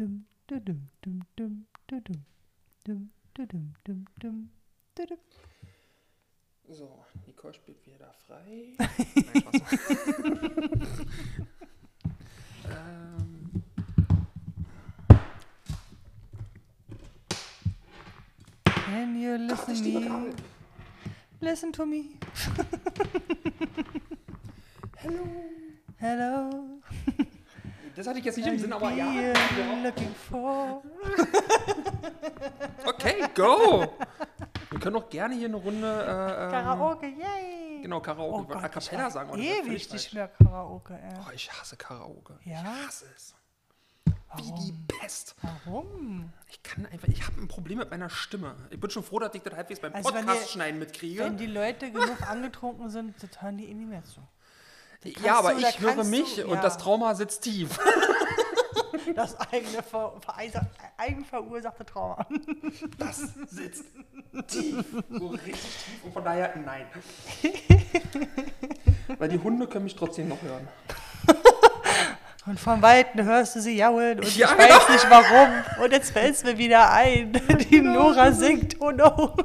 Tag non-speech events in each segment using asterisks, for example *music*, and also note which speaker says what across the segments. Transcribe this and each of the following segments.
Speaker 1: dum, dum, dum, dum, dum, dum, dum, dum, dum, dum.
Speaker 2: So, Nicole spielt wieder frei. Nein, ähm,
Speaker 1: Can you listen
Speaker 2: liebe
Speaker 1: me? Listen to me.
Speaker 2: Hello.
Speaker 1: Hello.
Speaker 2: Das hatte ich jetzt nicht im Sinn, aber ja. Ja.
Speaker 1: looking for. *laughs*
Speaker 2: Okay, go. Wir können auch gerne hier eine Runde. Äh, ähm,
Speaker 1: Karaoke, yay.
Speaker 2: Genau, Karaoke.
Speaker 1: Oh
Speaker 2: A Cappella sagen. ist
Speaker 1: ewig nicht mehr Karaoke. Ey.
Speaker 2: Oh, ich hasse Karaoke.
Speaker 1: Ja?
Speaker 2: Ich hasse es. Wie die Pest.
Speaker 1: Warum?
Speaker 2: Ich kann einfach, ich habe ein Problem mit meiner Stimme. Ich bin schon froh, dass ich das halbwegs beim
Speaker 1: Also wenn
Speaker 2: Podcast
Speaker 1: ihr-
Speaker 2: schneiden mitkriege.
Speaker 1: Wenn die Leute genug angetrunken sind, das hören die eh nicht mehr zu. *laughs*
Speaker 2: ja, aber ich höre mich
Speaker 1: du-
Speaker 2: und
Speaker 1: ja.
Speaker 2: das Trauma sitzt tief. *laughs* *laughs*
Speaker 1: Das eigene ver eigenverursachte Trauma. *laughs*
Speaker 2: Das sitzt tief. So richtig tief. Und von daher, nein. *laughs* Weil die Hunde können mich trotzdem noch hören.
Speaker 1: Und von Weitem hörst du sie jaulen und
Speaker 2: Ja,
Speaker 1: ich weiß nicht warum. Und jetzt fällt es mir wieder ein. Die Nora singt, oh no.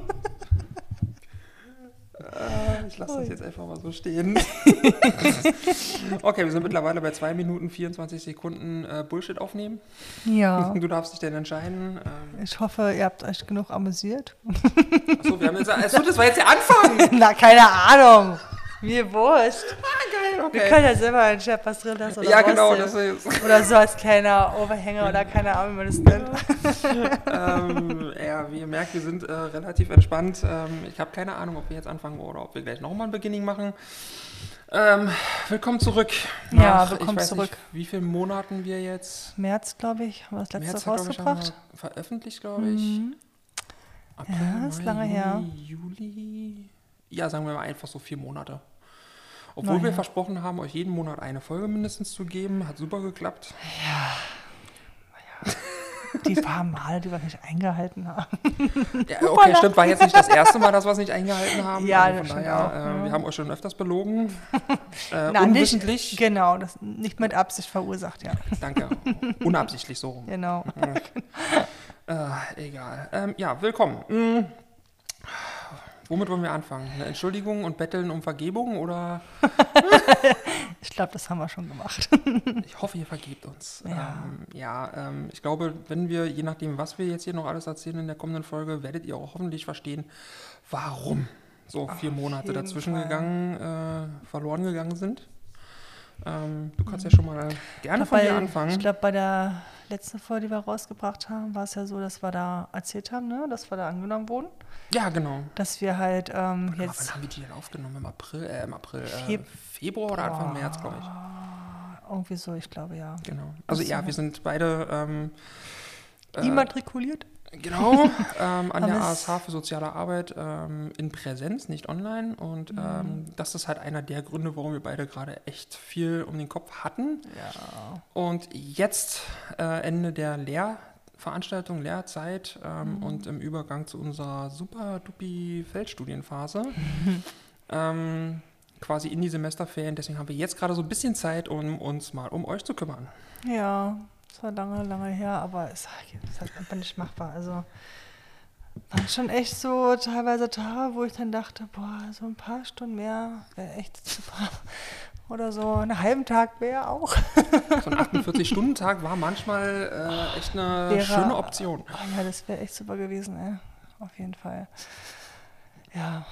Speaker 2: Äh, Ich lasse das jetzt einfach mal so stehen. *laughs* okay, wir sind mittlerweile bei 2 Minuten 24 Sekunden äh, Bullshit aufnehmen.
Speaker 1: Ja. *laughs*
Speaker 2: Du darfst dich denn entscheiden. Ähm,
Speaker 1: Ich hoffe, ihr habt euch genug amüsiert.
Speaker 2: achso, wir haben jetzt, achso, das war jetzt der Anfang. *laughs*
Speaker 1: Na, keine Ahnung. Mir wurscht.
Speaker 2: Ah, geil,
Speaker 1: Wir
Speaker 2: okay.
Speaker 1: können ja selber entscheiden, was drin ist. Oder
Speaker 2: Ja, genau, das ist.
Speaker 1: Oder so als kleiner Overhänger oder keine Ahnung, wie man das nennt.
Speaker 2: ähm, ja, wie ihr merkt, wir sind äh, relativ entspannt. Ähm, ich habe keine Ahnung, ob wir jetzt anfangen oder ob wir gleich nochmal ein Beginning machen. Ähm, willkommen zurück.
Speaker 1: Ja, willkommen
Speaker 2: ich weiß
Speaker 1: zurück.
Speaker 2: Nicht, wie viele Monaten wir jetzt
Speaker 1: März, glaube ich, haben wir das letzte
Speaker 2: März,
Speaker 1: rausgebracht.
Speaker 2: wir veröffentlicht, glaube ich.
Speaker 1: Mhm.
Speaker 2: April,
Speaker 1: Ja, ist lange her.
Speaker 2: Juli. Ja, sagen wir mal einfach so vier Monate. Obwohl
Speaker 1: Na
Speaker 2: wir
Speaker 1: ja.
Speaker 2: versprochen haben, euch jeden Monat eine Folge mindestens zu geben. Hat super geklappt. *laughs*
Speaker 1: Die paar Male, die wir nicht eingehalten haben.
Speaker 2: Ja, okay, stimmt, war jetzt nicht das erste Mal, dass wir es nicht eingehalten *laughs* haben.
Speaker 1: Ja,
Speaker 2: Also
Speaker 1: das stimmt
Speaker 2: daher,
Speaker 1: auch,
Speaker 2: äh,
Speaker 1: ja.
Speaker 2: wir haben euch schon öfters belogen. *laughs* Äh,
Speaker 1: Na,
Speaker 2: unwissentlich.
Speaker 1: Nicht, genau, das nicht mit Absicht verursacht, ja.
Speaker 2: Danke. Unabsichtlich so rum.
Speaker 1: Genau.
Speaker 2: Äh, egal. Ähm, ja, willkommen. Mm. Womit wollen wir anfangen? Eine Entschuldigung und betteln um Vergebung oder *laughs*
Speaker 1: Ich glaube, das haben wir schon gemacht.
Speaker 2: ich hoffe, ihr vergebt uns.
Speaker 1: Ja.
Speaker 2: Ähm, ja ähm, ich glaube, wenn wir, je nachdem, was wir jetzt hier noch alles erzählen in der kommenden Folge, werdet ihr auch hoffentlich verstehen, warum so vier Monate dazwischen
Speaker 1: Fall.
Speaker 2: gegangen, äh, verloren gegangen sind. Ähm, du kannst ja schon mal gerne von
Speaker 1: Bei-
Speaker 2: dir anfangen.
Speaker 1: Ich glaube, bei der letzten Folge, die wir rausgebracht haben, war es ja so, dass wir da erzählt haben, ne? dass wir da angenommen wurden.
Speaker 2: ja, genau.
Speaker 1: Dass wir halt ähm,
Speaker 2: Warte mal,
Speaker 1: jetzt
Speaker 2: wann haben wir die denn aufgenommen? Im April, äh, im April, äh,
Speaker 1: Feb-
Speaker 2: Februar oder Anfang März, glaube ich.
Speaker 1: irgendwie so, ich glaube, ja.
Speaker 2: Genau. Also
Speaker 1: Ach so,
Speaker 2: ja,
Speaker 1: ja.
Speaker 2: wir sind beide ähm, äh,
Speaker 1: Immatrikuliert?
Speaker 2: Genau *laughs* ähm, an der ASH für soziale Arbeit ähm, in Präsenz, nicht online. Und
Speaker 1: Mhm.
Speaker 2: ähm, das ist halt einer der Gründe, warum wir beide gerade echt viel um den Kopf hatten.
Speaker 1: Ja.
Speaker 2: Und jetzt äh, Ende der Lehrveranstaltung, Lehrzeit ähm, und im Übergang zu unserer super dupi Feldstudienphase. *laughs* ähm, quasi in die Semesterferien. Deswegen haben wir jetzt gerade so ein bisschen Zeit, um uns mal um euch zu kümmern.
Speaker 1: Ja, es war lange, lange her, aber es ist halt einfach nicht machbar. Also waren schon echt so teilweise Tage, wo ich dann dachte, boah, so ein paar Stunden mehr wäre echt super. Oder so einen halben Tag wäre auch.
Speaker 2: So ein 48-Stunden-Tag war manchmal äh, echt eine
Speaker 1: Wäre-
Speaker 2: schöne Option.
Speaker 1: Oh ja, das wäre echt super gewesen, ey. Auf jeden Fall. Ja.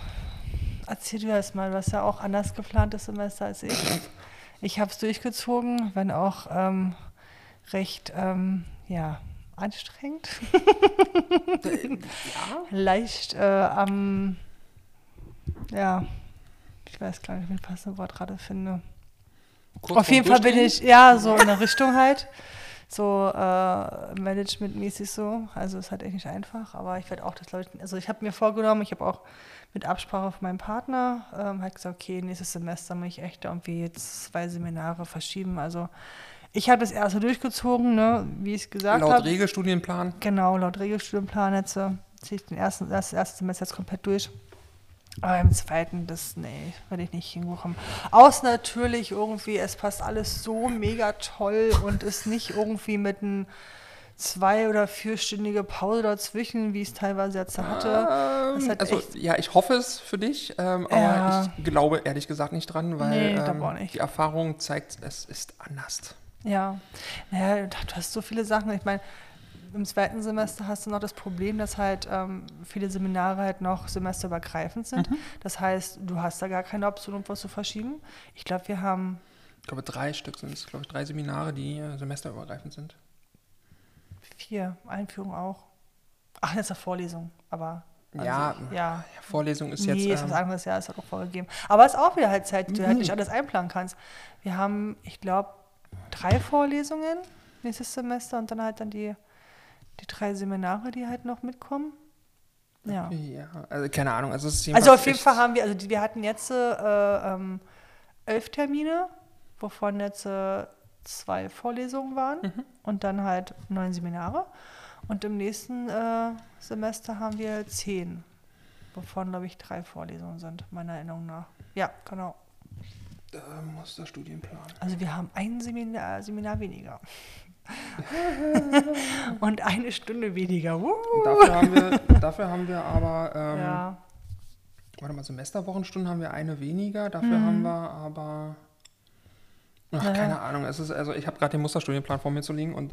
Speaker 1: Erzähl du das mal, hast ja auch anders geplant das Semester als ich. Ich habe es durchgezogen, wenn auch ähm, recht, ähm, ja, anstrengend.
Speaker 2: Äh, ja,
Speaker 1: Leicht äh, am, ja, ich weiß gar nicht, wie ich das passende Wort gerade finde.
Speaker 2: kurz
Speaker 1: Auf jeden Fall bin ich, ja, so in der Richtung halt. So äh, managementmäßig so. Also ist halt echt nicht einfach. Aber ich werde auch das Leute, also ich habe mir vorgenommen, ich habe auch mit Absprache von meinem Partner ähm, halt gesagt, okay, nächstes Semester muss ich echt irgendwie jetzt zwei Seminare verschieben. Also ich habe das erste durchgezogen, ne, wie ich es gesagt
Speaker 2: Laut
Speaker 1: habe.
Speaker 2: Regelstudienplan.
Speaker 1: Genau, laut Regelstudienplan jetzt äh, ziehe ich den ersten, das erste Semester jetzt komplett durch. Aber im zweiten, das, nee, werde ich nicht hinbekommen. Außer natürlich irgendwie, es passt alles so mega toll und ist nicht irgendwie mit einem zwei- oder vierstündige Pause dazwischen, wie ich es teilweise jetzt hatte.
Speaker 2: Ähm, also ja, ich hoffe es für dich, ähm, aber
Speaker 1: Ja.
Speaker 2: ich glaube ehrlich gesagt nicht dran, weil
Speaker 1: Nee,
Speaker 2: ähm, die Erfahrung zeigt, es ist anders.
Speaker 1: Ja, naja, du hast so viele Sachen. Ich meine, im zweiten Semester hast du noch das Problem, dass halt ähm, viele Seminare halt noch semesterübergreifend sind.
Speaker 2: Mhm.
Speaker 1: Das heißt, du hast da gar keine Option, um was zu verschieben. Ich glaube, wir haben
Speaker 2: Ich glaube, drei Stück sind es, glaube ich, drei Seminare, die äh, semesterübergreifend sind.
Speaker 1: vier Einführungen auch. Ach, das ist eine Vorlesung, aber also,
Speaker 2: Ja,
Speaker 1: ja.
Speaker 2: Vorlesung ist
Speaker 1: nee,
Speaker 2: jetzt.
Speaker 1: ist was
Speaker 2: ähm,
Speaker 1: anderes, ja, ist halt auch vorgegeben. Aber es ist auch wieder halt Zeit, die du halt
Speaker 2: Mhm.
Speaker 1: nicht alles einplanen kannst. Wir haben, ich glaube, drei Vorlesungen nächstes Semester und dann halt dann die, die drei Seminare, die halt noch mitkommen. Ja.
Speaker 2: ja, also keine Ahnung. Also,
Speaker 1: Also auf jeden Fall haben wir, also die, wir hatten jetzt äh, ähm, elf Termine, wovon jetzt äh, zwei Vorlesungen waren
Speaker 2: Mhm.
Speaker 1: und dann halt neun Seminare. Und im nächsten äh, Semester haben wir zehn, wovon, glaube ich, drei Vorlesungen sind, meiner Erinnerung nach. Ja, genau.
Speaker 2: Da muss der Studienplan.
Speaker 1: Also wir haben ein Seminar, Seminar weniger. *laughs* und eine Stunde weniger.
Speaker 2: Dafür haben wir, dafür haben wir aber, ähm,
Speaker 1: Ja.
Speaker 2: warte mal, Semesterwochenstunden haben wir eine weniger, dafür
Speaker 1: Mhm.
Speaker 2: haben wir aber, ach,
Speaker 1: Naja.
Speaker 2: keine Ahnung, es ist, also ich habe gerade den Musterstudienplan vor mir zu liegen und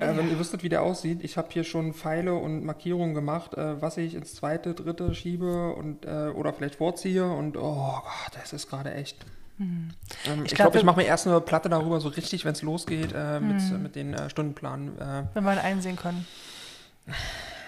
Speaker 2: äh, wenn ihr wüsstet, wie der aussieht, ich habe hier schon Pfeile und Markierungen gemacht, äh, was ich ins zweite, dritte schiebe und äh, oder vielleicht vorziehe und oh Gott, das ist gerade echt. Ähm, ich
Speaker 1: Ich
Speaker 2: glaube,
Speaker 1: glaub,
Speaker 2: ich mache mir erst eine Platte darüber, so richtig, wenn es losgeht, äh, mit, mit den äh, Stundenplan. Äh,
Speaker 1: Wenn wir ihn einsehen können.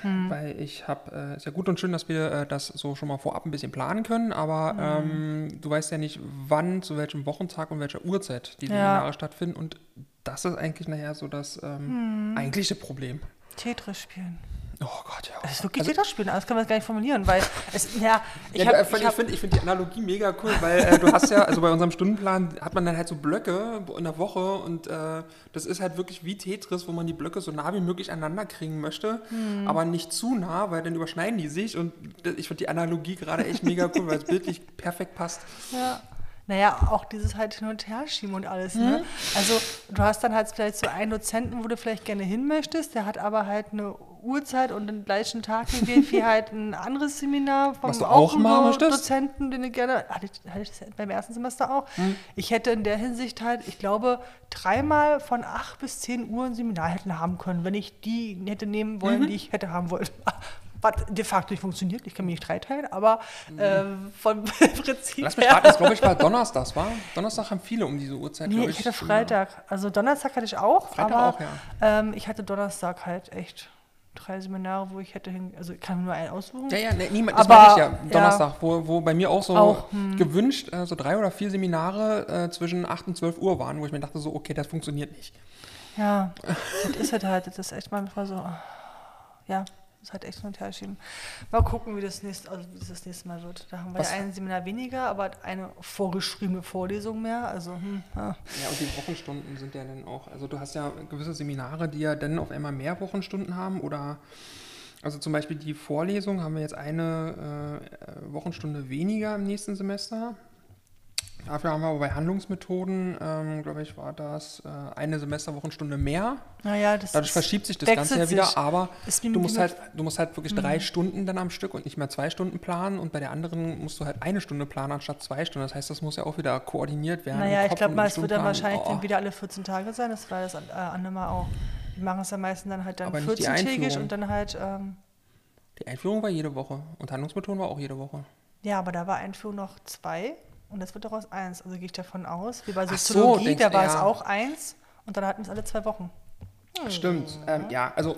Speaker 1: Mhm.
Speaker 2: Weil ich habe, äh, ist ja gut und schön, dass wir äh, das so schon mal vorab ein bisschen planen können, aber
Speaker 1: Mhm.
Speaker 2: ähm, du weißt ja nicht, wann, zu welchem Wochentag und welcher Uhrzeit die
Speaker 1: Ja.
Speaker 2: Seminare stattfinden und das ist eigentlich nachher so das ähm,
Speaker 1: Mhm.
Speaker 2: eigentliche Problem.
Speaker 1: Tetris spielen.
Speaker 2: Oh Gott, ja.
Speaker 1: Das ist wirklich
Speaker 2: Also-
Speaker 1: Tetris spielen, das kann man gar nicht formulieren, weil es, ja, ich
Speaker 2: Ja, äh, ich finde ich find die Analogie mega cool, weil äh, du hast ja, also bei unserem Stundenplan hat man dann halt so Blöcke in der Woche und äh, das ist halt wirklich wie Tetris, wo man die Blöcke so nah wie möglich aneinander kriegen möchte,
Speaker 1: Hm.
Speaker 2: aber nicht zu nah, weil dann überschneiden die sich und ich finde die Analogie gerade echt mega cool, weil es bildlich perfekt passt.
Speaker 1: Ja. Naja, auch dieses halt hin und her schieben und alles.
Speaker 2: Mhm.
Speaker 1: Ne? Also du hast dann halt vielleicht so einen Dozenten, wo du vielleicht gerne hin möchtest, der hat aber halt eine Uhrzeit und den gleichen Tag gewählt, wie *laughs* halt ein anderes Seminar vom
Speaker 2: Was du auch machen?
Speaker 1: Dozenten, den ich gerne, hatte ich, hatte ich das beim ersten Semester auch.
Speaker 2: Mhm.
Speaker 1: Ich hätte in der Hinsicht halt, ich glaube, dreimal von 8 bis 10 Uhr ein Seminar hätten haben können, wenn ich die hätte nehmen wollen,
Speaker 2: Mhm.
Speaker 1: die ich hätte haben wollen. Was de facto nicht funktioniert, ich kann mich nicht dreiteilen, aber äh, vom *laughs* Prinzip
Speaker 2: Mhm. Lass mich
Speaker 1: her.
Speaker 2: raten, das glaube ich war Donnerstags, war? Donnerstag haben viele um diese Uhrzeit,
Speaker 1: Nee,
Speaker 2: glaube
Speaker 1: ich hatte Freitag. Also Donnerstag hatte ich auch,
Speaker 2: Freitag
Speaker 1: aber
Speaker 2: auch, ja.
Speaker 1: ähm, ich hatte Donnerstag halt echt drei Seminare, wo ich hätte hin, also ich kann mir nur einen aussuchen.
Speaker 2: Ja, ja, nee, niemand, das
Speaker 1: Aber,
Speaker 2: meine ich ja,
Speaker 1: ja.
Speaker 2: Donnerstag, Wo, wo bei mir auch so
Speaker 1: Auch, hm.
Speaker 2: gewünscht äh, so drei oder vier Seminare äh, zwischen 8 und 12 Uhr waren, wo ich mir dachte so, okay, das funktioniert nicht.
Speaker 1: Ja, das ist halt halt, das ist echt manchmal so, ja, ist halt echt hin und her schieben. Mal gucken, wie das nächste, also wie das, nächste Mal wird. Da haben wir
Speaker 2: Was-
Speaker 1: ja ein Seminar weniger, aber eine vorgeschriebene Vorlesung mehr. Also, hm, ja.
Speaker 2: Ja, und die Wochenstunden sind ja dann auch, also du hast ja gewisse Seminare, die ja dann auf einmal mehr Wochenstunden haben oder, also zum Beispiel die Vorlesung haben wir jetzt eine äh, Wochenstunde weniger im nächsten Semester. Dafür haben wir aber bei Handlungsmethoden, ähm, glaube ich, war das äh, eine Semesterwochenstunde mehr.
Speaker 1: naja, das
Speaker 2: Dadurch
Speaker 1: ist-
Speaker 2: verschiebt sich das Ganze ja wieder,
Speaker 1: sich.
Speaker 2: aber du musst halt, du musst halt wirklich drei Stunden dann am Stück und nicht mehr zwei Stunden planen und bei der anderen musst du halt eine Stunde planen anstatt zwei Stunden. Das heißt, das muss ja auch wieder koordiniert werden.
Speaker 1: Naja, ich glaube mal, es wird dann wahrscheinlich
Speaker 2: Oh.
Speaker 1: dann wieder alle 14 Tage sein. Das war das äh, andere Mal auch. Die machen es ja meistens dann halt dann
Speaker 2: Aber nicht die
Speaker 1: 14-tägig
Speaker 2: Einführung.
Speaker 1: und dann halt, ähm,
Speaker 2: Die Einführung war jede Woche und Handlungsmethoden war auch jede Woche.
Speaker 1: ja, aber da war Einführung noch zwei und das wird daraus eins. Also gehe ich davon aus, wie bei
Speaker 2: so,
Speaker 1: Soziologie,
Speaker 2: denkst-
Speaker 1: da war es
Speaker 2: ja.
Speaker 1: auch eins und dann hatten wir es alle zwei Wochen.
Speaker 2: Stimmt. Ähm, ja, also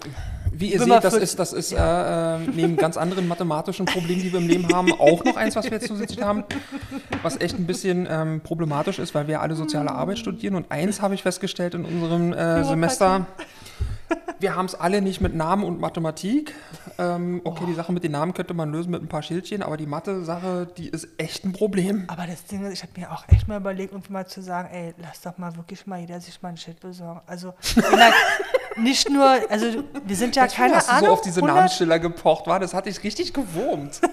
Speaker 2: wie ihr
Speaker 1: Bin
Speaker 2: seht, das ist, das ist äh, äh, neben ganz anderen mathematischen Problemen, die wir im Leben haben, auch noch eins, was wir jetzt zusätzlich haben, was echt ein bisschen ähm, problematisch ist, weil wir alle soziale Arbeit studieren. Und eins habe ich festgestellt in unserem äh, Semester. Wir haben es alle nicht mit Namen und Mathematik. Ähm, okay, die Sache mit den Namen könnte man lösen mit ein paar Schildchen, aber die Mathe-Sache, die ist echt ein Problem.
Speaker 1: Aber das Ding ist, ich habe mir auch echt mal überlegt, irgendwie mal zu sagen, ey, lass doch mal wirklich mal jeder sich mal ein Schild besorgen. Also ich nicht nur, also wir sind ja
Speaker 2: Deswegen
Speaker 1: keine
Speaker 2: hast du
Speaker 1: Ahnung.
Speaker 2: so auf diese
Speaker 1: 100
Speaker 2: Namensschiller gepocht, war das hat dich richtig gewurmt. *laughs*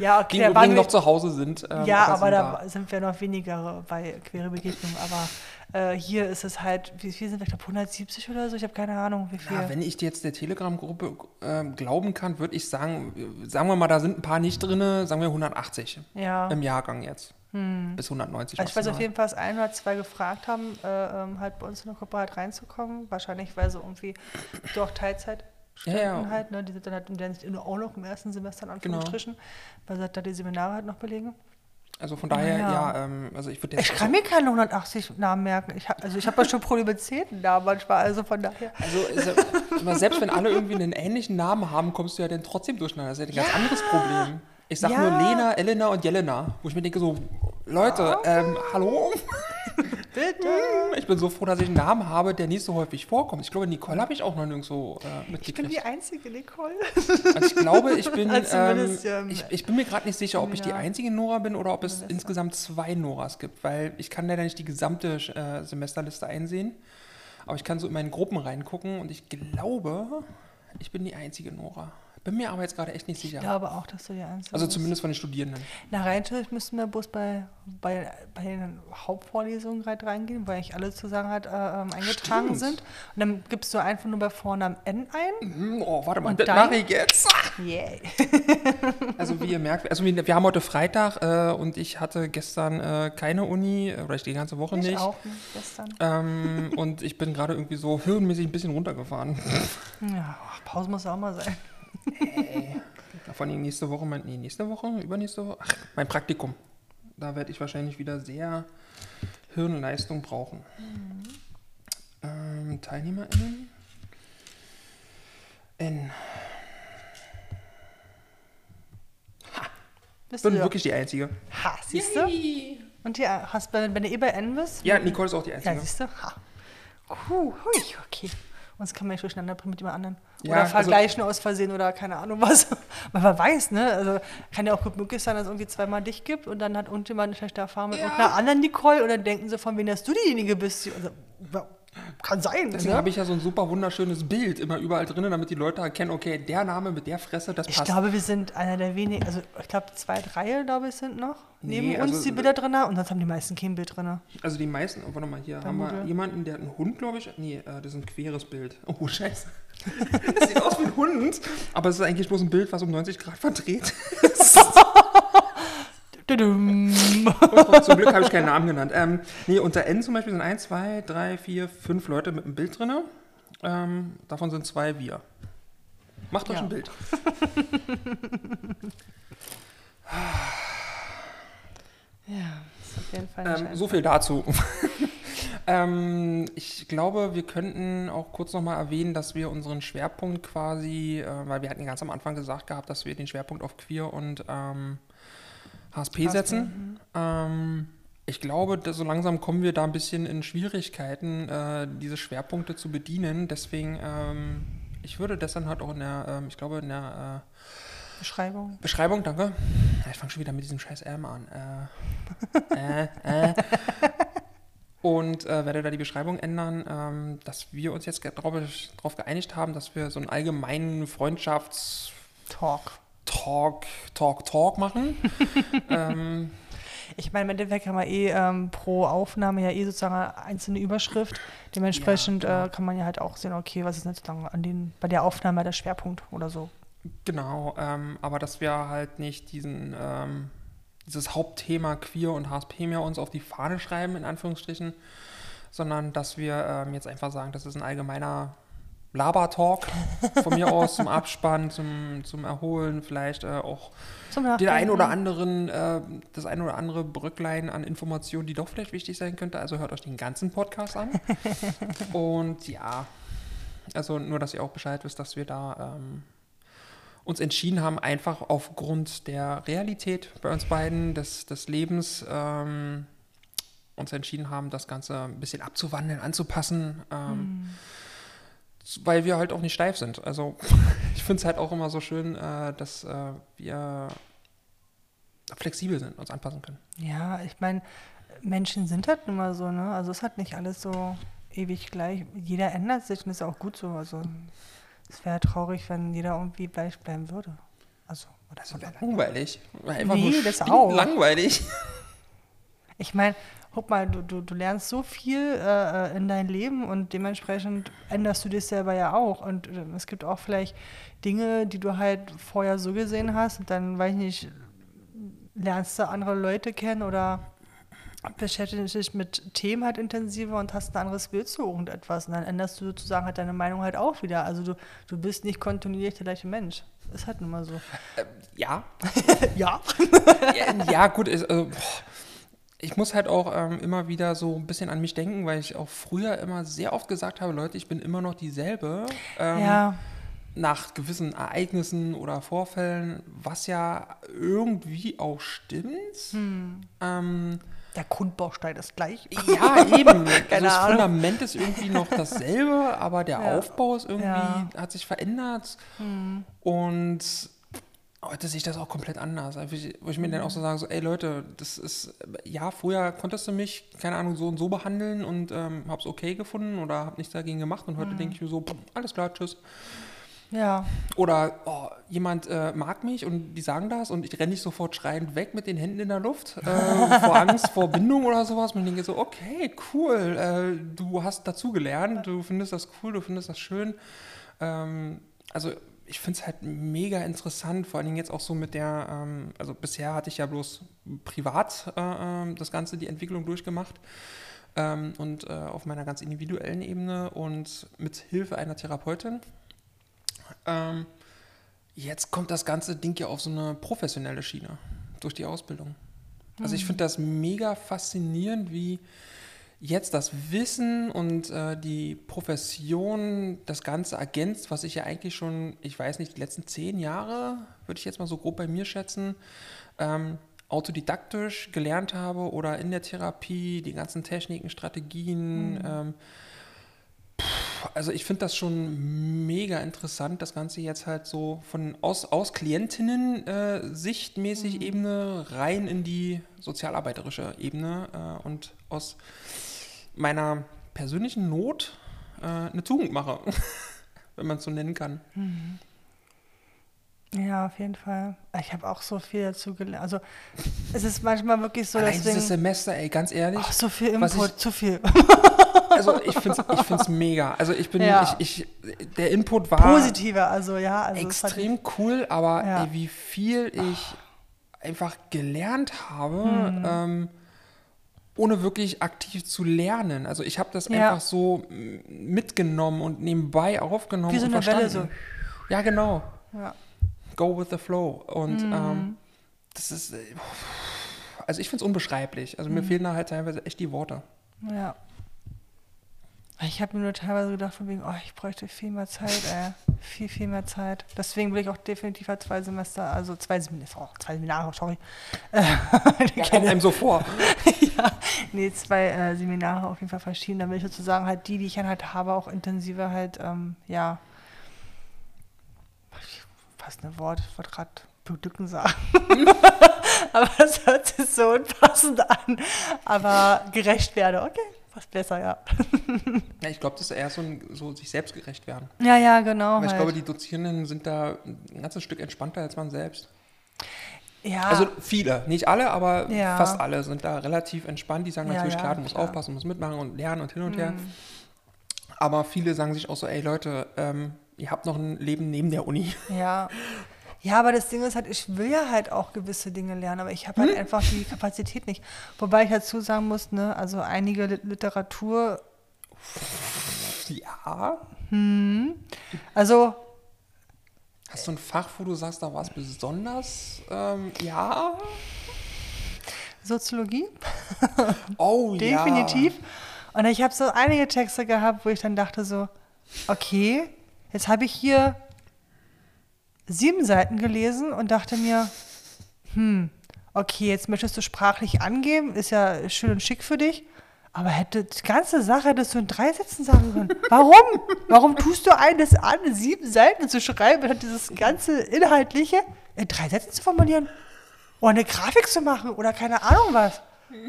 Speaker 1: Ja, okay,
Speaker 2: Die
Speaker 1: da
Speaker 2: im
Speaker 1: waren
Speaker 2: Übrigen
Speaker 1: wir,
Speaker 2: noch zu Hause sind. ähm,
Speaker 1: ja,
Speaker 2: aber sind
Speaker 1: da sind wir noch weniger bei queere Begegnungen. Aber Äh, hier ist es halt, wie viel sind wir, ich glaube 170 oder so, ich habe keine Ahnung, wie viel.
Speaker 2: Ja, wenn ich jetzt der Telegram-Gruppe äh, glauben kann, würde ich sagen, sagen wir mal, da sind ein paar nicht drin, sagen wir 180
Speaker 1: ja.
Speaker 2: im Jahrgang jetzt. Bis 190.
Speaker 1: Also ich weiß auf jeden Fall, dass ein oder zwei gefragt haben, äh, ähm, halt bei uns in der Gruppe halt reinzukommen. Wahrscheinlich, weil sie irgendwie doch Teilzeit
Speaker 2: Ja, ja.
Speaker 1: halt, ne? Die sind dann halt die sind auch noch im ersten Semester in
Speaker 2: Genau.
Speaker 1: Anführungsstrichen, weil sie halt da die Seminare halt noch belegen.
Speaker 2: Also von daher,
Speaker 1: Ja.
Speaker 2: ja, ähm, also ich würde.
Speaker 1: Ich kann mir keine 180 Namen merken. Ich hab, also ich habe ja schon Probleme mit 10 Namen manchmal, also von daher.
Speaker 2: Also ja, immer selbst wenn alle irgendwie einen ähnlichen Namen haben, kommst du ja dann trotzdem durcheinander. Das ist ja ein ganz anderes Problem. Ich sag
Speaker 1: Ja.
Speaker 2: nur Lena, Elena und Jelena, wo ich mir denke so, Leute, ähm, hallo?
Speaker 1: Bitte.
Speaker 2: Ich bin so froh, dass ich einen Namen habe, der nicht so häufig vorkommt. Ich glaube, Nicole habe ich auch noch nirgendwo äh,
Speaker 1: Ich bin
Speaker 2: mitgekriegt.
Speaker 1: die einzige Nicole.
Speaker 2: Also ich glaube, ich bin, *laughs*
Speaker 1: Also
Speaker 2: ähm,
Speaker 1: zumindest, ähm,
Speaker 2: ich, ich bin mir gerade nicht sicher, ob ich die
Speaker 1: ja.
Speaker 2: einzige Nora bin oder ob es insgesamt zwei Noras gibt, weil ich kann leider nicht die gesamte äh, Semesterliste einsehen. Aber ich kann so in meine Gruppen reingucken und ich glaube, ich bin die einzige Nora. Bin mir aber jetzt gerade echt nicht
Speaker 1: Ich
Speaker 2: sicher.
Speaker 1: glaube auch, dass du die einzige
Speaker 2: Also zumindest von den Studierenden.
Speaker 1: Na, rein theoretisch müssten wir bloß bei, bei, bei den Hauptvorlesungen halt reingehen, weil eigentlich alle sozusagen halt äh, ähm, eingetragen
Speaker 2: Stimmt.
Speaker 1: sind. Und dann gibst du einfach nur bei Vornamen N ein.
Speaker 2: Hm, Oh, warte mal, das mache ich jetzt. *laughs*
Speaker 1: Yay.
Speaker 2: Also wie ihr merkt, also wir, *laughs* wir haben heute Freitag äh, und ich hatte gestern äh, keine Uni, oder ich die ganze Woche
Speaker 1: Ich
Speaker 2: nicht.
Speaker 1: auch nicht gestern.
Speaker 2: Ähm, *laughs* und ich bin gerade irgendwie so hirnmäßig ein bisschen runtergefahren.
Speaker 1: Ja, Pause muss auch mal sein.
Speaker 2: Vor allem nächste Woche, mein, nee, nächste Woche, übernächste Woche, ach, mein Praktikum. Da werde ich wahrscheinlich wieder sehr Hirnleistung brauchen. Ähm, TeilnehmerInnen. N.
Speaker 1: Bist
Speaker 2: Bin
Speaker 1: du
Speaker 2: wirklich die Einzige.
Speaker 1: Ha, siehst du? Und ja, hast, wenn, wenn du eh bei N bist?
Speaker 2: Ja, Nicole ist auch die
Speaker 1: Ja,
Speaker 2: Einzige.
Speaker 1: siehst du? Ha. Puh, hui, okay. Sonst kann man nicht durcheinander bringen mit dem anderen.
Speaker 2: Ja,
Speaker 1: oder
Speaker 2: also-
Speaker 1: vergleichen aus Versehen oder keine Ahnung was. Weil *laughs* man weiß, ne? Also kann ja auch gut möglich sein, dass es irgendwie zweimal dich gibt und dann hat irgendjemand eine schlechte Erfahrung mit
Speaker 2: Ja.
Speaker 1: irgendeiner anderen Nicole und dann denken sie von wem, dass du diejenige bist. Also, kann sein,
Speaker 2: Deswegen
Speaker 1: ne?
Speaker 2: habe ich ja so ein super wunderschönes Bild immer überall drin, damit die Leute erkennen, okay, der Name mit der Fresse, das
Speaker 1: Ich
Speaker 2: passt.
Speaker 1: glaube, wir sind einer der wenigen, also ich glaube zwei, drei, glaube ich, sind noch neben
Speaker 2: Nee,
Speaker 1: uns
Speaker 2: also-
Speaker 1: die Bilder drin und sonst haben die meisten kein Bild drin.
Speaker 2: Also die meisten, oh, warte mal, hier haben wir jemanden, der hat einen Hund, glaube ich. Nee, äh, das ist ein queres Bild. Oh, scheiße. Das sieht aus wie ein Hund, aber es ist eigentlich bloß ein Bild, was um 90 Grad verdreht ist. Zum Glück habe ich keinen Namen genannt. Ähm, nee, unter N zum Beispiel sind 1, 2, 3, 4, 5 Leute mit einem Bild drin. Ähm, davon sind zwei wir. Macht euch
Speaker 1: Ja.
Speaker 2: ein Bild.
Speaker 1: Ja, ist auf jeden Fall nicht
Speaker 2: Ähm, so viel dazu. Ähm, ich glaube, wir könnten auch kurz nochmal erwähnen, dass wir unseren Schwerpunkt quasi, äh, weil wir hatten ganz am Anfang gesagt gehabt, dass wir den Schwerpunkt auf Queer und ähm, HSP,
Speaker 1: HSP,
Speaker 2: setzen. Ähm, ich glaube, so langsam kommen wir da ein bisschen in Schwierigkeiten, äh, diese Schwerpunkte zu bedienen. Deswegen, ähm, ich würde das dann halt auch in der, ähm, ich glaube, in der äh,
Speaker 1: Beschreibung.
Speaker 2: Beschreibung, danke. Ja, ich fange schon wieder mit diesem scheiß M an. Äh, *laughs* äh, äh. Und äh, werde da die Beschreibung ändern, ähm, dass wir uns jetzt darauf geeinigt haben, dass wir so einen allgemeinen Freundschafts-
Speaker 1: Talk.
Speaker 2: Talk, Talk, Talk machen. *laughs* ähm,
Speaker 1: Ich meine, im Endeffekt kann man eh ähm, pro Aufnahme ja eh sozusagen eine einzelne Überschrift. Dementsprechend
Speaker 2: Ja, genau.
Speaker 1: äh, kann man ja halt auch sehen, okay, was ist denn sozusagen an den, bei der Aufnahme der Schwerpunkt oder so.
Speaker 2: genau, ähm, aber dass wir halt nicht diesen, ähm, dieses Hauptthema Queer und HSP mehr uns auf die Fahne schreiben, in Anführungsstrichen, sondern dass wir ähm, jetzt einfach sagen, das ist ein allgemeiner Laber-Talk *laughs* von mir aus zum Abspann, zum, zum Erholen, vielleicht äh, auch den
Speaker 1: Nachdenken.
Speaker 2: ein oder anderen, äh, das ein oder andere Brücklein an Informationen, die doch vielleicht wichtig sein könnte. Also hört euch den ganzen Podcast an. *laughs* Und ja, also nur, dass ihr auch Bescheid wisst, dass wir da ähm, uns entschieden haben, einfach aufgrund der Realität bei uns beiden, des, des Lebens, ähm, uns entschieden haben, das Ganze ein bisschen abzuwandeln, anzupassen. Ähm, weil wir halt auch nicht steif sind. Also *laughs* ich finde es halt auch immer so schön, äh, dass äh, wir flexibel sind, uns anpassen können.
Speaker 1: Ja, ich meine, Menschen sind halt nun mal so, ne? Also es hat nicht alles so ewig gleich. Jeder ändert sich und ist auch gut so. Also es wäre traurig, wenn jeder irgendwie gleich bleiben würde. Also, oder so.
Speaker 2: Wäre langweilig. Einfach
Speaker 1: Nee,
Speaker 2: nur
Speaker 1: das auch.
Speaker 2: langweilig.
Speaker 1: Ich meine, guck mal, du, du, du lernst so viel äh, in dein Leben und dementsprechend änderst du dich selber ja auch. Und äh, es gibt auch vielleicht Dinge, die du halt vorher so gesehen hast und dann, weiß ich nicht, lernst du andere Leute kennen oder beschäftigst dich mit Themen halt intensiver und hast ein anderes Bild zu irgendetwas. Und dann änderst du sozusagen halt deine Meinung halt auch wieder. Also du, du bist nicht kontinuierlich der gleiche Mensch. Ist halt nun mal so.
Speaker 2: Äh, ja. *laughs*
Speaker 1: ja.
Speaker 2: ja. ja. gut. Ist, also, ich muss halt auch ähm, immer wieder so ein bisschen an mich denken, weil ich auch früher immer sehr oft gesagt habe, Leute, ich bin immer noch dieselbe. Ähm,
Speaker 1: ja.
Speaker 2: Nach gewissen Ereignissen oder Vorfällen, was ja irgendwie auch stimmt.
Speaker 1: Hm.
Speaker 2: Ähm,
Speaker 1: der Grundbaustein ist gleich.
Speaker 2: Ja, eben. *laughs* also das Fundament ist irgendwie noch dasselbe, aber der ja. Aufbau ist irgendwie, ja. hat sich verändert.
Speaker 1: Hm.
Speaker 2: Und heute sehe ich das auch komplett anders. Also wo ich mir dann auch so sage, so, ey Leute, das ist, ja, früher konntest du mich, keine Ahnung, so und so behandeln und ähm, hab's okay gefunden oder hab nichts dagegen gemacht und heute hm. denke ich mir so, alles klar, tschüss.
Speaker 1: Ja.
Speaker 2: Oder oh, jemand äh, mag mich und die sagen das und ich renne nicht sofort schreiend weg mit den Händen in der Luft äh, *laughs* vor Angst, vor Bindung oder sowas. Und ich denke so, okay, cool, äh, du hast dazugelernt, du findest das cool, du findest das schön. Ähm, also ich finde es halt mega interessant, vor allen Dingen jetzt auch so mit der, ähm, also bisher hatte ich ja bloß privat äh, ähm, das Ganze, die Entwicklung durchgemacht. Ähm, und äh, auf meiner ganz individuellen Ebene und mit Hilfe einer Therapeutin ähm, jetzt kommt das ganze Ding ja auf so eine professionelle Schiene durch die Ausbildung. Also ich mhm. finde das mega faszinierend, wie jetzt das Wissen und äh, die Profession das Ganze ergänzt, was ich ja eigentlich schon, ich weiß nicht, die letzten zehn Jahre, würde ich jetzt mal so grob bei mir schätzen, ähm, autodidaktisch gelernt habe oder in der Therapie, die ganzen Techniken, Strategien, mhm. ähm, also ich finde das schon mega interessant, das Ganze jetzt halt so von aus, aus Klientinnen-Sicht äh, mäßig mhm. Ebene rein in die sozialarbeiterische Ebene äh, und aus meiner persönlichen Not äh, eine Tugend mache, *laughs* wenn man es so nennen kann.
Speaker 1: Mhm. Ja, auf jeden Fall. Ich habe auch so viel dazu gelernt. Also es ist manchmal wirklich so,
Speaker 2: dass dieses Semester, ey, ganz ehrlich.
Speaker 1: Ach, so viel Input, ich, zu viel. *laughs*
Speaker 2: Also ich finde es ich find's mega. Also ich bin, ja. ich, ich, der Input war
Speaker 1: positiver, also ja. Also
Speaker 2: extrem cool, aber ja. ey, wie viel ich einfach gelernt habe. Hm. Ähm, ohne wirklich aktiv zu lernen. Also ich habe das ja. einfach so mitgenommen und nebenbei aufgenommen.
Speaker 1: Wie so eine Welle so.
Speaker 2: Ja, genau.
Speaker 1: Ja
Speaker 2: go with the flow. Und mhm. ähm, das ist, äh, also ich finde es unbeschreiblich. Also mir mhm. fehlen da halt teilweise echt die Worte.
Speaker 1: Ja. Ich habe mir nur teilweise gedacht, von wegen, oh, ich bräuchte viel mehr Zeit, ey. *laughs* viel, viel mehr Zeit. Deswegen will ich auch definitiv halt zwei Semester, also zwei, oh, zwei Seminare, sorry. *laughs* *laughs*
Speaker 2: ja, kommt einem so vor.
Speaker 1: ja, nee, zwei äh, Seminare auf jeden Fall verschieden. Will ich sozusagen halt die, die ich dann halt habe, auch intensiver halt, ähm, ja, passende Wort, ich wollte gerade Bücken sagen. Aber es hört sich so unpassend an. Aber gerecht werde, okay, fast besser, ja. *laughs*
Speaker 2: ja ich glaube, das ist eher so, ein, so sich selbst gerecht werden.
Speaker 1: Ja, ja, genau.
Speaker 2: Weil ich halt. glaube, die Dozierenden sind da ein ganzes Stück entspannter als man selbst.
Speaker 1: Ja.
Speaker 2: Also viele, nicht alle, aber ja. fast alle sind da relativ entspannt. Die sagen natürlich, ja, klar, du musst klar. aufpassen, musst mitmachen und lernen und hin und mhm. her. Aber viele sagen sich auch so, ey Leute, ähm, ihr habt noch ein Leben neben der Uni.
Speaker 1: Ja. *laughs* Ja, aber das Ding ist halt, ich will ja halt auch gewisse Dinge lernen, aber ich habe halt hm? einfach die Kapazität nicht. Wobei ich dazu sagen muss, ne, also einige Literatur.
Speaker 2: Ja.
Speaker 1: Hm, also.
Speaker 2: Hast du ein Fach, wo du sagst, da war es besonders? Ähm, ja.
Speaker 1: Soziologie.
Speaker 2: Oh *laughs*
Speaker 1: ja. Definitiv. Und ich habe so einige Texte gehabt, wo ich dann dachte so, okay, Jetzt habe ich hier sieben Seiten gelesen und dachte mir, hm, okay, jetzt möchtest du sprachlich angeben, ist ja schön und schick für dich, aber hätte die ganze Sache hättest du in drei Sätzen sagen können. *laughs* Warum? Warum tust du eines an, sieben Seiten zu schreiben und dieses ganze Inhaltliche in drei Sätzen zu formulieren? Oder eine Grafik zu machen oder keine Ahnung was? *laughs*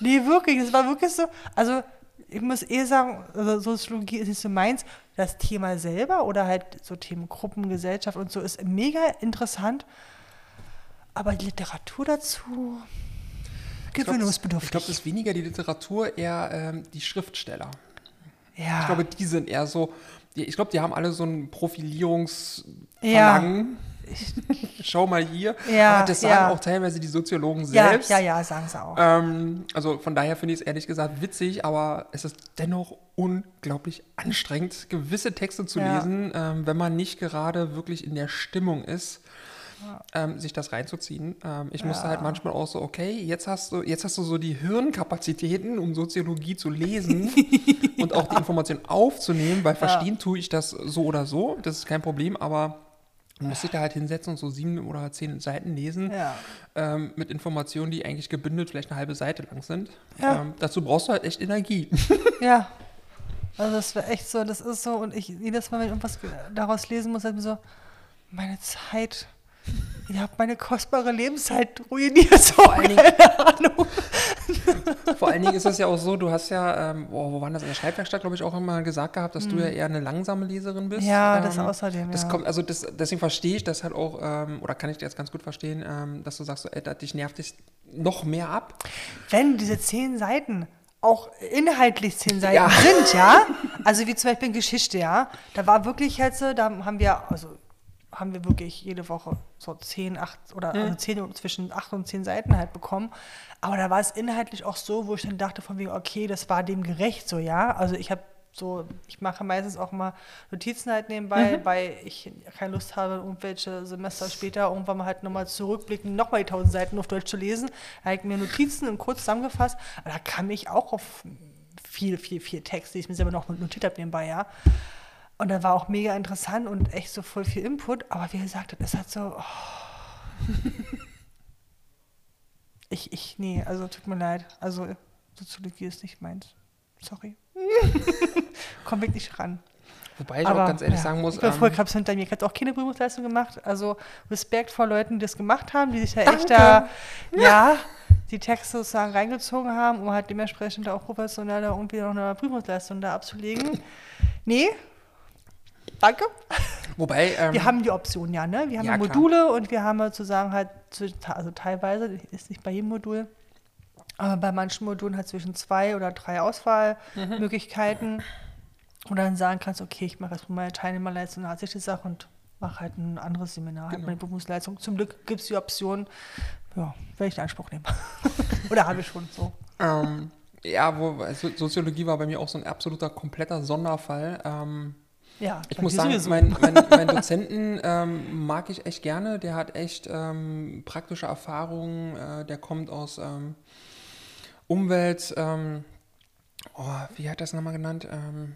Speaker 1: Nee, wirklich, es war wirklich so, also ich muss eh sagen, also Soziologie ist nicht so meins. Das Thema selber oder halt so Themen Gruppen, Gesellschaft und so ist mega interessant. Aber die Literatur dazu. Gewöhnungsbedürftig.
Speaker 2: Ich glaube, das ist weniger die Literatur, eher ähm, die Schriftsteller.
Speaker 1: ja.
Speaker 2: Ich glaube, die sind eher so, ich glaube, die haben alle so ein
Speaker 1: Ja.
Speaker 2: Profilierungsverlangen. *laughs* Schau mal hier.
Speaker 1: Ja,
Speaker 2: Aber das sagen
Speaker 1: ja.
Speaker 2: auch teilweise die Soziologen
Speaker 1: ja,
Speaker 2: selbst.
Speaker 1: ja, ja, sagen sie auch.
Speaker 2: Ähm, also von daher finde ich es ehrlich gesagt witzig, aber es ist dennoch unglaublich anstrengend, gewisse Texte zu
Speaker 1: Ja.
Speaker 2: lesen, ähm, wenn man nicht gerade wirklich in der Stimmung ist, ähm, sich das reinzuziehen. Ähm, ich musste
Speaker 1: Ja.
Speaker 2: halt manchmal auch so, okay, jetzt hast du, jetzt hast du so die Hirnkapazitäten, um Soziologie zu lesen *laughs* und auch die Information aufzunehmen, weil verstehen tue ich das so oder so, das ist kein Problem, aber man muss sich da halt hinsetzen und so sieben oder zehn Seiten lesen
Speaker 1: Ja.
Speaker 2: ähm, mit Informationen, die eigentlich gebündelt vielleicht eine halbe Seite lang sind.
Speaker 1: Ja.
Speaker 2: Ähm, dazu brauchst du halt echt Energie. *laughs*
Speaker 1: Ja. Also das wäre echt so, das ist so, und ich jedes Mal, wenn ich irgendwas ge- daraus lesen muss, halt mir so, meine Zeit, *laughs* ihr habt meine kostbare Lebenszeit ruiniert, so,
Speaker 2: allen Dingen-
Speaker 1: Ahnung.
Speaker 2: Vor allen Dingen ist es ja auch so, du hast ja, ähm, oh, wo waren das in der Schreibwerkstatt, glaube ich, auch immer gesagt gehabt, dass du ja eher eine langsame Leserin bist.
Speaker 1: Ja,
Speaker 2: ähm,
Speaker 1: das außerdem,
Speaker 2: Das
Speaker 1: ja.
Speaker 2: kommt, also das, deswegen verstehe ich das halt auch, ähm, oder kann ich dir jetzt ganz gut verstehen, ähm, dass du sagst, so, da- dich nervt dich noch mehr ab.
Speaker 1: Wenn diese zehn Seiten auch inhaltlich zehn Seiten
Speaker 2: Ja.
Speaker 1: sind, ja, also wie zum Beispiel in Geschichte, ja, da war wirklich so, da haben wir, also haben wir wirklich jede Woche so zehn, acht oder also zehn zwischen acht und zehn Seiten halt bekommen. Aber da war es inhaltlich auch so, wo ich dann dachte von wegen, okay, das war dem gerecht so, ja. Also ich habe so, ich mache meistens auch mal Notizen halt nebenbei, weil ich keine Lust habe, irgendwelche Semester später irgendwann mal halt nochmal zurückblicken, nochmal die tausend Seiten auf Deutsch zu lesen. Da habe ich mir Notizen und kurz zusammengefasst. Aber da kam ich auch auf viel, viel, viel Text, die ich mir selber noch notiert habe nebenbei, ja. Und dann war auch mega interessant und echt so voll viel Input. Aber wie gesagt, ist halt so. Oh. Ich, ich, nee, also tut mir leid. Also Soziologie ist nicht meins. Sorry. *laughs* Komm wirklich ran.
Speaker 2: Wobei ich auch ganz ehrlich
Speaker 1: ja,
Speaker 2: sagen muss,
Speaker 1: Ich war früher
Speaker 2: ähm,
Speaker 1: Krebs hinter mir. Ich habe auch keine Prüfungsleistung gemacht. Also Respekt vor Leuten, die das gemacht haben, die sich da echt da, ja, die Texte sozusagen reingezogen haben, um halt dementsprechend auch professionell da irgendwie noch eine Prüfungsleistung da abzulegen. Nee. Danke.
Speaker 2: wobei, ähm,
Speaker 1: Wir haben die Option, ja, ne? Wir haben
Speaker 2: Ja,
Speaker 1: ja,
Speaker 2: klar.
Speaker 1: Module und wir haben sozusagen halt, also teilweise, ist nicht bei jedem Modul, aber bei manchen Modulen halt zwischen zwei oder drei Auswahlmöglichkeiten. Und dann sagen kannst, okay, ich mache erstmal meine Teilnehmerleistung, dann hat sich die Sache und mache halt ein anderes Seminar, halt
Speaker 2: Genau.
Speaker 1: meine Berufsleistung. Zum Glück gibt es die Option, ja, werde ich in Anspruch nehmen. *laughs* oder habe ich schon so.
Speaker 2: Ähm, ja, wo, also Soziologie war bei mir auch so ein absoluter kompletter Sonderfall. Ähm,
Speaker 1: Ja,
Speaker 2: ich muss sagen,
Speaker 1: sowieso.
Speaker 2: mein, mein, *laughs* mein Dozenten ähm, mag ich echt gerne. Der hat echt ähm, praktische Erfahrungen. Äh, der kommt aus ähm, Umwelt. Ähm, oh, wie hat er das nochmal genannt? Ähm,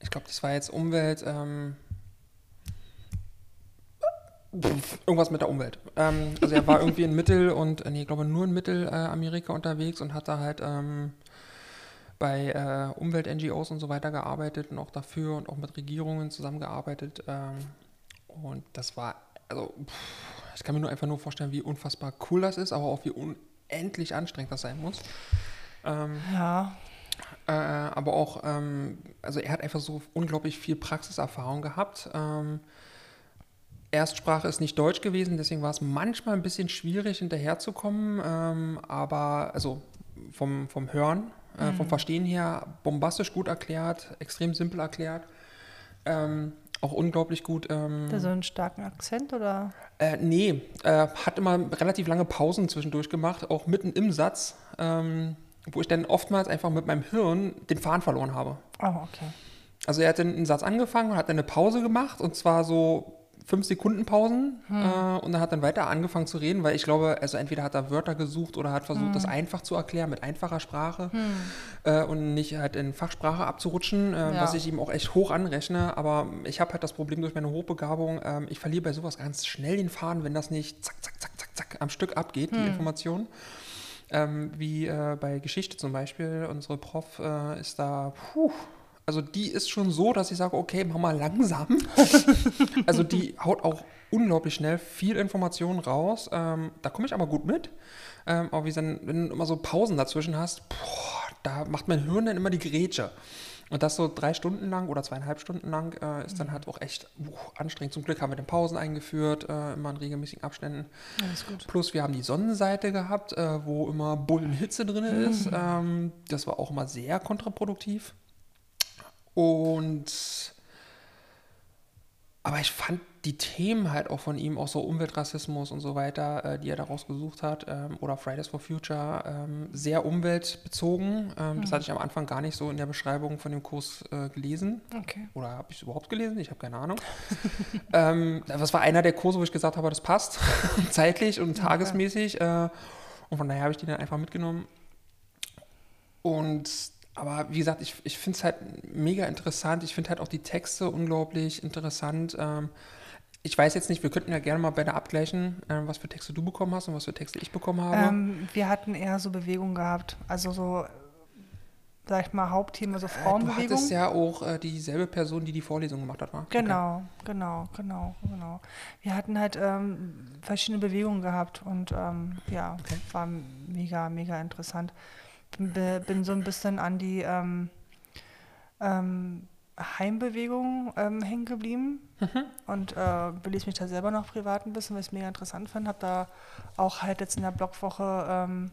Speaker 2: ich glaube, das war jetzt Umwelt. Ähm, pf, irgendwas mit der Umwelt. Ähm, also er war *laughs* irgendwie in Mittel- und, äh, nee, ich glaube nur in Mittelamerika unterwegs und hat da halt ähm, bei äh, Umwelt-NGOs und so weiter gearbeitet und auch dafür und auch mit Regierungen zusammengearbeitet. Ähm, und das war, also pff, ich kann mir nur einfach nur vorstellen, wie unfassbar cool das ist, aber auch wie unendlich anstrengend das sein muss. Ähm,
Speaker 1: Ja,
Speaker 2: äh, aber auch, ähm, also er hat einfach so unglaublich viel Praxiserfahrung gehabt. Ähm, Erstsprache ist nicht Deutsch gewesen, deswegen war es manchmal ein bisschen schwierig hinterherzukommen, ähm, aber also vom, vom Hören, äh, vom Verstehen her bombastisch gut erklärt, extrem simpel erklärt. Ähm, auch unglaublich gut. Ähm,
Speaker 1: hat er so einen starken Akzent oder?
Speaker 2: äh, nee, äh, hat immer relativ lange Pausen zwischendurch gemacht, auch mitten im Satz, ähm, wo ich dann oftmals einfach mit meinem Hirn den Faden verloren habe.
Speaker 1: Oh, okay.
Speaker 2: Also er hat dann einen Satz angefangen, hat dann eine Pause gemacht und zwar so fünf Sekunden Pausen äh, und dann hat dann weiter angefangen zu reden, weil ich glaube, also entweder hat er Wörter gesucht oder hat versucht, das einfach zu erklären mit einfacher Sprache äh, und nicht halt in Fachsprache abzurutschen, äh,
Speaker 1: Ja.
Speaker 2: was ich ihm auch echt hoch anrechne. Aber ich habe halt das Problem durch meine Hochbegabung, ähm, ich verliere bei sowas ganz schnell den Faden, wenn das nicht zack, zack, zack, zack, zack am Stück abgeht, die Information. Ähm, wie äh, bei Geschichte zum Beispiel. Unsere Prof äh, ist da, puh, also die ist schon so, dass ich sage, okay, mach mal langsam. *laughs* also die haut auch unglaublich schnell viel Information raus. Ähm, da komme ich aber gut mit. Ähm, aber wie dann, wenn du immer so Pausen dazwischen hast, boah, da macht mein Hirn dann immer die Grätsche. Und das so drei Stunden lang oder zweieinhalb Stunden lang äh, ist dann halt auch echt uh, anstrengend. Zum Glück haben wir den Pausen eingeführt, äh, immer in regelmäßigen Abständen.
Speaker 1: Alles gut.
Speaker 2: Plus wir haben die Sonnenseite gehabt, äh, wo immer Bullenhitze drin ist.
Speaker 1: Mhm.
Speaker 2: Ähm, das war auch immer sehr kontraproduktiv. Und aber ich fand die Themen halt auch von ihm, auch so Umweltrassismus und so weiter, äh, die er daraus gesucht hat, ähm, oder Fridays for Future, ähm, sehr umweltbezogen. Ähm, Das hatte ich am Anfang gar nicht so in der Beschreibung von dem Kurs äh, gelesen.
Speaker 1: Okay.
Speaker 2: Oder habe ich es überhaupt gelesen? Ich habe keine Ahnung. *laughs* ähm, das war einer der Kurse, wo ich gesagt habe, das passt *laughs* zeitlich und tagesmäßig. Äh, und von daher habe ich die dann einfach mitgenommen. Und aber wie gesagt, ich, ich finde es halt mega interessant. Ich finde halt auch die Texte unglaublich interessant. Ähm, ich weiß jetzt nicht, wir könnten ja gerne mal beide abgleichen, äh, was für Texte du bekommen hast und was für Texte ich bekommen habe.
Speaker 1: Ähm, wir hatten eher so Bewegung gehabt. Also so, sag ich mal, Hauptthema so
Speaker 2: Äh, du
Speaker 1: Frauenbewegung.
Speaker 2: hattest ja auch äh, dieselbe Person, die die Vorlesung gemacht hat, war? Okay.
Speaker 1: Genau, genau, genau, genau. Wir hatten halt ähm, verschiedene Bewegungen gehabt und ähm, ja,
Speaker 2: Okay.
Speaker 1: war mega, mega interessant. Bin, so ein bisschen an die ähm, ähm, Heimbewegung ähm, hängen geblieben und äh, belese mich da selber noch privat ein bisschen, weil ich es mega interessant fand. Habe da auch halt jetzt in der Blogwoche ähm,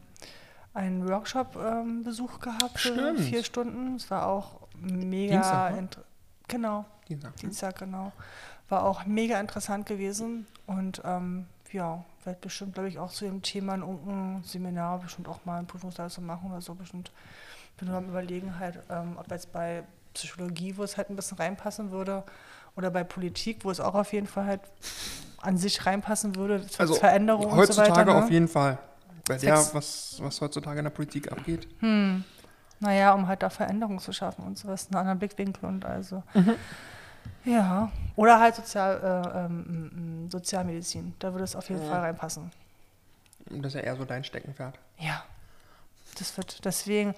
Speaker 1: einen Workshop-Besuch gehabt für vier Stunden. Es war auch mega
Speaker 2: Dienstag, ne?
Speaker 1: Genau,
Speaker 2: Dienstag.
Speaker 1: Dienstag, genau. War auch mega interessant gewesen und ähm, ja, werde bestimmt, glaube ich, auch zu dem Thema in irgendeinem Seminar bestimmt auch mal eine Prüfungsleistung machen oder so. Bestimmt bin nur am Überlegen halt, ähm, ob jetzt bei Psychologie, wo es halt ein bisschen reinpassen würde, oder bei Politik, wo es auch auf jeden Fall halt an sich reinpassen würde,
Speaker 2: Also
Speaker 1: Veränderung
Speaker 2: heutzutage
Speaker 1: und so weiter.
Speaker 2: auf
Speaker 1: ne?
Speaker 2: jeden Fall. Der,
Speaker 1: Sex-
Speaker 2: was, was heutzutage in der Politik abgeht.
Speaker 1: Hm. Naja, um halt da Veränderungen zu schaffen und sowas, einen anderen Blickwinkel und also. Ja. Oder halt Sozial, äh, ähm, Sozialmedizin. Da würde es auf jeden
Speaker 2: Ja.
Speaker 1: Fall reinpassen.
Speaker 2: Das ist ja eher so dein Steckenpferd.
Speaker 1: Ja. Das wird deswegen.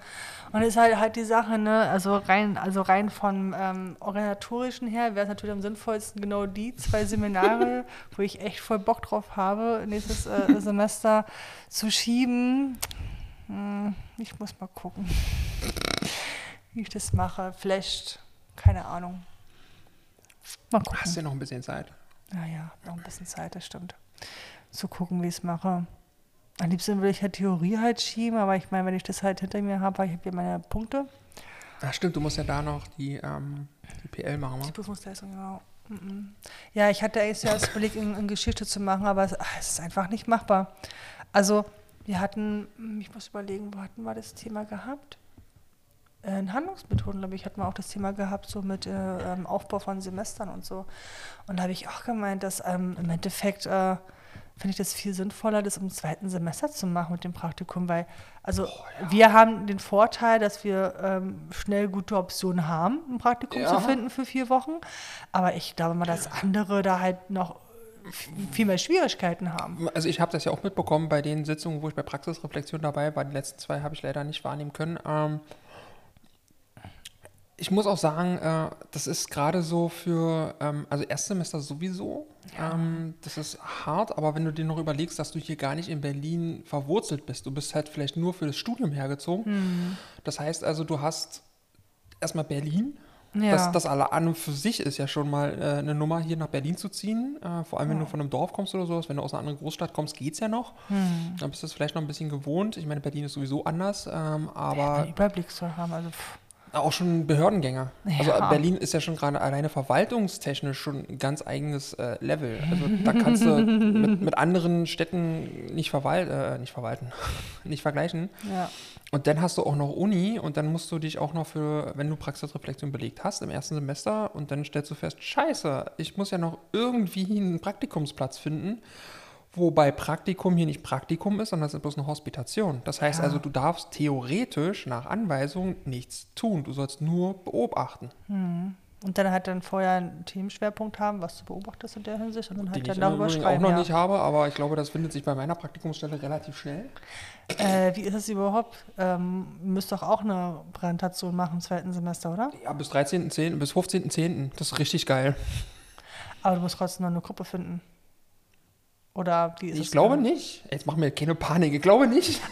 Speaker 1: Und es ist halt halt die Sache, ne, also rein, also rein vom ähm, organisatorischen her wäre es natürlich am sinnvollsten, genau die zwei Seminare, wo ich echt voll Bock drauf habe, nächstes äh, *laughs* Semester zu schieben. Hm, ich muss mal gucken, wie ich das mache. Vielleicht, keine Ahnung. Mal gucken.
Speaker 2: Hast ja noch ein bisschen Zeit.
Speaker 1: Naja, noch ein bisschen Zeit, das stimmt. Zu gucken, wie ich es mache. Am liebsten würde ich halt Theorie halt schieben, aber ich meine, wenn ich das halt hinter mir habe, ich habe hier meine Punkte.
Speaker 2: Ach stimmt, du musst ja da noch die, ähm, die PL machen,
Speaker 1: Die
Speaker 2: wa?
Speaker 1: Prüfungsleistung, genau. Mhm. Ja, ich hatte eigentlich zuerst überlegt, in, in Geschichte zu machen, aber es, ach, es ist einfach nicht machbar. Also, wir hatten, hm, ich muss überlegen, wo hatten wir das Thema gehabt? Äh, In Handlungsmethoden, glaube ich, hatten wir auch das Thema gehabt, so mit äh, ähm, Aufbau von Semestern und so. Und da habe ich auch gemeint, dass ähm, im Endeffekt äh, finde ich das viel sinnvoller, das im zweiten Semester zu machen mit dem Praktikum, weil, also wir haben den Vorteil, dass wir ähm, schnell gute Optionen haben, ein Praktikum zu
Speaker 2: Ja.
Speaker 1: finden für vier Wochen. Aber ich glaube mal, dass andere da halt noch viel mehr Schwierigkeiten haben.
Speaker 2: Also ich habe das ja auch mitbekommen bei den Sitzungen, wo ich bei Praxisreflexion dabei war. Die letzten zwei habe ich leider nicht wahrnehmen können. Ähm, ich muss auch sagen, äh, das ist gerade so für, ähm, also Erstsemester sowieso, ähm, das ist hart, aber wenn du dir noch überlegst, dass du hier gar nicht in Berlin verwurzelt bist, du bist halt vielleicht nur für das Studium hergezogen. Das heißt also, du hast erstmal Berlin,
Speaker 1: Ja.
Speaker 2: das, das alle an und für sich ist ja schon mal äh, eine Nummer, hier nach Berlin zu ziehen. Äh, vor allem, wenn du von einem Dorf kommst oder sowas. Wenn du aus einer anderen Großstadt kommst, geht's ja noch.
Speaker 1: Hm.
Speaker 2: Dann bist du es vielleicht noch ein bisschen gewohnt. Ich meine, Berlin ist sowieso anders, ähm, aber
Speaker 1: einen Überblick zu haben. Also, pff.
Speaker 2: Auch schon Behördengänger. Also
Speaker 1: Ja.
Speaker 2: äh, Berlin ist ja schon gerade alleine verwaltungstechnisch schon ein ganz eigenes äh, Level. Also da *laughs* kannst du mit, mit anderen Städten nicht, verwal äh, nicht verwalten, *laughs* nicht vergleichen.
Speaker 1: ja.
Speaker 2: Und dann hast du auch noch Uni und dann musst du dich auch noch für, wenn du Praxisreflexion belegt hast im ersten Semester und dann stellst du fest, scheiße, ich muss ja noch irgendwie einen Praktikumsplatz finden, wobei Praktikum hier nicht Praktikum ist, sondern es ist bloß eine Hospitation. Das heißt
Speaker 1: Ja.
Speaker 2: also, du darfst theoretisch nach Anweisung nichts tun, du sollst nur beobachten.
Speaker 1: Und dann halt dann vorher einen Themenschwerpunkt haben, was du beobachtest in der Hinsicht und dann
Speaker 2: Den
Speaker 1: halt
Speaker 2: ich
Speaker 1: dann
Speaker 2: im
Speaker 1: darüber
Speaker 2: Übrigen
Speaker 1: schreiben.
Speaker 2: auch noch
Speaker 1: ja.
Speaker 2: nicht habe, aber ich glaube, das findet sich bei meiner Praktikumsstelle relativ schnell.
Speaker 1: Äh, wie ist es überhaupt? Ähm, müsst doch auch eine Präsentation machen im zweiten Semester, oder?
Speaker 2: Ja, bis 13.10., bis 15.10., das ist richtig geil.
Speaker 1: Aber du musst trotzdem noch eine Gruppe finden. Oder wie ist es?
Speaker 2: Ich glaube
Speaker 1: dann?
Speaker 2: nicht. Jetzt mach mir keine Panik. Ich glaube nicht. *laughs*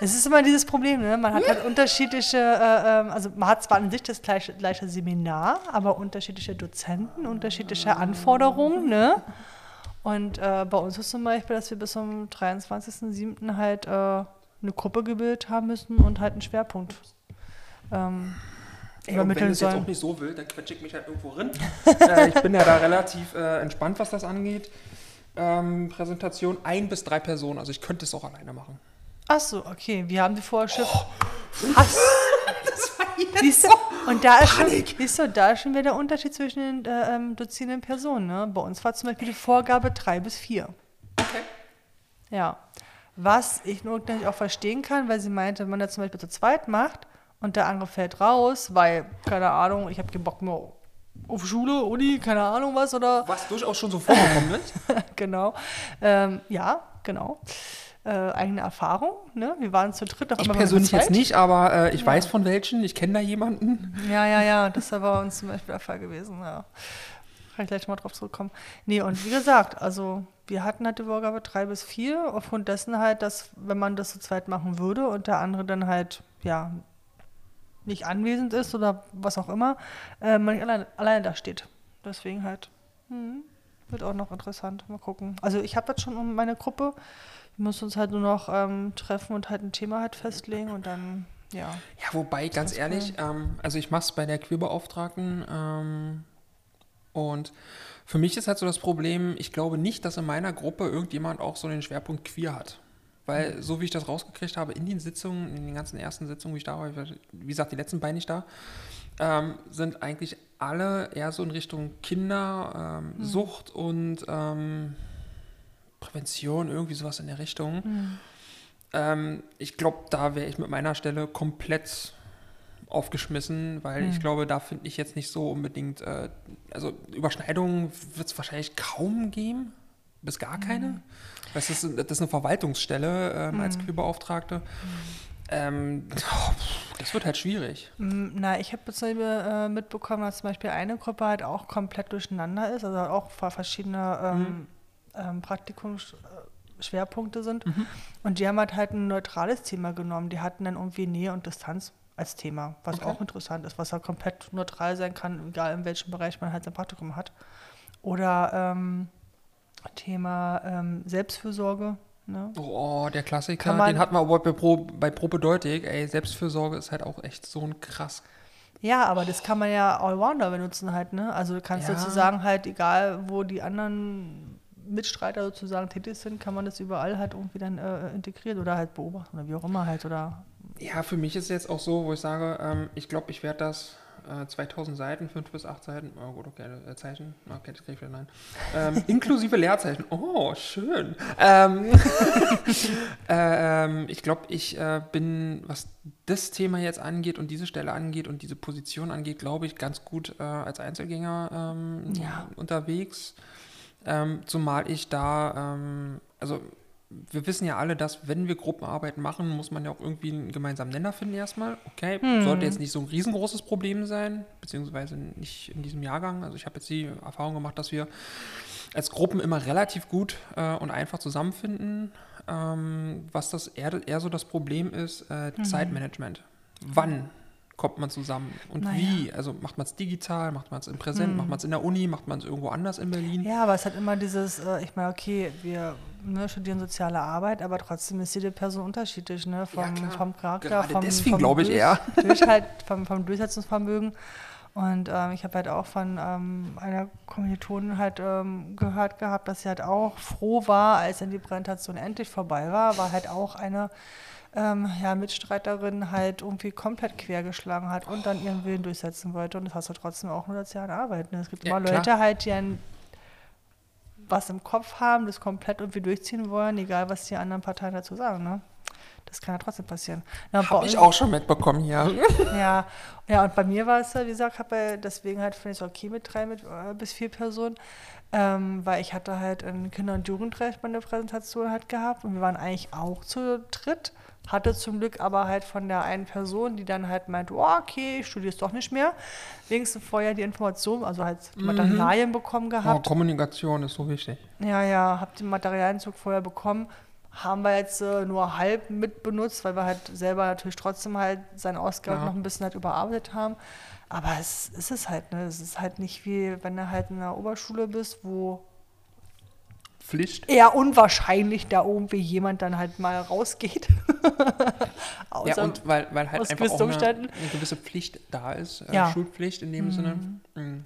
Speaker 1: Es ist immer dieses Problem, ne? man hat halt unterschiedliche, äh, ähm, also man hat zwar an sich das gleiche, gleiche Seminar, aber unterschiedliche Dozenten, unterschiedliche Anforderungen. Ne? Und äh, bei uns ist zum Beispiel, dass wir bis zum 23.07. halt äh, eine Gruppe gebildet haben müssen und halt einen Schwerpunkt ähm,
Speaker 2: Ey, und wenn es jetzt auch nicht so will, dann quetsche ich mich halt irgendwo rein. *laughs* äh, ich bin ja da relativ äh, entspannt, was das angeht. Ähm, Präsentation ein bis drei Personen, also ich könnte es auch alleine machen.
Speaker 1: Ach so, okay. Wir haben die Vorschrift. Oh. Hass. *laughs* das war siehst du, und da ist, schon, siehst du, da ist schon wieder der Unterschied zwischen den äh, ähm, dozierenden Personen. Ne? Bei uns war zum Beispiel die Vorgabe drei bis vier. Okay. Ja. Was ich nur auch verstehen kann, weil sie meinte, wenn man das zum Beispiel zu zweit macht und der andere fällt raus, weil, keine Ahnung, ich habe keinen Bock mehr auf Schule, Uni, keine Ahnung was oder.
Speaker 2: Was durchaus schon so vorgekommen ist. *laughs*
Speaker 1: genau. Ähm, ja, genau äh, eigene Erfahrung. Ne? Wir waren zu dritt.
Speaker 2: Auf ich persönlich jetzt nicht, aber äh, ich ja. weiß von welchen. Ich kenne da jemanden.
Speaker 1: Ja, ja, ja. Das war bei uns zum Beispiel der Fall gewesen. Ja. Kann ich gleich mal drauf zurückkommen. Nee, und wie gesagt, also wir hatten halt die Vorgabe drei bis vier. Aufgrund dessen halt, dass wenn man das zu zweit machen würde und der andere dann halt, ja, nicht anwesend ist oder was auch immer, äh, man nicht alleine, alleine da steht. Deswegen halt, hm, wird auch noch interessant. Mal gucken. Also ich habe jetzt schon um meine Gruppe wir müssen uns halt nur noch ähm, treffen und halt ein Thema halt festlegen und dann, ja.
Speaker 2: Ja, wobei, ganz ehrlich, ähm, also ich mache es bei der Queerbeauftragten ähm, und für mich ist halt so das Problem, ich glaube nicht, dass in meiner Gruppe irgendjemand auch so den Schwerpunkt queer hat. Weil, so wie ich das rausgekriegt habe, in den Sitzungen, in den ganzen ersten Sitzungen, wie ich da war, wie gesagt, die letzten beiden nicht da, ähm, sind eigentlich alle eher so in Richtung Kinder, ähm, mhm. Sucht und ähm, Prävention, irgendwie sowas in der Richtung. Mhm. Ähm, ich glaube, da wäre ich mit meiner Stelle komplett aufgeschmissen, weil mhm. ich glaube, da finde ich jetzt nicht so unbedingt, äh, also Überschneidungen wird es wahrscheinlich kaum geben, bis gar keine. Mhm. Das, ist, das ist eine Verwaltungsstelle ähm, als mhm. Queerbeauftragte. Mhm. Ähm, *laughs* das wird halt schwierig.
Speaker 1: Na, ich habe äh, mitbekommen, dass zum Beispiel eine Gruppe halt auch komplett durcheinander ist, also auch verschiedene ähm, mhm ähm, Praktikumsschwerpunkte sind. Mhm. Und die haben halt, halt ein neutrales Thema genommen. Die hatten dann irgendwie Nähe und Distanz als Thema, was okay. auch interessant ist, was ja halt komplett neutral sein kann, egal in welchem Bereich man halt sein Praktikum hat. Oder ähm, Thema ähm, Selbstfürsorge. Ne?
Speaker 2: Oh, der Klassiker, den hatten wir aber bei, Pro, bei Probedeutig. Ey, Selbstfürsorge ist halt auch echt so ein krass
Speaker 1: ja, aber das kann man ja Allrounder benutzen halt, ne? Also du kannst ja. sozusagen halt, egal wo die anderen Mitstreiter sozusagen tätig sind, kann man das überall halt irgendwie dann äh, integrieren oder halt beobachten oder wie auch immer halt oder.
Speaker 2: Ja, für mich ist es jetzt auch so, wo ich sage, ähm, ich glaube, ich werde das äh, 2000 Seiten, 5 bis 8 Seiten, oh gut, okay, äh, Zeichen, okay, das kriege ich wieder nein, ähm, *laughs* inklusive Leerzeichen, oh, schön. Ähm, *laughs* äh, ähm, ich glaube, ich äh, bin, was das Thema jetzt angeht und diese Stelle angeht und diese Position angeht, glaube ich, ganz gut äh, als Einzelgänger ähm, ja. unterwegs. Ähm, zumal ich da, ähm, also wir wissen ja alle, dass wenn wir Gruppenarbeiten machen, muss man ja auch irgendwie einen gemeinsamen Nenner finden erstmal. Okay, hm. sollte jetzt nicht so ein riesengroßes Problem sein, beziehungsweise nicht in diesem Jahrgang. Also ich habe jetzt die Erfahrung gemacht, dass wir als Gruppen immer relativ gut äh, und einfach zusammenfinden. Ähm, was das eher, eher so das Problem ist, äh, mhm. Zeitmanagement. Wann kommt man zusammen und naja. wie? Also macht man es digital, macht man es im Präsent, hm. macht man es in der Uni, macht man es irgendwo anders in Berlin?
Speaker 1: Ja, aber es hat immer dieses, äh, ich meine, okay, wir ne, studieren soziale Arbeit, aber trotzdem ist jede Person unterschiedlich, ne? Vom, ja, vom Charakter, Gerade vom,
Speaker 2: deswegen glaube ich eher.
Speaker 1: Durch *laughs* halt, vom, vom Durchsetzungsvermögen. Und ähm, ich habe halt auch von ähm, einer Kommilitonin halt ähm, gehört gehabt, dass sie halt auch froh war, als dann die Präsentation endlich vorbei war, war halt auch eine ähm, ja, Mitstreiterin halt irgendwie komplett quergeschlagen hat und dann ihren Willen durchsetzen wollte. Und das hast du trotzdem auch nur als Jahr Arbeit. Ne? Es gibt ja, immer Leute halt, die ein, was im Kopf haben, das komplett irgendwie durchziehen wollen, egal was die anderen Parteien dazu sagen. Ne? Das kann ja trotzdem passieren.
Speaker 2: Habe ich auch schon mitbekommen, ja. *laughs*
Speaker 1: ja. Ja, und bei mir war es, wie gesagt, habe deswegen halt finde ich es okay mit drei mit, äh, bis vier Personen, ähm, weil ich hatte halt in Kinder- und Jugendrecht meine Präsentation halt gehabt und wir waren eigentlich auch zu dritt. Hatte zum Glück aber halt von der einen Person, die dann halt meinte, oh, okay, ich studiere es doch nicht mehr, wenigstens vorher die Information, also halt mhm. Materialien bekommen gehabt.
Speaker 2: Oh, Kommunikation ist so wichtig.
Speaker 1: Ja, ja, habe den Materialienzug vorher bekommen. haben wir jetzt äh, nur halb mitbenutzt, weil wir halt selber natürlich trotzdem halt seinen Ausgaben
Speaker 2: Ja.
Speaker 1: noch ein bisschen halt überarbeitet haben. Aber es ist es halt, ne? Es ist halt nicht wie, wenn du halt in der Oberschule bist, wo
Speaker 2: Pflicht.
Speaker 1: eher unwahrscheinlich da irgendwie jemand dann halt mal rausgeht. *laughs* Außer,
Speaker 2: Ja, und weil, weil halt einfach auch eine, eine gewisse Pflicht da ist, äh,
Speaker 1: Ja.
Speaker 2: Schulpflicht in dem Sinne, Mhm.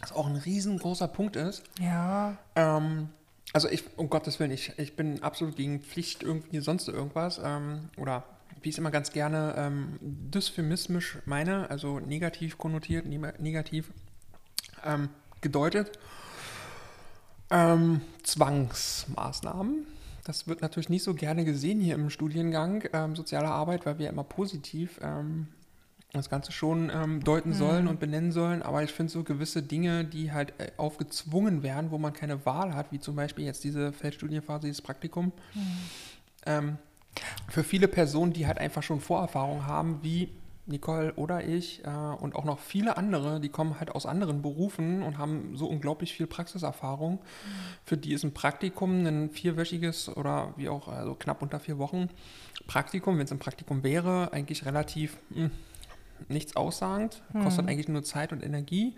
Speaker 2: was auch ein riesengroßer Punkt ist.
Speaker 1: ja,
Speaker 2: Ähm, also ich, um Gottes Willen, ich, ich bin absolut gegen Pflicht irgendwie sonst irgendwas. Ähm, oder wie ich es immer ganz gerne ähm, dysphemistisch meine, also negativ konnotiert, ne- negativ ähm, gedeutet. Ähm, Zwangsmaßnahmen. Das wird natürlich nicht so gerne gesehen hier im Studiengang ähm, Soziale Arbeit, weil wir immer positiv ähm, das Ganze schon ähm, deuten sollen und benennen sollen. Aber ich finde so gewisse Dinge, die halt äh, aufgezwungen werden, wo man keine Wahl hat, wie zum Beispiel jetzt diese Feldstudienphase, dieses Praktikum. Ähm, für viele Personen, die halt einfach schon Vorerfahrung haben, wie Nicole oder ich äh, und auch noch viele andere, die kommen halt aus anderen Berufen und haben so unglaublich viel Praxiserfahrung. Für die ist ein Praktikum, ein vierwöchiges oder wie auch also knapp unter vier Wochen Praktikum, wenn es ein Praktikum wäre, eigentlich relativ mh, nichts aussagend, kostet eigentlich nur Zeit und Energie.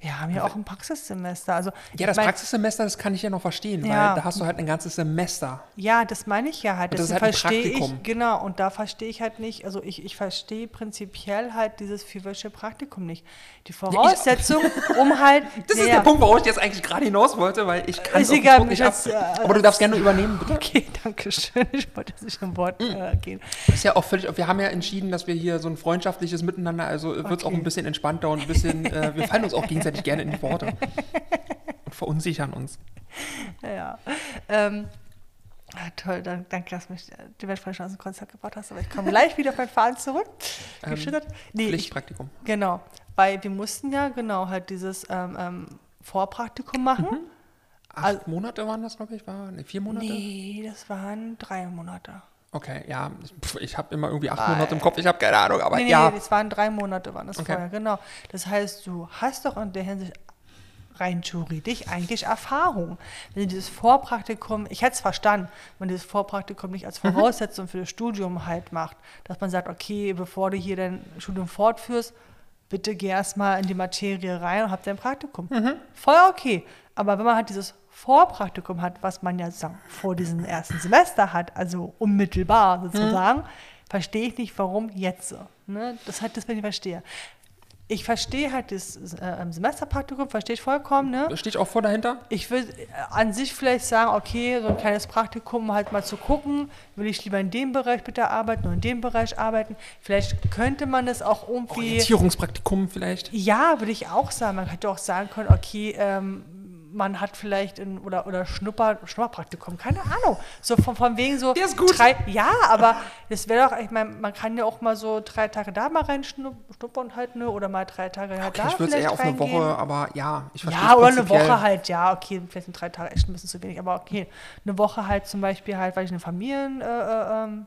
Speaker 1: Wir haben ja auch ein Praxissemester. Also,
Speaker 2: Ja, das
Speaker 1: mein,
Speaker 2: Praxissemester, das kann ich ja noch verstehen,
Speaker 1: Ja.
Speaker 2: weil da hast du halt ein ganzes Semester.
Speaker 1: Ja, das meine ich ja halt.
Speaker 2: Und das ist halt ein
Speaker 1: verstehe ich, genau, und da verstehe ich halt nicht, also ich, ich verstehe prinzipiell halt dieses vierwöchige Praktikum nicht. Die Voraussetzung, *laughs* um halt.
Speaker 2: Das ist
Speaker 1: naja,
Speaker 2: der Punkt, worauf ich jetzt eigentlich gerade hinaus wollte, weil ich kann
Speaker 1: Ist
Speaker 2: es
Speaker 1: egal,
Speaker 2: nicht ab.
Speaker 1: äh,
Speaker 2: Aber du darfst gerne übernehmen, bitte. *laughs*
Speaker 1: Okay, danke schön. Ich wollte nicht im Wort
Speaker 2: Mm.
Speaker 1: äh, gehen.
Speaker 2: Ist ja auch völlig, wir haben ja entschieden, dass wir hier so ein freundschaftliches Miteinander, also wird es auch ein bisschen entspannter und ein bisschen, äh, wir fallen uns auch *laughs* gegenseitig gerne in die Worte. *laughs* Und verunsichern uns.
Speaker 1: Ja. Ähm, ah, toll, dann, danke, dass du mich Weltfreunde aus dem Konzert gebracht hast. Aber ich komme gleich wieder auf meinen Faden zurück.
Speaker 2: Ähm,
Speaker 1: Geschüttert. Nee, ich,
Speaker 2: Pflichtpraktikum.
Speaker 1: genau. Weil wir mussten ja genau halt dieses ähm, ähm, Vorpraktikum machen.
Speaker 2: Mhm. Acht
Speaker 1: Also-
Speaker 2: Monate waren das, glaube ich, war? Ne, vier Monate?
Speaker 1: Nee, das waren drei Monate.
Speaker 2: Okay, ja, pf, ich habe immer irgendwie acht Monate im Kopf, ich habe keine Ahnung, aber
Speaker 1: nee, nee,
Speaker 2: ja.
Speaker 1: nee, das waren drei Monate, waren das
Speaker 2: Okay.
Speaker 1: vorher, genau. Das heißt, du hast doch in der Hinsicht rein theoretisch eigentlich Erfahrung. Wenn du dieses Vorpraktikum, ich hätte es verstanden, wenn du dieses Vorpraktikum nicht als
Speaker 2: Mhm.
Speaker 1: Voraussetzung für das Studium halt macht, dass man sagt, okay, bevor du hier dein Studium fortführst, bitte geh erstmal in die Materie rein und hab dein Praktikum.
Speaker 2: Mhm.
Speaker 1: Voll okay. Aber wenn man halt dieses Vorpraktikum hat, was man ja vor diesem ersten Semester hat, also unmittelbar sozusagen, verstehe ich nicht, warum jetzt so. Ne? Das halt das, was ich verstehe. Ich verstehe halt das äh, Semesterpraktikum, verstehe ich vollkommen. Ne?
Speaker 2: Stehe ich auch vor dahinter?
Speaker 1: Ich würde äh, an sich vielleicht sagen, okay, so ein kleines Praktikum um halt mal zu gucken, will ich lieber in dem Bereich bitte arbeiten oder in dem Bereich arbeiten. Vielleicht könnte man das auch irgendwie.
Speaker 2: Orientierungspraktikum vielleicht?
Speaker 1: Ja, würde ich auch sagen. Man hätte auch sagen können, okay, ähm, man hat vielleicht in, oder, oder Schnupper, Schnupperpraktikum, keine Ahnung. So von, von wegen so.
Speaker 2: Der ist gut.
Speaker 1: Drei, ja, aber das wäre doch, ich meine, man kann ja auch mal so drei Tage da mal reinschnuppern halt, ne? Oder mal drei Tage halt
Speaker 2: Okay,
Speaker 1: da
Speaker 2: ich würde es eher auf eine. Woche, aber ja, ich verstehe
Speaker 1: Ja, oder eine. Woche halt, ja, okay, vielleicht sind drei Tage echt ein bisschen zu wenig, aber okay. Eine Woche halt zum Beispiel halt, weil ich eine Familien, äh, äh, ähm,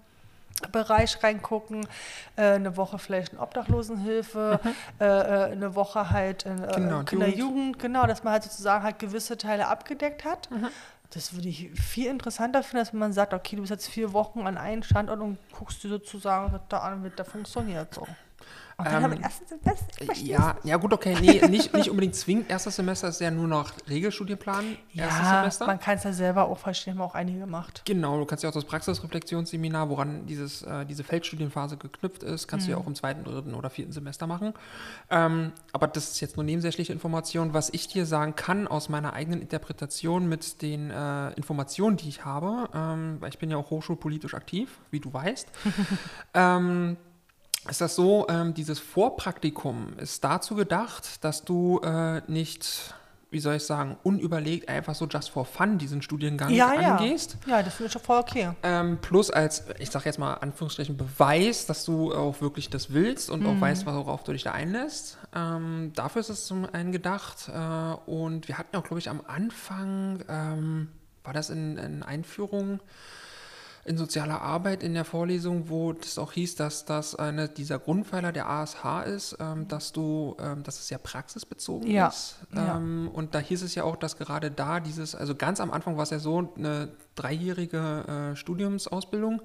Speaker 1: Bereich reingucken, äh, eine Woche vielleicht in Obdachlosenhilfe, äh, äh, eine Woche halt in
Speaker 2: Kinder-
Speaker 1: Kinderjugend, genau, dass man halt sozusagen halt gewisse Teile abgedeckt hat.
Speaker 2: Mhm.
Speaker 1: Das würde ich viel interessanter finden, als wenn man sagt, okay, du bist jetzt vier Wochen an einem Standort und guckst dir sozusagen, da an, wie da funktioniert so. Und dann
Speaker 2: Ähm,
Speaker 1: haben wir ersten Semester, ich versteh's
Speaker 2: Ja, ja gut, okay, nee, nicht, nicht unbedingt zwingend. Erstes Semester ist ja nur noch Regelstudienplan. Erstes
Speaker 1: Ja,
Speaker 2: Semester.
Speaker 1: man kann es ja selber auch verstehen, haben auch einige gemacht.
Speaker 2: Genau, du kannst ja auch das Praxisreflexionsseminar, woran dieses, äh, diese Feldstudienphase geknüpft ist, kannst du ja auch im zweiten, dritten oder vierten Semester machen. Ähm, aber das ist jetzt nur nebensächliche Information. Was ich dir sagen kann aus meiner eigenen Interpretation mit den äh, Informationen, die ich habe, ähm, weil ich bin ja auch hochschulpolitisch aktiv, wie du weißt, *laughs* ähm, ist das so, ähm, dieses Vorpraktikum ist dazu gedacht, dass du äh, nicht, wie soll ich sagen, unüberlegt einfach so just for fun diesen Studiengang
Speaker 1: Ja, ja.
Speaker 2: angehst.
Speaker 1: Ja, das finde ich schon voll okay.
Speaker 2: Ähm, plus als, ich sage jetzt mal Anführungsstrichen, Beweis, dass du auch wirklich das willst und
Speaker 1: Mhm.
Speaker 2: auch weißt, worauf du dich da einlässt. Ähm, dafür ist es zum einen gedacht. Äh, und wir hatten auch, glaube ich, am Anfang, ähm, war das in, in Einführung, in sozialer Arbeit in der Vorlesung, wo das auch hieß, dass das eine dieser Grundpfeiler der ASH ist, ähm, dass du, ähm, dass es ja praxisbezogen
Speaker 1: Ja,
Speaker 2: ist.
Speaker 1: ja.
Speaker 2: Ähm, und da hieß es ja auch, dass gerade da dieses, also ganz am Anfang war es ja so eine dreijährige äh, Studiumsausbildung,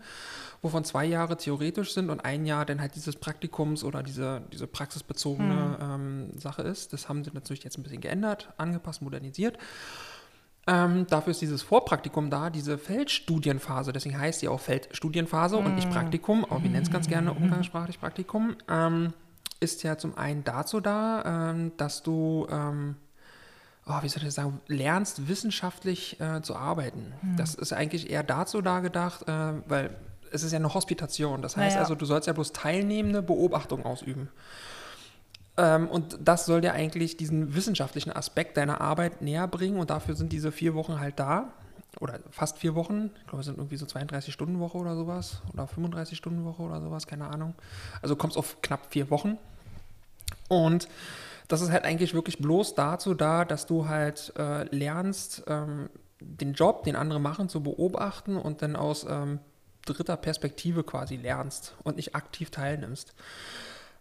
Speaker 2: wovon zwei Jahre theoretisch sind und ein Jahr dann halt dieses Praktikums oder diese, diese praxisbezogene ähm, Sache ist. Das haben sie natürlich jetzt ein bisschen geändert, angepasst, modernisiert. Ähm, dafür ist dieses Vorpraktikum da, diese Feldstudienphase. Deswegen heißt sie auch Feldstudienphase und nicht Praktikum, aber wir nennen es ganz gerne umgangssprachlich Praktikum. Ähm, ist ja zum einen dazu da, ähm, dass du, ähm, oh, wie soll ich sagen, lernst, wissenschaftlich äh, zu arbeiten. Das ist eigentlich eher dazu da gedacht, äh, weil es ist ja eine Hospitation. Das heißt
Speaker 1: Naja.
Speaker 2: also, du sollst ja bloß teilnehmende Beobachtung ausüben. Ähm, und das soll dir eigentlich diesen wissenschaftlichen Aspekt deiner Arbeit näher bringen und dafür sind diese vier Wochen halt da. Oder fast vier Wochen. Ich glaube, es sind irgendwie so 32-Stunden-Woche oder sowas. Oder 35-Stunden-Woche oder sowas, keine Ahnung. Also kommst auf knapp vier Wochen. Und das ist halt eigentlich wirklich bloß dazu da, dass du halt äh, lernst, ähm, den Job, den andere machen, zu beobachten und dann aus ähm, dritter Perspektive quasi lernst und nicht aktiv teilnimmst.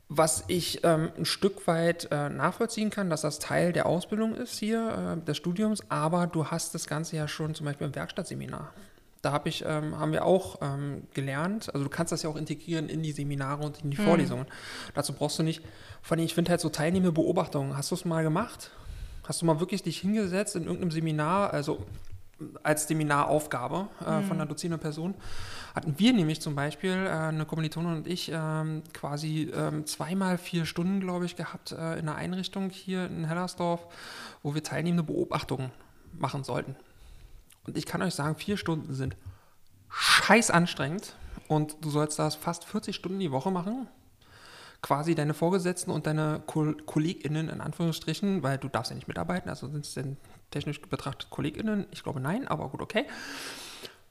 Speaker 2: Was ich ähm, ein Stück weit äh, nachvollziehen kann, dass das Teil der Ausbildung ist hier, äh, des Studiums, aber du hast das Ganze ja schon zum Beispiel im Werkstattseminar. Da hab ich, ähm, haben wir auch ähm, gelernt, also du kannst das ja auch integrieren in die Seminare und in die Vorlesungen. Dazu brauchst du nicht, vor allem ich finde halt so teilnehmende Beobachtungen. Hast du es mal gemacht? Hast du mal wirklich dich hingesetzt in irgendeinem Seminar, also als Seminaraufgabe äh, von einer dozierenden Person, hatten wir nämlich zum Beispiel, äh, eine Kommilitonin und ich, ähm, quasi ähm, zweimal vier Stunden, glaube ich, gehabt äh, in einer Einrichtung hier in Hellersdorf, wo wir teilnehmende Beobachtungen machen sollten. Und ich kann euch sagen, vier Stunden sind scheiß anstrengend und du sollst das fast 40 Stunden die Woche machen. Quasi deine Vorgesetzten und deine Ko KollegInnen in Anführungsstrichen, weil du darfst ja nicht mitarbeiten, also sind es denn technisch betrachtet KollegInnen? Ich glaube nein, aber gut, okay.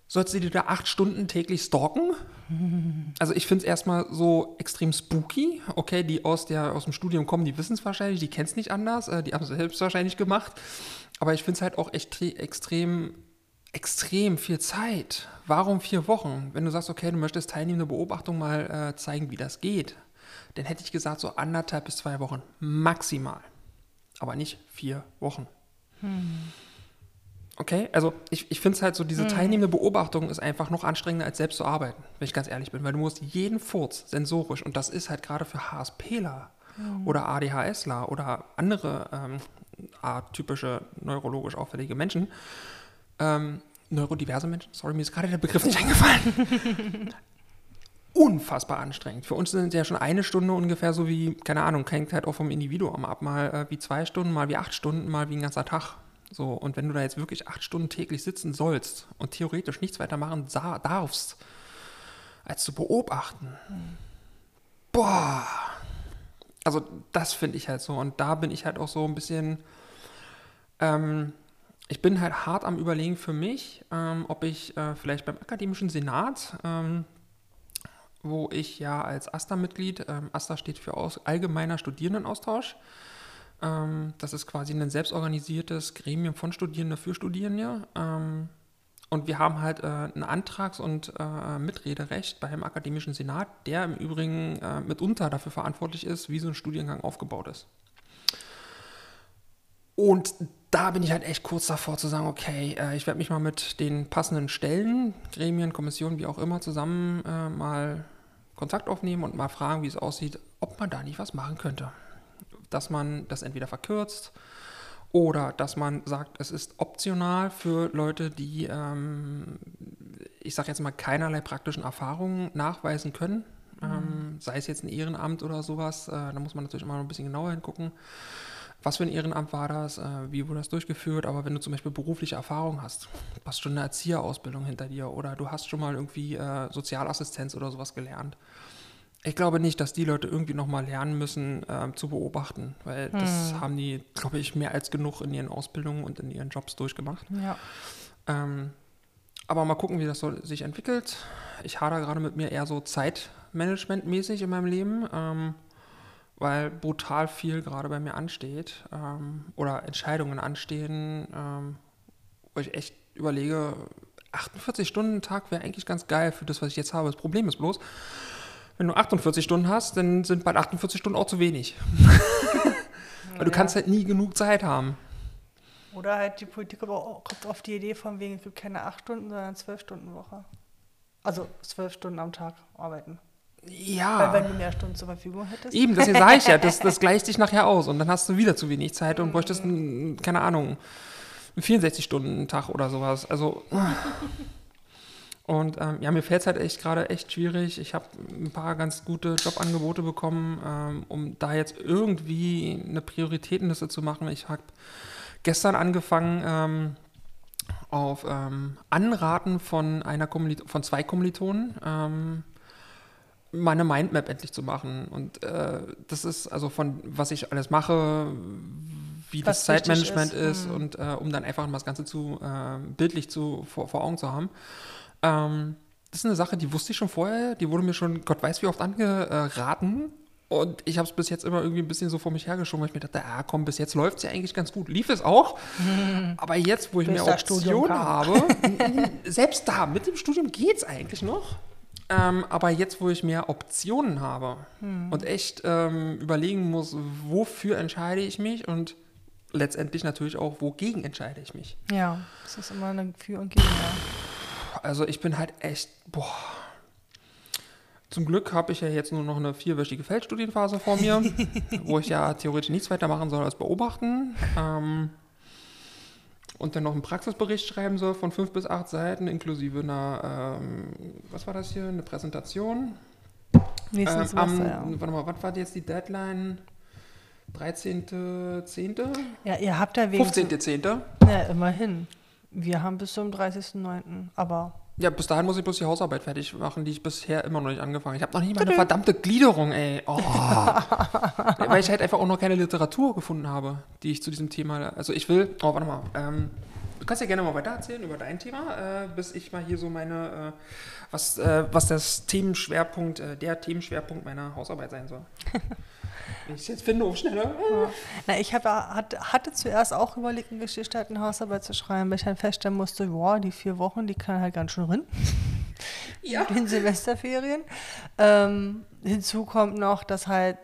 Speaker 2: Sollst du dir da acht Stunden täglich stalken? *laughs* Also ich finde es erstmal so extrem spooky. Okay, die aus, der, aus dem Studium kommen, die wissen es wahrscheinlich, die kennen es nicht anders, äh, die haben es selbst wahrscheinlich gemacht. Aber ich finde es halt auch echt extrem, extrem viel Zeit. Warum vier Wochen? Wenn du sagst, okay, du möchtest teilnehmende Beobachtung mal äh, zeigen, wie das geht, dann hätte ich gesagt, so anderthalb bis zwei Wochen maximal. Aber nicht vier Wochen. Okay, also ich, ich finde es halt so, diese teilnehmende Beobachtung ist einfach noch anstrengender als selbst zu arbeiten, wenn ich ganz ehrlich bin, weil du musst jeden Furz sensorisch, und das ist halt gerade für HSPler oder ADHSler oder andere ähm, atypische neurologisch auffällige Menschen, ähm, neurodiverse Menschen, sorry, mir ist gerade der Begriff nicht eingefallen, *laughs* unfassbar anstrengend. Für uns sind es ja schon eine Stunde ungefähr so wie, keine Ahnung, hängt halt auch vom Individuum ab, mal äh, wie zwei Stunden, mal wie acht Stunden, mal wie ein ganzer Tag. So, und wenn du da jetzt wirklich acht Stunden täglich sitzen sollst und theoretisch nichts weiter machen darfst, als zu beobachten, boah, also das finde ich halt so. Und da bin ich halt auch so ein bisschen, ähm, ich bin halt hart am Überlegen für mich, ähm, ob ich äh, vielleicht beim Akademischen Senat, ähm, wo ich ja als AStA-Mitglied, ähm, AStA steht für Aus Allgemeiner Studierendenaustausch, ähm, das ist quasi ein selbstorganisiertes Gremium von Studierenden für Studierende. Ähm, und wir haben halt äh, ein Antrags- und äh, Mitrederecht beim Akademischen Senat, der im Übrigen äh, mitunter dafür verantwortlich ist, wie so ein Studiengang aufgebaut ist. Und da bin ich halt echt kurz davor zu sagen, okay, äh, ich werde mich mal mit den passenden Stellen, Gremien, Kommissionen, wie auch immer, zusammen äh, mal Kontakt aufnehmen und mal fragen, wie es aussieht, ob man da nicht was machen könnte. Dass man das entweder verkürzt oder dass man sagt, es ist optional für Leute, die, ähm, ich sage jetzt mal, keinerlei praktischen Erfahrungen nachweisen können. Ähm, sei es jetzt ein Ehrenamt oder sowas, äh, da muss man natürlich immer noch ein bisschen genauer hingucken. Was für ein Ehrenamt war das? Äh, wie wurde das durchgeführt? Aber wenn du zum Beispiel berufliche Erfahrung hast, du hast schon eine Erzieherausbildung hinter dir oder du hast schon mal irgendwie äh, Sozialassistenz oder sowas gelernt. Ich glaube nicht, dass die Leute irgendwie nochmal lernen müssen ähm, zu beobachten, weil das haben die, glaube ich, mehr als genug in ihren Ausbildungen und in ihren Jobs durchgemacht.
Speaker 1: Ja.
Speaker 2: Ähm, aber mal gucken, wie das so sich entwickelt. Ich hader gerade mit mir eher so zeitmanagementmäßig in meinem Leben, ähm, weil brutal viel gerade bei mir ansteht ähm, oder Entscheidungen anstehen, ähm, wo ich echt überlege, 48 Stunden Tag wäre eigentlich ganz geil für das, was ich jetzt habe. Das Problem ist bloß, wenn du 48 Stunden hast, dann sind bald 48 Stunden auch zu wenig. *laughs* Weil du
Speaker 1: Ja.
Speaker 2: kannst halt nie genug Zeit haben.
Speaker 1: Oder halt die Politik kommt auf die Idee von wegen, es gibt keine 8 Stunden, sondern 12 Stunden Woche. Also 12 Stunden am Tag arbeiten.
Speaker 2: Ja.
Speaker 1: Weil wenn du mehr Stunden zur Verfügung hättest.
Speaker 2: Eben, das sage ich ja, das, das *laughs* gleicht sich nachher aus und dann hast du wieder zu wenig Zeit und bräuchtest, einen, keine Ahnung, einen 64-Stunden-Tag oder sowas. Also. *laughs* Und ähm, ja, mir fällt es halt echt gerade echt schwierig. Ich habe ein paar ganz gute Jobangebote bekommen, ähm, um da jetzt irgendwie eine Prioritätenliste zu machen. Ich habe gestern angefangen, ähm, auf ähm, Anraten von einer Kommilito von zwei Kommilitonen ähm, meine Mindmap endlich zu machen. Und äh, das ist also von was ich alles mache, wie das
Speaker 1: Was wichtig
Speaker 2: Zeitmanagement
Speaker 1: ist.
Speaker 2: ist,
Speaker 1: Mhm.
Speaker 2: und äh, um dann einfach mal das Ganze zu äh, bildlich zu, vor, vor Augen zu haben. Ähm, das ist eine Sache, die wusste ich schon vorher, die wurde mir schon Gott weiß wie oft angeraten. Und ich habe es bis jetzt immer irgendwie ein bisschen so vor mich hergeschoben, weil ich mir dachte, ah komm, bis jetzt läuft es ja eigentlich ganz gut. Lief es auch. *laughs* Aber jetzt, wo ich
Speaker 1: Bis
Speaker 2: mehr Optionen habe, *laughs* selbst da, mit dem Studium geht es eigentlich noch. Ähm, aber jetzt, wo ich mehr Optionen habe
Speaker 1: Hm.
Speaker 2: und echt ähm, überlegen muss, wofür entscheide ich mich und letztendlich natürlich auch, wogegen entscheide ich mich.
Speaker 1: Ja, das ist immer ein Für und Gegen. Ja.
Speaker 2: Also ich bin halt echt, boah. Zum Glück habe ich ja jetzt nur noch eine vierwöchige Feldstudienphase vor mir, *laughs* wo ich ja theoretisch nichts weiter machen soll als beobachten. Ähm, und dann noch einen Praxisbericht schreiben soll von fünf bis acht Seiten, inklusive einer, ähm, was war das hier, eine Präsentation.
Speaker 1: Nächsten
Speaker 2: Ähm, am,
Speaker 1: ja.
Speaker 2: Warte mal, was war jetzt die Deadline? 13.10.?
Speaker 1: Ja, ihr habt ja wegen.
Speaker 2: 15.10.
Speaker 1: Ja, immerhin. Wir haben bis zum 30.09. Aber
Speaker 2: Ja, bis dahin muss ich bloß die Hausarbeit fertig machen, die ich bisher immer noch nicht angefangen. Ich habe noch nicht mal eine verdammte Gliederung, ey. Oh. *laughs* Weil ich halt einfach auch noch keine Literatur gefunden habe, die ich zu diesem Thema. Also ich will. Oh, warte mal. Ähm, du kannst ja gerne mal weiter erzählen über dein Thema, äh, bis ich mal hier so meine, äh, was, äh, was das Themenschwerpunkt, äh, der Themenschwerpunkt meiner Hausarbeit sein soll. *laughs* Ich jetzt finde, auf schneller.
Speaker 1: Na, ich hab, hat, hatte zuerst auch überlegt, eine Geschichte halt eine Hausarbeit zu schreiben, weil ich dann feststellen musste, boah, die vier Wochen, die kann halt ganz schön rin.
Speaker 2: Ja. *laughs*
Speaker 1: In Semesterferien. Ähm, hinzu kommt noch, dass halt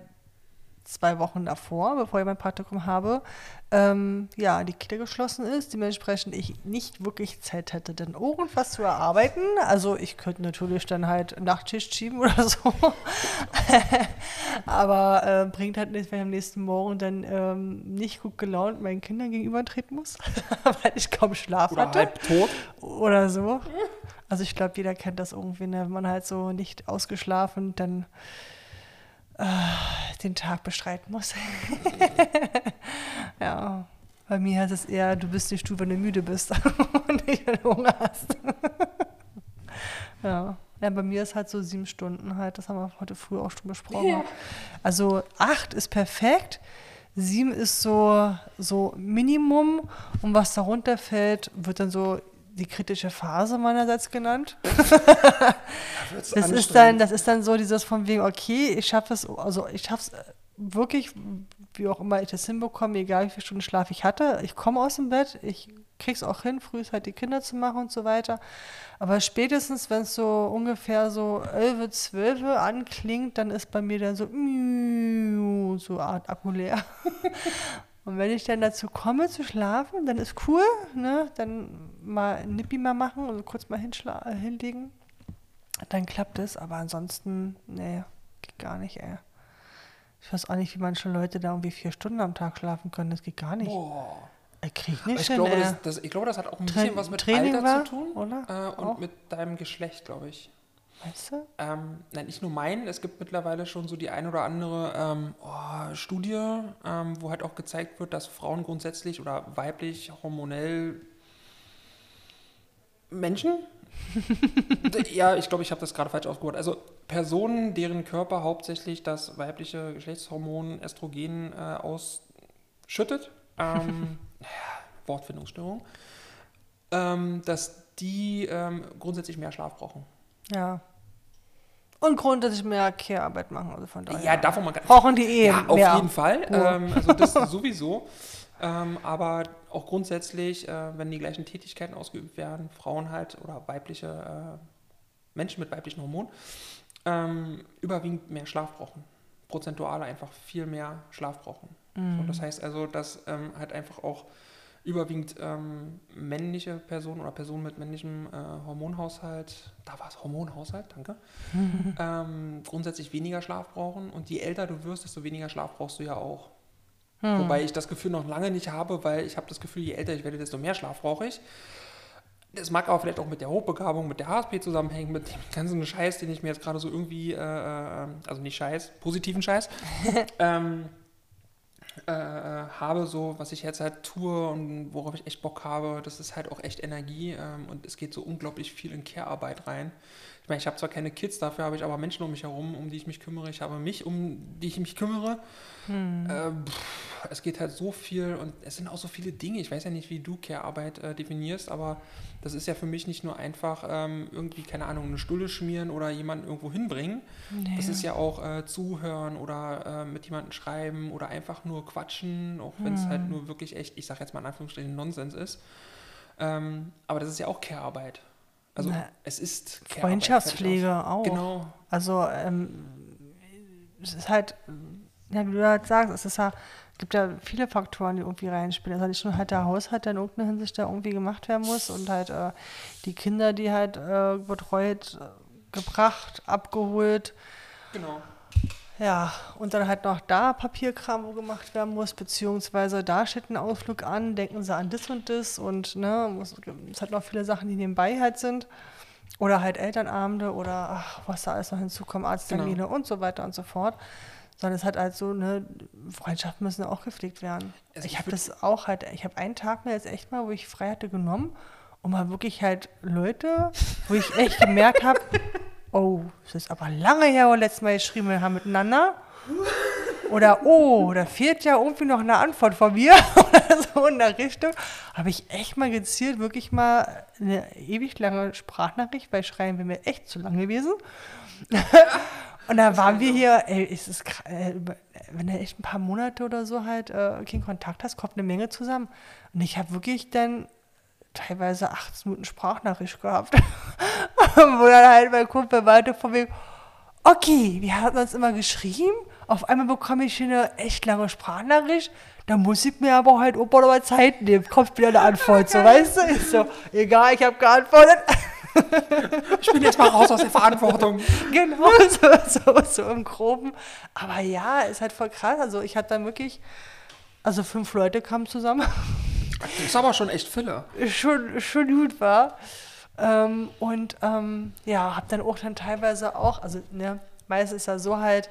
Speaker 1: zwei Wochen davor, bevor ich mein Praktikum habe, ähm, ja, die Kita geschlossen ist, dementsprechend ich nicht wirklich Zeit hätte, dann irgendwas zu erarbeiten. Also ich könnte natürlich dann halt Nachtschicht schieben oder *laughs* so. Aber äh, bringt halt nicht, wenn ich am nächsten Morgen dann ähm, nicht gut gelaunt meinen Kindern gegenübertreten muss, *laughs* weil ich kaum Schlaf
Speaker 2: Oder
Speaker 1: hatte
Speaker 2: halb tot.
Speaker 1: oder so. Also ich glaube, jeder kennt das irgendwie, ne? wenn man halt so nicht ausgeschlafen dann den Tag bestreiten muss. *laughs* ja. Bei mir heißt es eher, du bist nicht du, wenn du müde bist *laughs* und nicht, wenn du Hunger hast. *laughs* ja. ja, bei mir ist halt so sieben Stunden halt, das haben wir heute früh auch schon besprochen.
Speaker 2: Ja.
Speaker 1: Also acht ist perfekt, sieben ist so, so Minimum und was darunter fällt, wird dann so die kritische Phase meinerseits genannt. *laughs* Das ist dann, das ist dann so dieses von wegen, okay, ich schaffe es, also ich schaffe es wirklich, wie auch immer ich das hinbekomme, egal wie viele Stunden Schlaf ich hatte. Ich komme aus dem Bett, ich krieg's auch hin, früh halt die Kinder zu machen und so weiter. Aber spätestens, wenn es so ungefähr so 11, 12 anklingt, dann ist bei mir dann so, so Art Akku leer. *laughs* Und wenn ich dann dazu komme zu schlafen, dann ist cool, ne? Dann mal ein Nippi mal machen und kurz mal äh, hinlegen. Dann klappt es, aber ansonsten, nee, geht gar nicht, ey. Ich weiß auch nicht, wie manche Leute da irgendwie vier Stunden am Tag schlafen können. Das geht gar nicht.
Speaker 2: Boah.
Speaker 1: Ich krieg nicht
Speaker 2: Ich
Speaker 1: hin,
Speaker 2: glaube, das, das, ich glaube, das hat auch ein
Speaker 1: Tra-
Speaker 2: bisschen was mit
Speaker 1: Training
Speaker 2: Alter
Speaker 1: war,
Speaker 2: zu tun.
Speaker 1: oder?
Speaker 2: Äh, und
Speaker 1: Auch?
Speaker 2: mit deinem Geschlecht, glaube ich.
Speaker 1: Weißt du?
Speaker 2: Ähm, nein, nicht nur mein, es gibt mittlerweile schon so die ein oder andere ähm, oh, Studie, ähm, wo halt auch gezeigt wird, dass Frauen grundsätzlich oder weiblich hormonell Menschen? *laughs* ja, ich glaube, ich habe das gerade falsch ausgehört. Also Personen, deren Körper hauptsächlich das weibliche Geschlechtshormon Östrogen äh, ausschüttet, ähm, *laughs* ja, Wortfindungsstörung, ähm, dass die ähm, grundsätzlich mehr Schlaf brauchen.
Speaker 1: Ja. Und grundsätzlich mehr Care-Arbeit machen, also von daher.
Speaker 2: Ja, davon mal ganz
Speaker 1: Brauchen die eh
Speaker 2: Ja, auf
Speaker 1: mehr.
Speaker 2: jeden Fall. Ähm, also das *laughs* sowieso. Ähm, aber auch grundsätzlich, äh, wenn die gleichen Tätigkeiten ausgeübt werden, Frauen halt oder weibliche äh, Menschen mit weiblichen Hormonen, ähm, überwiegend mehr Schlaf brauchen. Prozentual einfach viel mehr Schlaf brauchen. Mhm. So, das heißt also, dass ähm, halt einfach auch überwiegend ähm, männliche Personen oder Personen mit männlichem äh, Hormonhaushalt, da war es Hormonhaushalt, danke, *laughs* ähm, grundsätzlich weniger Schlaf brauchen. Und je älter du wirst, desto weniger Schlaf brauchst du ja auch. Hm. Wobei ich das Gefühl noch lange nicht habe, weil ich habe das Gefühl, je älter ich werde, desto mehr Schlaf brauche ich. Das mag aber vielleicht auch mit der Hochbegabung, mit der HSP zusammenhängen, mit dem ganzen Scheiß, den ich mir jetzt gerade so irgendwie, äh, äh also nicht Scheiß, positiven Scheiß, *laughs* ähm, äh, habe, so was ich jetzt halt tue und worauf ich echt Bock habe, das ist halt auch echt Energie ähm, und es geht so unglaublich viel in Care-Arbeit rein. Ich meine, ich habe zwar keine Kids, dafür habe ich aber Menschen um mich herum, um die ich mich kümmere. Ich habe mich, um die ich mich kümmere. Hm. Äh, pff, es geht halt so viel und es sind auch so viele Dinge. Ich weiß ja nicht, wie du Care-Arbeit äh, definierst, aber das ist ja für mich nicht nur einfach ähm, irgendwie, keine Ahnung, eine Stulle schmieren oder jemanden irgendwo hinbringen. Nee. Das ist ja auch äh, zuhören oder äh, mit jemandem schreiben oder einfach nur quatschen, auch wenn es hm. halt nur wirklich echt, ich sage jetzt mal in Anführungsstrichen, Nonsens ist. Ähm, aber das ist ja auch Care-Arbeit. Also Na, es ist
Speaker 1: Care Freundschaftspflege auch.
Speaker 2: Genau.
Speaker 1: Also ähm, es ist halt, ja, wie du halt sagst, es ist ja gibt ja viele Faktoren, die irgendwie reinspielen. Also nicht nur halt der Haushalt, der in irgendeiner Hinsicht da irgendwie gemacht werden muss und halt äh, die Kinder, die halt äh, betreut, äh, gebracht, abgeholt.
Speaker 2: Genau.
Speaker 1: Ja, und dann halt noch da Papierkram, wo gemacht werden muss, beziehungsweise da steht ein Ausflug an, denken sie an das und das und ne, es hat noch viele Sachen, die nebenbei halt sind. Oder halt Elternabende oder ach, was da alles noch hinzukommt, Arzttermine genau. und so weiter und so fort sondern es hat halt so, ne, Freundschaften müssen auch gepflegt werden. Also ich habe das auch halt, ich habe einen Tag mir jetzt echt mal, wo ich frei hatte, genommen und mal wirklich halt Leute, wo ich echt gemerkt habe, *laughs* oh, es ist aber lange her, wo wir letztes Mal geschrieben haben miteinander. Oder, oh, da fehlt ja irgendwie noch eine Antwort von mir *laughs* oder so in der Richtung. Habe ich echt mal gezielt, wirklich mal eine ewig lange Sprachnachricht, weil Schreien wäre mir echt zu lang gewesen. *laughs* Und da waren wir hier, ey, ist es, äh, wenn du echt ein paar Monate oder so halt äh, keinen Kontakt hast, kommt eine Menge zusammen. Und ich habe wirklich dann teilweise 18 Minuten Sprachnachricht gehabt. *laughs* Wo dann halt mein Kumpel weiter von mir, okay, wir hatten uns immer geschrieben, auf einmal bekomme ich hier eine echt lange Sprachnachricht, da muss ich mir aber halt auch mal Zeit nehmen, kommt wieder eine Antwort, so, weißt du? Ist so, egal, ich habe geantwortet
Speaker 2: ich bin jetzt mal raus aus der Verantwortung. *laughs*
Speaker 1: Genau, *laughs* so, so, so im Groben. Aber ja, ist halt voll krass. Also ich hatte dann wirklich, also fünf Leute kamen zusammen.
Speaker 2: Das ist aber schon echt Fülle.
Speaker 1: Schon, schon gut war. Ähm, und ähm, ja, hab dann auch dann teilweise auch, also ne, meistens ist ja so halt,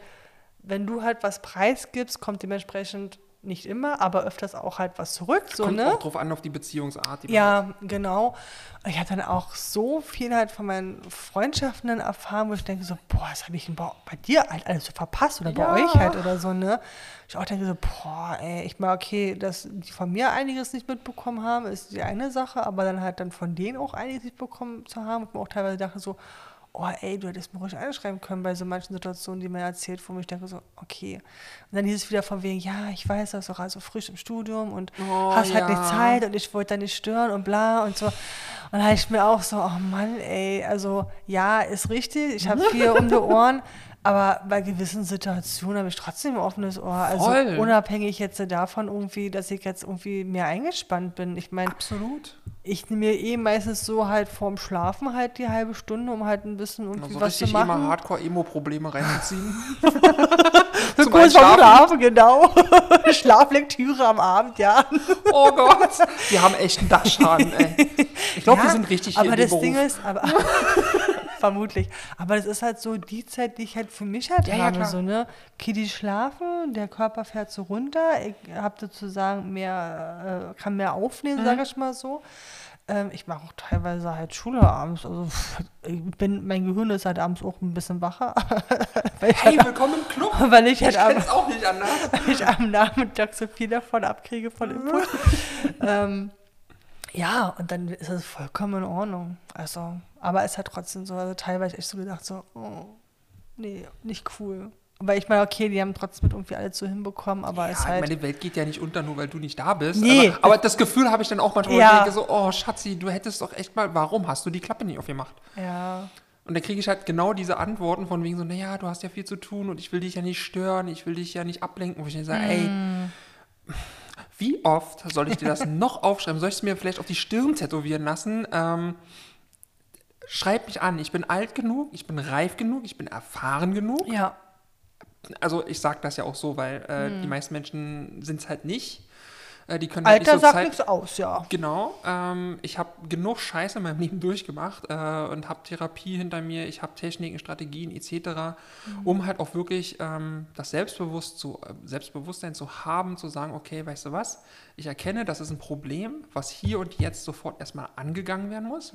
Speaker 1: wenn du halt was preisgibst, kommt dementsprechend nicht immer, aber öfters auch halt was zurück. So,
Speaker 2: Kommt
Speaker 1: ne?
Speaker 2: auch drauf an, auf die Beziehungsart.
Speaker 1: Die ja, genau. Ich habe dann auch so viel halt von meinen Freundschaften dann erfahren, wo ich denke so, boah, das habe ich bei, bei dir halt alles so verpasst oder bei ja. euch halt oder so, ne? Ich auch denke so, boah, ey, ich meine, okay, dass die von mir einiges nicht mitbekommen haben, ist die eine Sache, aber dann halt dann von denen auch einiges nicht bekommen zu haben, und mir auch teilweise dachte so, oh ey, du hättest mir ruhig einschreiben können bei so manchen Situationen, die mir erzählt, wo ich denke so, okay. Und dann hieß es wieder von wegen, ja, ich weiß, das ist auch also frisch im Studium und oh, hast halt ja. nicht Zeit und ich wollte da nicht stören und bla und so. Und dann habe ich mir auch so, oh Mann, ey, also ja, ist richtig, ich habe *laughs* viel um die Ohren, aber bei gewissen Situationen habe ich trotzdem ein offenes Ohr. Also Voll. unabhängig jetzt davon irgendwie, dass ich jetzt irgendwie mehr eingespannt bin. Ich meine,
Speaker 2: absolut.
Speaker 1: Ich nehme mir eh meistens so halt vorm Schlafen halt die halbe Stunde, um halt ein bisschen irgendwie also was zu machen. immer
Speaker 2: Hardcore-Emo-Probleme reinzuziehen. *laughs*
Speaker 1: so kurz vorm Schlafen, genau. *laughs* Schlaflektüre am Abend, ja.
Speaker 2: oh Gott. Wir haben echt einen Dachschaden, ey. Ich glaube, ja, wir sind richtig
Speaker 1: hier Aber das Beruf. Ding ist, aber *laughs* vermutlich. Aber das ist halt so die Zeit, die ich halt für mich halt ja, habe. Ja, so, ne? Okay, schlafen, der Körper fährt so runter. Ich habe sozusagen mehr, äh, kann mehr aufnehmen, mhm. sage ich mal so. Ähm, ich mache auch teilweise halt Schule abends. Also ich bin, mein Gehirn ist halt abends auch ein bisschen wacher. *laughs*
Speaker 2: hey, halt, willkommen im Club. *laughs*
Speaker 1: Weil ich halt
Speaker 2: ich am, auch nicht anders. *laughs*
Speaker 1: Weil ich am Nachmittag so viel davon abkriege von Input. ähm, ja, und dann ist es vollkommen in Ordnung. Also, aber es hat trotzdem so, also teilweise echt so gedacht, so, oh, nee, nicht cool. weil ich meine, okay, die haben trotzdem irgendwie alles so hinbekommen, aber
Speaker 2: Ja,
Speaker 1: es halt.
Speaker 2: meine Welt geht ja nicht unter, nur weil du nicht da bist.
Speaker 1: Nee.
Speaker 2: Aber, aber das Gefühl habe ich dann auch manchmal,
Speaker 1: Ja.
Speaker 2: ich denke so, oh Schatzi, du hättest doch echt mal, warum hast du die Klappe nicht aufgemacht?
Speaker 1: ja.
Speaker 2: Und dann kriege ich halt genau diese Antworten von wegen so, naja, du hast ja viel zu tun und ich will dich ja nicht stören, ich will dich ja nicht ablenken. Wo ich dann sage, ey,
Speaker 1: Mm.
Speaker 2: wie oft soll ich dir das noch *laughs* aufschreiben? Soll ich es mir vielleicht auf die Stirn tätowieren lassen? Ähm, schreib mich an, ich bin alt genug, ich bin reif genug, ich bin erfahren genug.
Speaker 1: Ja.
Speaker 2: Also ich sage das ja auch so, weil äh, die meisten Menschen sind es halt nicht. Äh, die können halt
Speaker 1: Alter
Speaker 2: nicht so
Speaker 1: sagt
Speaker 2: Zeit
Speaker 1: nichts aus, ja.
Speaker 2: Genau. Ähm, ich habe genug Scheiße in meinem Leben *laughs* durchgemacht äh, und habe Therapie hinter mir. Ich habe Techniken, Strategien etc., um halt auch wirklich ähm, das Selbstbewusst zu, äh, Selbstbewusstsein zu haben, zu sagen, okay, weißt du was, ich erkenne, das ist ein Problem, was hier und jetzt sofort erstmal angegangen werden muss.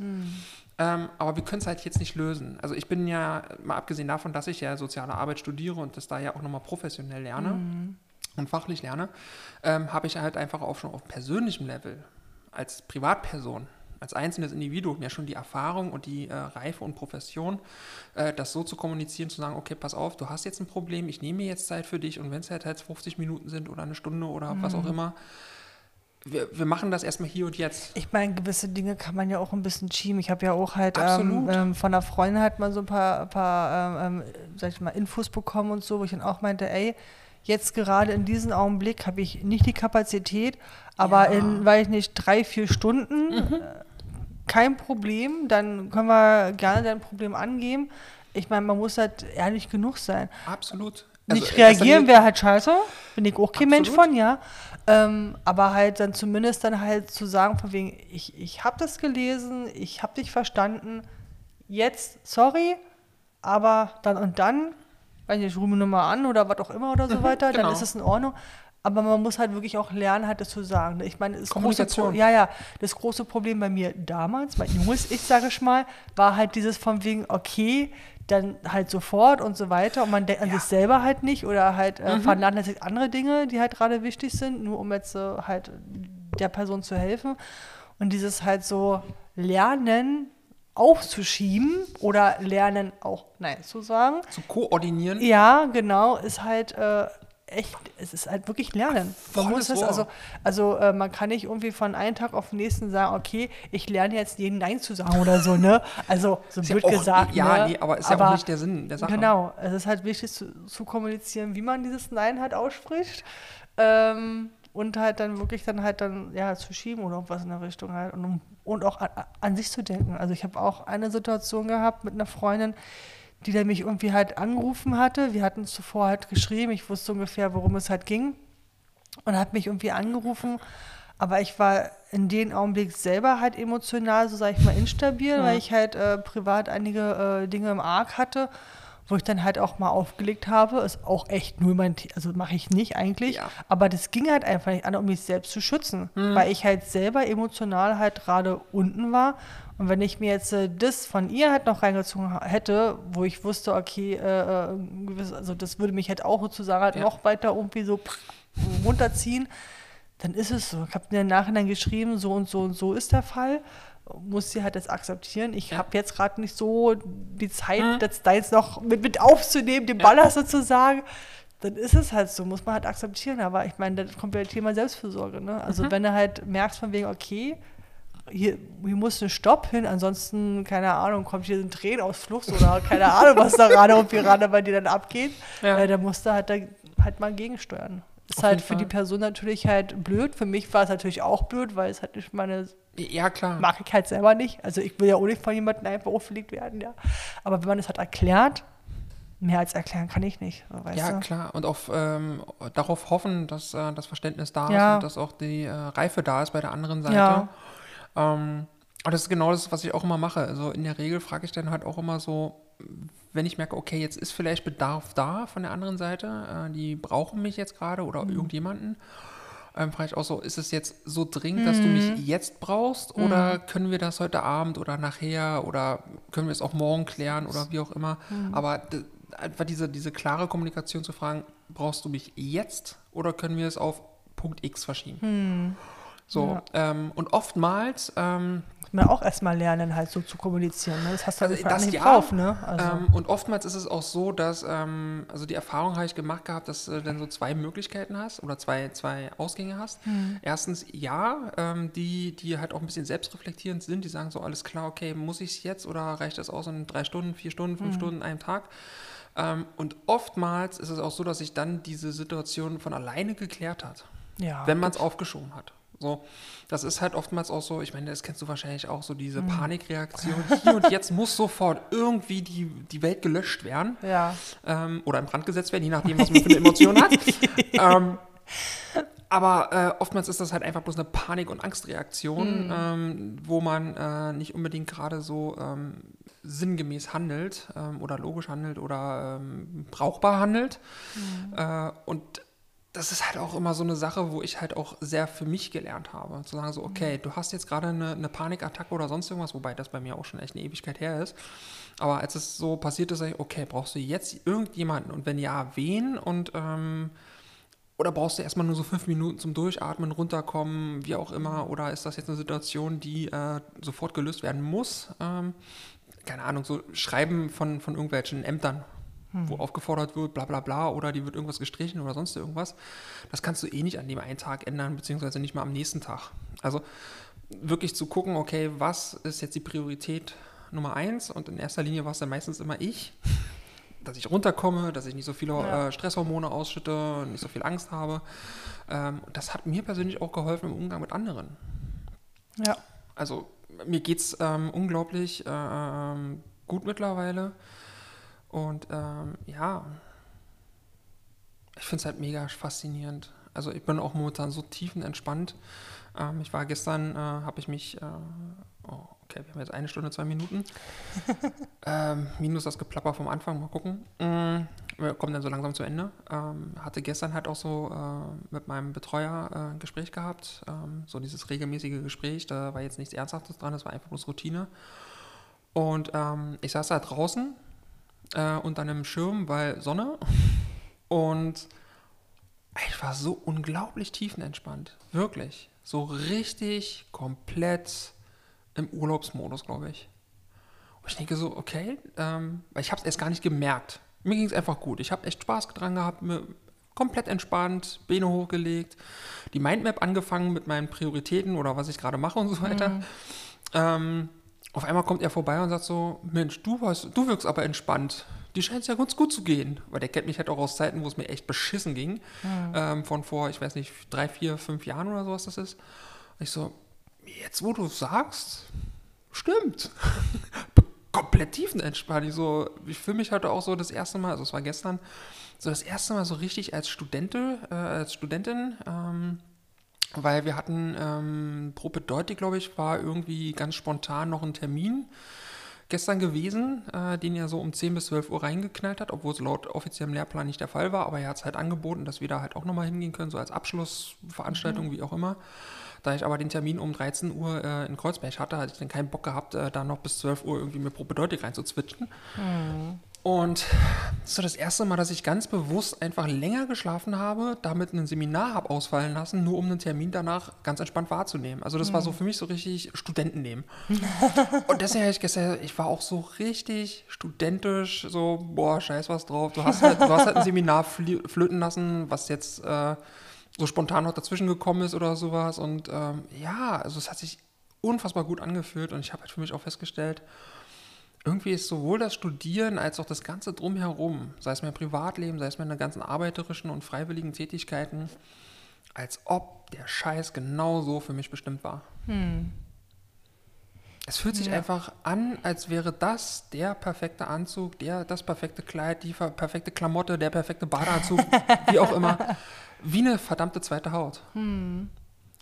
Speaker 2: Ähm, aber wir können es halt jetzt nicht lösen. Also ich bin ja, mal abgesehen davon, dass ich ja soziale Arbeit studiere und das da ja auch nochmal professionell lerne und fachlich lerne, ähm, habe ich halt einfach auch schon auf persönlichem Level als Privatperson, als einzelnes Individuum ja schon die Erfahrung und die äh, Reife und Profession, äh, das so zu kommunizieren, zu sagen, okay, pass auf, du hast jetzt ein Problem, ich nehme mir jetzt Zeit für dich und wenn es halt, halt 50 Minuten sind oder eine Stunde oder was auch immer, wir, wir machen das erstmal hier und jetzt.
Speaker 1: Ich meine, gewisse Dinge kann man ja auch ein bisschen schieben. Ich habe ja auch halt ähm, ähm, von einer Freundin halt mal so ein paar, paar ähm, ähm, sag ich mal, Infos bekommen und so, wo ich dann auch meinte, ey, jetzt gerade in diesem Augenblick habe ich nicht die Kapazität, aber
Speaker 2: Ja.
Speaker 1: in, weiß ich nicht, drei, vier Stunden, äh, kein Problem, dann können wir gerne dein Problem angehen. Ich meine, man muss halt ehrlich genug sein.
Speaker 2: Absolut.
Speaker 1: Nicht
Speaker 2: Also, das
Speaker 1: reagieren wäre halt scheiße. Bin ich auch kein Mensch
Speaker 2: Absolut.
Speaker 1: von, ja. Ähm, aber halt dann zumindest dann halt zu sagen, von wegen, ich, ich habe das gelesen, ich habe dich verstanden, jetzt, sorry, aber dann und dann, weiß nicht, ich rufe nur mal an oder was auch immer oder so weiter,
Speaker 2: genau.
Speaker 1: dann ist es in Ordnung. Aber man muss halt wirklich auch lernen, halt das zu sagen. Ich meine, das große,
Speaker 2: Kommunikation.
Speaker 1: ja, ja, das große Problem bei mir damals, mein junges Ich, sage ich mal, war halt dieses von wegen, okay, dann halt sofort und so weiter. Und man denkt an sich selber halt nicht oder halt
Speaker 2: Mhm.
Speaker 1: äh, vernachlässigt andere Dinge, die halt gerade wichtig sind, nur um jetzt äh, halt der Person zu helfen. Und dieses halt so Lernen aufzuschieben oder Lernen auch Nein zu sagen.
Speaker 2: zu koordinieren.
Speaker 1: Ja, genau, ist halt äh, echt, es ist halt wirklich Lernen. Muss es,
Speaker 2: Rohr.
Speaker 1: also, also äh, man kann nicht irgendwie von einem Tag auf den nächsten sagen, okay, ich lerne jetzt jeden Nein zu sagen oder so, ne? Also so
Speaker 2: Ist ja auch-
Speaker 1: gesagt.
Speaker 2: ja,
Speaker 1: ne?
Speaker 2: nee, aber ist ja auch nicht der Sinn der Sache.
Speaker 1: Genau, es ist halt wichtig zu, zu kommunizieren, wie man dieses Nein halt ausspricht. Ähm, und halt dann wirklich dann halt dann, ja, zu schieben oder irgendwas in der Richtung halt. Und, um- und auch an, an sich zu denken. Also ich habe auch eine Situation gehabt mit einer Freundin, die dann mich irgendwie halt angerufen hatte. Wir hatten es zuvor halt geschrieben, ich wusste ungefähr, worum es halt ging. Und hat mich irgendwie angerufen. Aber ich war in dem Augenblick selber halt emotional, so sage ich mal, instabil, weil ich halt äh, privat einige äh, Dinge im Arg hatte, wo ich dann halt auch mal aufgelegt habe. Ist auch echt nur mein, The also mache ich nicht eigentlich.
Speaker 2: Ja.
Speaker 1: Aber das ging halt einfach nicht an, um mich selbst zu schützen, weil ich halt selber emotional halt gerade unten war. Und wenn ich mir jetzt äh, das von ihr halt noch reingezogen hätte, wo ich wusste, okay, äh, äh, gewiss- also das würde mich halt auch sozusagen halt
Speaker 2: Ja.
Speaker 1: noch weiter irgendwie so runterziehen, dann ist es so. Ich habe mir im Nachhinein geschrieben, so und so und so ist der Fall. Muss sie halt das akzeptieren. Ich
Speaker 2: Ja.
Speaker 1: habe jetzt gerade nicht so die Zeit,
Speaker 2: Mhm.
Speaker 1: das da jetzt noch mit, mit aufzunehmen, den Ballast sozusagen. Dann ist es halt so, muss man halt akzeptieren. Aber ich meine, das kommt ja das Thema Selbstfürsorge. Ne? Also
Speaker 2: Mhm.
Speaker 1: wenn du halt merkst von wegen, okay, hier, hier muss ein Stopp hin, ansonsten, keine Ahnung, kommt hier ein Tränenausfluss oder keine *laughs* Ahnung, was da gerade und gerade bei dir dann abgeht,
Speaker 2: Ja.
Speaker 1: äh, dann musst du halt, da, halt mal gegensteuern. Ist
Speaker 2: Auf
Speaker 1: halt für die
Speaker 2: Fall.
Speaker 1: Person natürlich halt blöd. Für mich war es natürlich auch blöd, weil es halt nicht meine,
Speaker 2: Ja, klar.
Speaker 1: mag ich halt selber nicht. Also ich will ja auch nicht von jemandem einfach auffliegt werden, ja. Aber wenn man es halt erklärt, mehr als erklären kann ich nicht,
Speaker 2: Ja,
Speaker 1: du?
Speaker 2: klar. Und auf, ähm, darauf hoffen, dass äh, das Verständnis da
Speaker 1: Ja.
Speaker 2: ist und dass auch die äh, Reife da ist bei der anderen Seite.
Speaker 1: Ja.
Speaker 2: Ähm, und das ist genau das, was ich auch immer mache. Also in der Regel frage ich dann halt auch immer so, wenn ich merke, okay, jetzt ist vielleicht Bedarf da von der anderen Seite, äh, die brauchen mich jetzt gerade oder
Speaker 1: Mhm.
Speaker 2: irgendjemanden, ähm, frage ich auch so, ist es jetzt so dringend, dass du
Speaker 1: Mhm.
Speaker 2: mich jetzt brauchst oder können wir das heute Abend oder nachher oder können wir es auch morgen klären oder wie auch immer.
Speaker 1: Mhm.
Speaker 2: Aber einfach diese, diese klare Kommunikation zu fragen, brauchst du mich jetzt oder können wir es auf Punkt X verschieben? So, ähm, und oftmals ähm,
Speaker 1: man auch erstmal lernen, halt so zu kommunizieren. Ne? Das hast du
Speaker 2: Also
Speaker 1: also
Speaker 2: das
Speaker 1: nicht
Speaker 2: ja,
Speaker 1: drauf, ne? Also,
Speaker 2: Ähm, und oftmals ist es auch so, dass, ähm, also die Erfahrung habe ich gemacht gehabt, dass du dann so zwei Möglichkeiten hast oder zwei, zwei Ausgänge hast.
Speaker 1: Hm.
Speaker 2: Erstens, ja, ähm, die, die halt auch ein bisschen selbstreflektierend sind, die sagen so, alles klar, okay, muss ich es jetzt oder reicht das aus in drei Stunden, vier Stunden, fünf Stunden, einem Tag? Ähm, und oftmals ist es auch so, dass sich dann diese Situation von alleine geklärt hat
Speaker 1: ja,
Speaker 2: wenn man es aufgeschoben hat. So, das ist halt oftmals auch so, ich meine, das kennst du wahrscheinlich auch, so diese
Speaker 1: Hm.
Speaker 2: Panikreaktion. Hier und jetzt muss sofort irgendwie die, die Welt gelöscht werden
Speaker 1: Ja,
Speaker 2: ähm, oder in Brand gesetzt werden, je nachdem, was man für eine Emotion hat. *laughs* ähm, aber äh, oftmals ist das halt einfach bloß eine Panik- und Angstreaktion, ähm, wo man äh, nicht unbedingt gerade so ähm, sinngemäß handelt ähm, oder logisch handelt oder ähm, brauchbar handelt. Äh, und das ist halt auch immer so eine Sache, wo ich halt auch sehr für mich gelernt habe. Zu sagen so, okay, du hast jetzt gerade eine, eine Panikattacke oder sonst irgendwas, wobei das bei mir auch schon echt eine Ewigkeit her ist. Aber als es so passiert ist, sag ich, okay, brauchst du jetzt irgendjemanden? Und wenn ja, wen? Und ähm, oder brauchst du erstmal nur so fünf Minuten zum Durchatmen, runterkommen, wie auch immer? Oder ist das jetzt eine Situation, die äh, sofort gelöst werden muss? Ähm, keine Ahnung, so Schreiben von, von irgendwelchen Ämtern, wo aufgefordert wird, bla bla bla, oder die wird irgendwas gestrichen oder sonst irgendwas. Das kannst du eh nicht an dem einen Tag ändern, beziehungsweise nicht mal am nächsten Tag. Also wirklich zu gucken, okay, was ist jetzt die Priorität Nummer eins? Und in erster Linie war es dann meistens immer ich, *laughs* dass ich runterkomme, dass ich nicht so viele
Speaker 1: Ja.
Speaker 2: äh, Stresshormone ausschütte, nicht so viel Angst habe. Ähm, das hat mir persönlich auch geholfen im Umgang mit anderen.
Speaker 1: ja.
Speaker 2: Also mir geht es ähm, unglaublich äh, ähm, gut mittlerweile. Und ähm, ja, ich finde es halt mega faszinierend. Also ich bin auch momentan so tiefenentspannt. Ähm, ich war gestern, äh, habe ich mich, äh, oh, okay, wir haben jetzt eine Stunde, zwei Minuten. *laughs* ähm, minus das Geplapper vom Anfang, mal gucken. Mm, wir kommen dann so langsam zu Ende. Ähm, hatte gestern halt auch so äh, mit meinem Betreuer äh, ein Gespräch gehabt. Ähm, so dieses regelmäßige Gespräch, da war jetzt nichts Ernsthaftes dran, das war einfach bloß Routine. Und ähm, ich saß da draußen äh, unter einem Schirm, weil Sonne. Und ich war so unglaublich tiefenentspannt. Wirklich. So richtig komplett im Urlaubsmodus, glaube ich. Und ich denke so, okay, ähm, weil ich habe es erst gar nicht gemerkt. Mir ging es einfach gut. Ich habe echt Spaß dran gehabt, mir komplett entspannt, Beine hochgelegt, die Mindmap angefangen mit meinen Prioritäten oder was ich gerade mache und so weiter. Ähm, auf einmal kommt er vorbei und sagt so, Mensch, du, warst, du wirkst aber entspannt. Die scheint es ja ganz gut zu gehen. Weil der kennt mich halt auch aus Zeiten, wo es mir echt beschissen ging. Ähm, von vor, ich weiß nicht, drei, vier, fünf Jahren oder sowas das ist. Und ich so, jetzt wo du sagst, stimmt. *laughs* Komplett tiefenentspannt. Ich so, ich fühle mich heute auch so das erste Mal, also es war gestern, so das erste Mal so richtig als Studente, äh, als Studentin, ähm, weil wir hatten ähm, pro Bedeutung, glaube ich, war irgendwie ganz spontan noch ein Termin gestern gewesen, äh, den er so um 10 bis 12 Uhr reingeknallt hat, obwohl es laut offiziellem Lehrplan nicht der Fall war, aber er hat es halt angeboten, dass wir da halt auch nochmal hingehen können, so als Abschlussveranstaltung, wie auch immer. Da ich aber den Termin um 13 Uhr äh, in Kreuzberg hatte, hatte ich dann keinen Bock gehabt, äh, da noch bis 12 Uhr irgendwie mir pro Bedeutung reinzuzwitschen. Und das ist so das erste Mal, dass ich ganz bewusst einfach länger geschlafen habe, damit ein Seminar habe ausfallen lassen, nur um einen Termin danach ganz entspannt wahrzunehmen. Also das war so für mich so richtig Studentennehmen. *laughs* Und deswegen habe ich gestern, ich war auch so richtig studentisch, so, boah, scheiß was drauf. Du hast halt, du hast halt ein Seminar flöten lassen, was jetzt äh, so spontan noch dazwischen gekommen ist oder sowas. Und ähm, ja, also es hat sich unfassbar gut angefühlt und ich habe halt für mich auch festgestellt, irgendwie ist sowohl das Studieren als auch das Ganze drumherum, sei es mein Privatleben, sei es meine ganzen arbeiterischen und freiwilligen Tätigkeiten, als ob der Scheiß genau so für mich bestimmt war. Es fühlt sich
Speaker 1: Ja.
Speaker 2: einfach an, als wäre das der perfekte Anzug, der, das perfekte Kleid, die perfekte Klamotte, der perfekte Badeanzug, *laughs* wie auch immer, wie eine verdammte zweite Haut.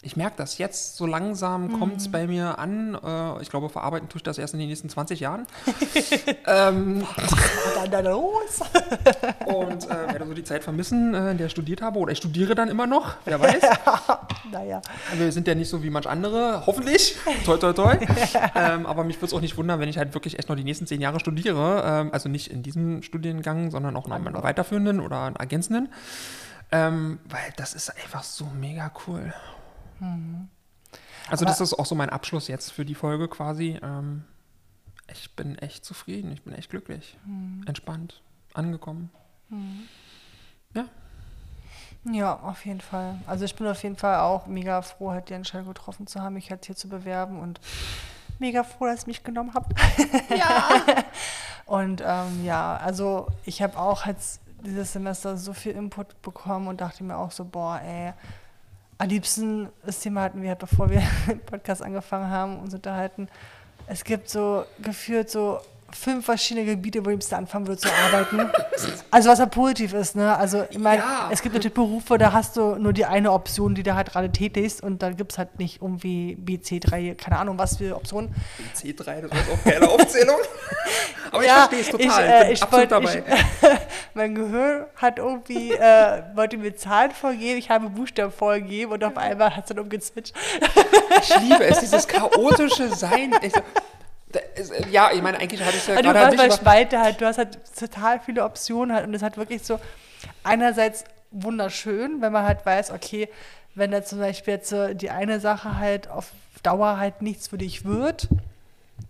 Speaker 2: Ich merke das jetzt, so langsam kommt es bei mir an. Äh, ich glaube, verarbeiten tue ich das erst in den nächsten 20 Jahren. *laughs* ähm,
Speaker 1: Und dann los. *laughs*
Speaker 2: und äh, werde so die Zeit vermissen, äh, in der ich studiert habe. Oder ich studiere dann immer noch, wer weiß. *laughs*
Speaker 1: Naja.
Speaker 2: Wir sind ja nicht so wie manch andere, hoffentlich. Toi, toi, toi. ähm, aber mich würde es auch nicht wundern, wenn ich halt wirklich echt noch die nächsten zehn Jahre studiere. Ähm, also nicht in diesem Studiengang, sondern auch noch in einem weiterführenden oder einen ergänzenden. Ähm, weil das ist einfach so mega cool. Also
Speaker 1: Aber-
Speaker 2: das ist auch so mein Abschluss jetzt für die Folge quasi. Ähm, ich bin echt zufrieden, ich bin echt glücklich,
Speaker 1: Hm.
Speaker 2: entspannt, angekommen.
Speaker 1: Ja, auf jeden Fall. Also ich bin auf jeden Fall auch mega froh, halt die Entscheidung getroffen zu haben, mich halt hier zu bewerben und mega froh, dass ihr mich genommen habt.
Speaker 2: Ja. *laughs*
Speaker 1: Und ähm, ja, also ich habe auch jetzt dieses Semester so viel Input bekommen und dachte mir auch so, boah, ey, am liebsten, das Thema hatten wir halt, bevor wir *laughs* den Podcast angefangen haben, uns unterhalten. Es gibt so gefühlt so fünf verschiedene Gebiete, wo ich da anfangen würde zu arbeiten. Also was ja positiv ist, ne? Also ich meine,
Speaker 2: Ja.
Speaker 1: es gibt natürlich Berufe, da hast du nur die eine Option, die du halt gerade tätigst und dann gibt es halt nicht irgendwie B, C, 3, keine Ahnung, was für Optionen.
Speaker 2: C3, das jetzt auch keine Aufzählung. *laughs* Aber ich
Speaker 1: Ja,
Speaker 2: verstehe es total.
Speaker 1: ich,
Speaker 2: Ich,
Speaker 1: äh,
Speaker 2: bin
Speaker 1: ich
Speaker 2: absolut
Speaker 1: wollt-
Speaker 2: dabei. *laughs*
Speaker 1: mein Gehirn hat irgendwie, äh, wollte mir Zahlen vorgeben, ich habe Buchstaben vorgegeben und auf einmal hat es dann umgezwitscht.
Speaker 2: Ich liebe es, dieses chaotische Sein. Ich, äh, ja, ich meine, eigentlich hatte ich ja
Speaker 1: Also du
Speaker 2: gerade an
Speaker 1: weißt,
Speaker 2: dich,
Speaker 1: bei Spalte halt, du hast halt total viele Optionen halt und es hat wirklich so einerseits wunderschön, wenn man halt weiß, okay, wenn da zum Beispiel jetzt so die eine Sache halt auf Dauer halt nichts für dich wird,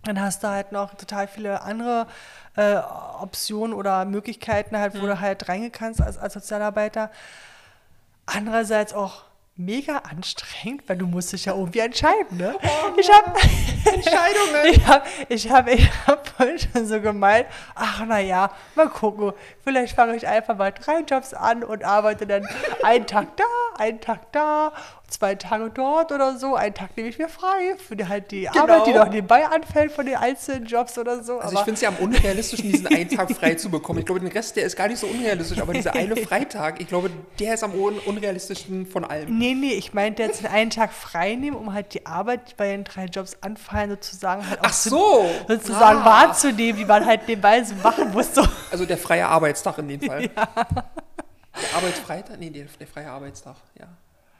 Speaker 1: dann hast du halt noch total viele andere äh, Optionen oder Möglichkeiten halt, wo du halt reingehen kannst als, als Sozialarbeiter. Andererseits auch mega anstrengend, weil du musst dich ja irgendwie entscheiden, ne? ich habe
Speaker 2: Entscheidungen. *laughs*
Speaker 1: ich habe ich hab, ich hab vorhin schon so gemeint, ach naja, mal gucken, vielleicht fange ich einfach mal drei Jobs an und arbeite dann einen Tag da, einen Tag da, zwei Tage dort oder so, einen Tag nehme ich mir frei für die, halt die Arbeit, die noch nebenbei anfällt von den einzelnen Jobs oder so.
Speaker 2: Also ich finde es ja am unrealistischen, diesen einen Tag frei zu bekommen. Ich glaube, den Rest, der ist gar nicht so unrealistisch, aber dieser eine Freitag, ich glaube, der ist am un unrealistischsten von allem.
Speaker 1: Nee, nee, ich meinte jetzt einen Tag frei nehmen, um halt die Arbeit, die bei den drei Jobs anfallen, sozusagen halt auch
Speaker 2: Ach so.
Speaker 1: sozusagen
Speaker 2: Ah.
Speaker 1: wahrzunehmen, die man halt nebenbei so machen muss. So.
Speaker 2: Also der freie Arbeitstag in dem Fall. *laughs* Der Arbeitsfreitag? Nee, der, der freie Arbeitstag, ja.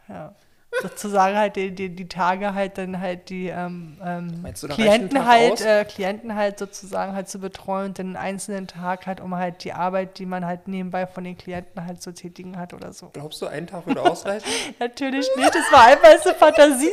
Speaker 1: Ja. Sozusagen halt die, die, die Tage halt dann halt die ähm, ähm,
Speaker 2: du,
Speaker 1: Klienten halt, äh, Klienten halt sozusagen halt zu betreuen und den einzelnen Tag halt, um halt die Arbeit, die man halt nebenbei von den Klienten halt zu tätigen hat oder so.
Speaker 2: Glaubst du, ein Tag würde ausreichen? *laughs*
Speaker 1: Natürlich nicht, das war einfach so Fantasie.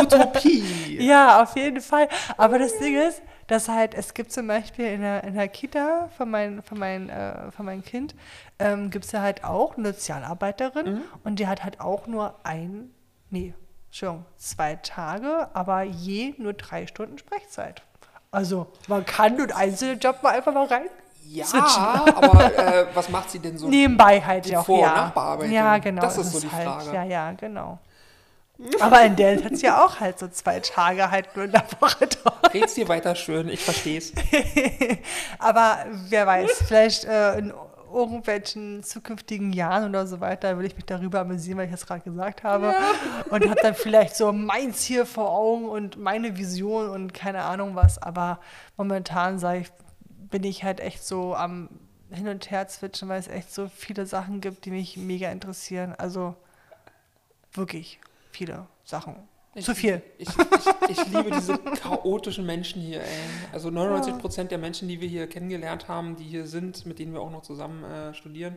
Speaker 2: Utopie. *laughs*
Speaker 1: Ja, auf jeden Fall. Aber das Ding ist, dass halt, es gibt zum Beispiel in der, in der Kita von, mein, von, mein, äh, von meinem Kind, ähm, gibt es ja halt auch eine Sozialarbeiterin und die hat halt auch nur ein, nee, Entschuldigung, zwei Tage, aber je nur drei Stunden Sprechzeit. Also man kann den einzelnen Job mal einfach mal rein.
Speaker 2: Ja, aber äh, was macht sie denn so? *laughs*
Speaker 1: Nebenbei halt ja auch,
Speaker 2: Vor- und
Speaker 1: ja.
Speaker 2: Nachbearbeitung,
Speaker 1: Ja, genau.
Speaker 2: das ist so die
Speaker 1: halt,
Speaker 2: Frage.
Speaker 1: Ja, ja, genau. Aber in der hat es ja auch halt so zwei Tage halt nur in der Woche dort.
Speaker 2: Red's dir weiter schön, ich versteh's. *laughs*
Speaker 1: Aber wer weiß, vielleicht äh, in irgendwelchen zukünftigen Jahren oder so weiter will ich mich darüber amüsieren, weil ich das gerade gesagt habe. Und habe dann vielleicht so meins hier vor Augen und meine Vision und keine Ahnung was. Aber momentan sage ich, bin ich halt echt so am Hin und Her zwitschen, weil es echt so viele Sachen gibt, die mich mega interessieren. Also wirklich viele Sachen. Zu viel. *laughs*
Speaker 2: Ich, ich, ich liebe diese chaotischen Menschen hier, ey. Also 99 Prozent der Menschen, die wir hier kennengelernt haben, die hier sind, mit denen wir auch noch zusammen äh, studieren,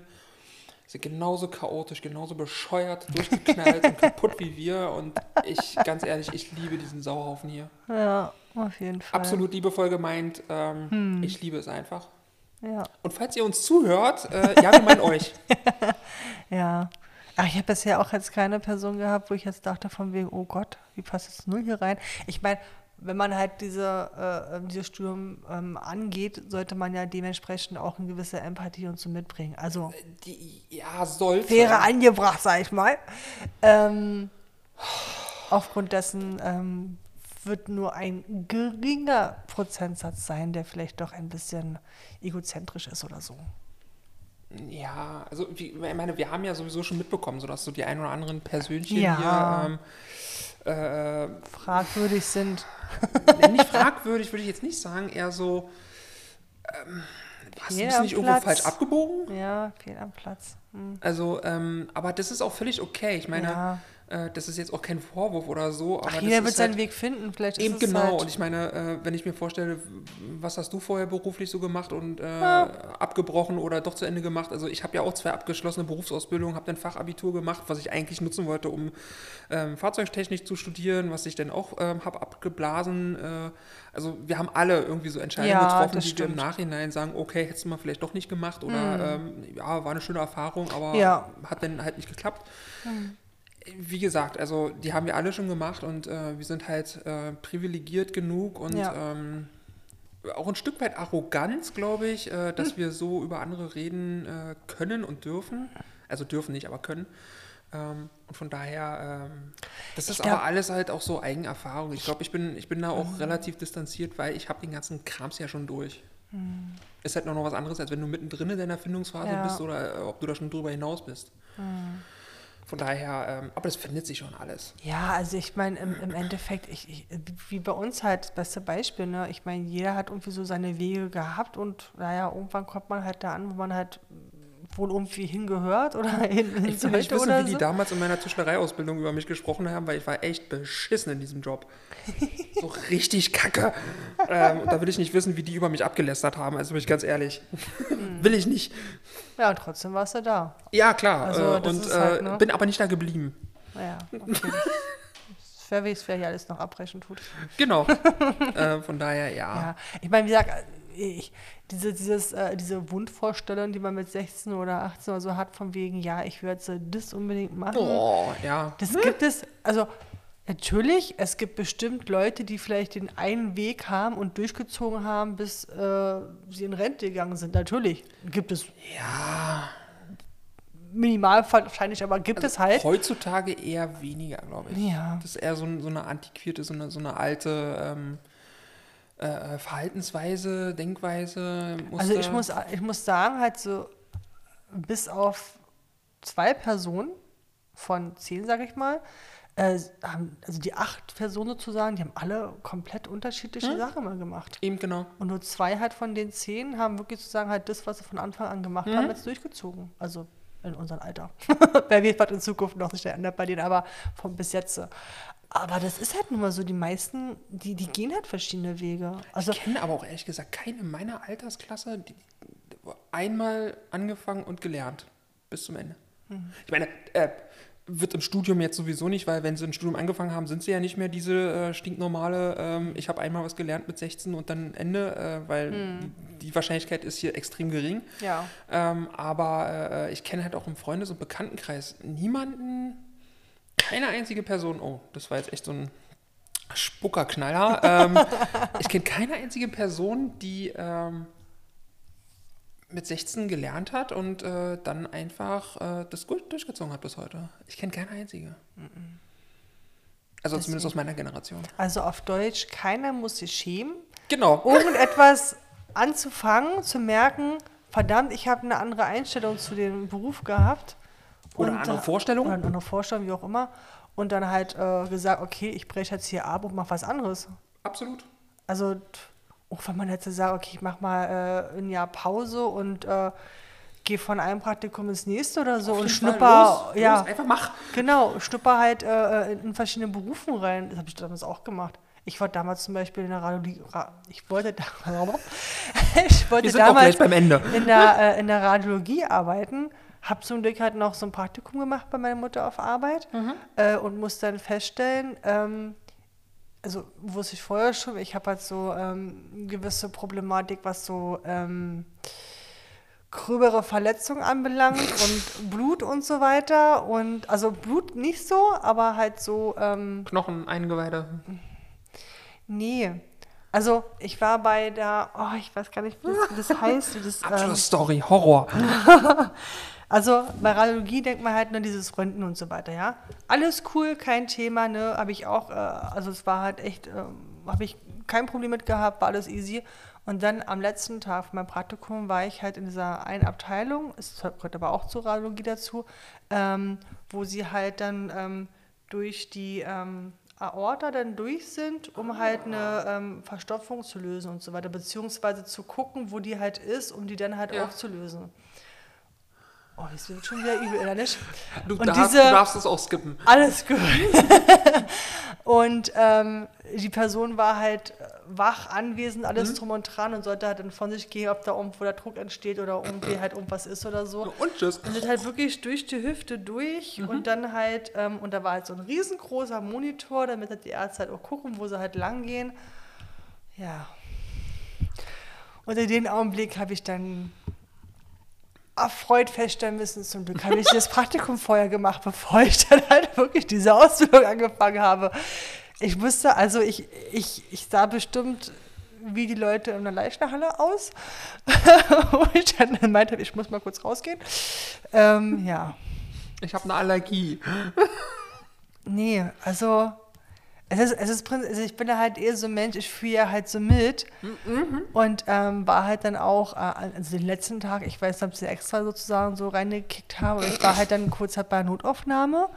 Speaker 2: sind genauso chaotisch, genauso bescheuert, durchgeknallt und kaputt wie wir. Und ich, ganz ehrlich, ich liebe diesen Sauhaufen hier.
Speaker 1: Ja, auf jeden Fall.
Speaker 2: Absolut liebevoll gemeint. Ähm, Ich liebe es einfach.
Speaker 1: Ja.
Speaker 2: Und falls ihr uns zuhört, äh, ja, wir meinen euch. *laughs*
Speaker 1: Ja. Ach, ich habe bisher auch jetzt keine Person gehabt, wo ich jetzt dachte von wegen, oh Gott, wie passt jetzt null hier rein? Ich meine, wenn man halt diese, äh, ähm, dieses Studium ähm, angeht, sollte man ja dementsprechend auch eine gewisse Empathie und so mitbringen. Also
Speaker 2: Die, ja, sollte.
Speaker 1: wäre angebracht, sag ich mal. Ähm, aufgrund dessen ähm, wird nur ein geringer Prozentsatz sein, der vielleicht doch ein bisschen egozentrisch ist oder so.
Speaker 2: Ja, also wie, ich meine, wir haben ja sowieso schon mitbekommen, so dass so die ein oder anderen Persönchen
Speaker 1: Ja.
Speaker 2: hier ähm, äh,
Speaker 1: Fragwürdig sind. *laughs*
Speaker 2: nicht fragwürdig, würde ich jetzt nicht sagen, eher so, ähm, hast du
Speaker 1: Fehl
Speaker 2: bist nicht irgendwo
Speaker 1: Platz.
Speaker 2: falsch abgebogen?
Speaker 1: Ja, fehl am Platz. Hm.
Speaker 2: Also, ähm, aber das ist auch völlig okay. Ich meine,
Speaker 1: ja.
Speaker 2: Äh, das ist jetzt auch kein Vorwurf oder so. Aber
Speaker 1: Ach, jeder wird
Speaker 2: ist
Speaker 1: seinen
Speaker 2: halt,
Speaker 1: Weg finden. Vielleicht
Speaker 2: Eben
Speaker 1: ist es
Speaker 2: genau.
Speaker 1: Halt,
Speaker 2: Und ich meine, äh, wenn ich mir vorstelle, was hast du vorher beruflich so gemacht und äh, abgebrochen oder doch zu Ende gemacht? Also ich habe ja auch zwei abgeschlossene Berufsausbildungen, habe dann Fachabitur gemacht, was ich eigentlich nutzen wollte, um ähm, Fahrzeugtechnik zu studieren, was ich dann auch ähm, habe abgeblasen. Äh, also wir haben alle irgendwie so Entscheidungen
Speaker 1: Ja,
Speaker 2: getroffen, die wir im
Speaker 1: stimmt.
Speaker 2: Nachhinein sagen, okay, hättest du mal vielleicht doch nicht gemacht oder ähm, ja, war eine schöne Erfahrung, aber
Speaker 1: Ja.
Speaker 2: hat dann halt nicht geklappt. Wie gesagt, also die haben wir alle schon gemacht und äh, wir sind halt äh, privilegiert genug und
Speaker 1: Ja.
Speaker 2: ähm, auch ein Stück weit Arroganz, glaube ich, äh, dass wir so über andere reden äh, können und dürfen. Also dürfen nicht, aber können. Ähm, und von daher, ähm, das ist
Speaker 1: glaub-
Speaker 2: aber alles halt auch so Eigenerfahrung. Ich glaube, ich bin, ich bin da auch
Speaker 1: Mhm.
Speaker 2: relativ distanziert, weil ich habe den ganzen Krams ja schon durch.
Speaker 1: Mhm.
Speaker 2: Ist halt noch was anderes, als wenn du mittendrin in deiner Findungsphase
Speaker 1: Ja.
Speaker 2: bist oder äh, ob du da schon drüber hinaus bist. Von daher, ähm, aber das findet sich schon alles.
Speaker 1: Ja, also ich meine, im, im Endeffekt, ich, ich, wie bei uns halt, das beste Beispiel, ne? Ich meine, jeder hat irgendwie so seine Wege gehabt und naja, irgendwann kommt man halt da an, wo man halt wohl irgendwie hingehört oder *laughs* hin, hin
Speaker 2: Ich will nicht wissen, wie die
Speaker 1: so.
Speaker 2: damals in meiner Tischlereiausbildung über mich gesprochen haben, weil ich war echt beschissen in diesem Job. So richtig kacke. ähm, und da will ich nicht wissen, wie die über mich abgelästert haben, also bin ich ganz ehrlich.
Speaker 1: Hm.
Speaker 2: will ich nicht.
Speaker 1: Ja, und trotzdem warst du da.
Speaker 2: Ja, klar.
Speaker 1: Also,
Speaker 2: äh, und
Speaker 1: halt,
Speaker 2: äh,
Speaker 1: ne?
Speaker 2: bin aber nicht da geblieben.
Speaker 1: Naja, okay. Wer weiß, wer hier alles noch abbrechen tut.
Speaker 2: Genau. *laughs* äh, von daher, ja.
Speaker 1: Ja, ich meine, wie gesagt, ich, diese, dieses, äh, diese Wundvorstellung, die man mit 16 oder 18 oder so hat, von wegen, ja, ich werde so das unbedingt machen.
Speaker 2: Oh, ja.
Speaker 1: Das gibt es, also natürlich, es gibt bestimmt Leute, die vielleicht den einen Weg haben und durchgezogen haben, bis äh, sie in Rente gegangen sind. Natürlich gibt es
Speaker 2: Ja.
Speaker 1: minimal wahrscheinlich, aber gibt es halt.
Speaker 2: Heutzutage eher weniger, glaube ich.
Speaker 1: Ja.
Speaker 2: Das ist eher so, so eine antiquierte, so eine, so eine alte ähm, äh, Verhaltensweise, Denkweise.
Speaker 1: Also ich
Speaker 2: Muster.
Speaker 1: muss, ich muss sagen, halt so bis auf zwei Personen von zehn, sage ich mal, äh, haben, also die acht Personen sozusagen, die haben alle komplett unterschiedliche Sachen mal gemacht.
Speaker 2: Eben genau.
Speaker 1: Und nur zwei halt von den zehn haben wirklich sozusagen halt das, was sie von Anfang an gemacht haben, jetzt durchgezogen. Also in unserem Alter. *laughs* Wer weiß, was in Zukunft noch sich ändert bei denen, aber von bis jetzt. Aber das ist halt nun mal so, die meisten, die, die gehen halt verschiedene Wege. Also
Speaker 2: Ich kenne aber auch ehrlich gesagt keine in meiner Altersklasse, die, die einmal angefangen und gelernt. Bis zum Ende.
Speaker 1: Mhm.
Speaker 2: Ich meine, äh, wird im Studium jetzt sowieso nicht, weil wenn sie ein Studium angefangen haben, sind sie ja nicht mehr diese äh, stinknormale, ähm, ich habe einmal was gelernt mit 16 und dann Ende, äh, weil die, die Wahrscheinlichkeit ist hier extrem gering.
Speaker 1: ja.
Speaker 2: Ähm, aber äh, ich kenne halt auch im Freundes- und Bekanntenkreis niemanden, keine einzige Person, oh, das war jetzt echt so ein Spuckerknaller. ähm, *laughs* ich kenne keine einzige Person, die ähm, mit 16 gelernt hat und äh, dann einfach äh, das gut durchgezogen hat bis heute. Ich kenne keine einzige. Also zumindest aus meiner Generation.
Speaker 1: Also auf Deutsch, keiner muss sich schämen,
Speaker 2: Genau. *laughs*
Speaker 1: irgendetwas anzufangen, zu merken, verdammt, ich habe eine andere Einstellung zu dem Beruf gehabt.
Speaker 2: Oder
Speaker 1: Und,
Speaker 2: andere
Speaker 1: äh,
Speaker 2: Vorstellungen.
Speaker 1: Oder eine andere Vorstellung, wie auch immer. Und dann halt äh, gesagt, okay, ich breche jetzt hier ab und mache was anderes.
Speaker 2: Absolut.
Speaker 1: Also, auch wenn man jetzt sagt, okay, ich mache mal äh, ein Jahr Pause und äh, gehe von einem Praktikum ins nächste oder so und schnupper,
Speaker 2: los,
Speaker 1: ja,
Speaker 2: los, einfach mach.
Speaker 1: Genau, schnupper halt äh, in verschiedene Berufen rein. Das habe ich damals auch gemacht. Ich war damals zum Beispiel in der Radiologie. Ra ich wollte, *laughs* ich wollte damals
Speaker 2: gleich beim Ende.
Speaker 1: in der, äh, in der Radiologie arbeiten. Habe zum Glück halt noch so ein Praktikum gemacht bei meiner Mutter auf Arbeit
Speaker 2: Mhm.
Speaker 1: äh, und musste dann feststellen, ähm, also wusste ich vorher schon, ich habe halt so ähm, gewisse Problematik, was so ähm, gröbere Verletzungen anbelangt *laughs* und Blut und so weiter. Und also Blut nicht so, aber halt so, ähm,
Speaker 2: Knochen, Eingeweide.
Speaker 1: nee. Also ich war bei der, oh, ich weiß gar nicht, wie das, das heißt. Das, ähm,
Speaker 2: Abschlussstory, Horror. *laughs*
Speaker 1: Also bei Radiologie denkt man halt nur dieses Röntgen und so weiter, ja. Alles cool, kein Thema, ne, habe ich auch, äh, also es war halt echt, ähm, habe ich kein Problem mit gehabt, war alles easy. Und dann am letzten Tag von meinem Praktikum war ich halt in dieser einen Abteilung, es gehört aber auch zur Radiologie dazu, ähm, wo sie halt dann ähm, durch die ähm, Aorta dann durch sind, um halt eine ähm, Verstopfung zu lösen und so weiter, beziehungsweise zu gucken, wo die halt ist, um die dann halt
Speaker 2: Ja.
Speaker 1: aufzulösen. Oh, das wird schon wieder übel, oder nicht?
Speaker 2: Du,
Speaker 1: Und
Speaker 2: darfst,
Speaker 1: diese-
Speaker 2: du darfst es auch skippen.
Speaker 1: Alles gut. *laughs* und ähm, die Person war halt äh, wach, anwesend, alles drum und dran und sollte halt dann von sich gehen, ob da irgendwo der Druck entsteht oder irgendwie halt irgendwas ist oder so.
Speaker 2: Und tschüss.
Speaker 1: Und sind halt wirklich durch die Hüfte durch und dann halt, ähm, und da war halt so ein riesengroßer Monitor, damit halt die Ärzte halt auch gucken, wo sie halt lang gehen. Ja. Und in dem Augenblick habe ich dann erfreut feststellen müssen, zum Glück habe ich das Praktikum vorher gemacht, bevor ich dann halt wirklich diese Ausbildung angefangen habe. Ich musste, also ich, ich, ich sah bestimmt wie die Leute in der Leichenhalle aus, *laughs* wo ich dann meinte, ich muss mal kurz rausgehen. Ähm, ja,
Speaker 2: Ich habe eine Allergie.
Speaker 1: nee, also es ist, es ist, also ich bin da halt eher so ein Mensch, ich fühle ja halt so mit und ähm, war halt dann auch, äh, also den letzten Tag, ich weiß nicht, ob sie extra sozusagen so reingekickt haben, aber ich war halt dann kurz halt bei der Notaufnahme,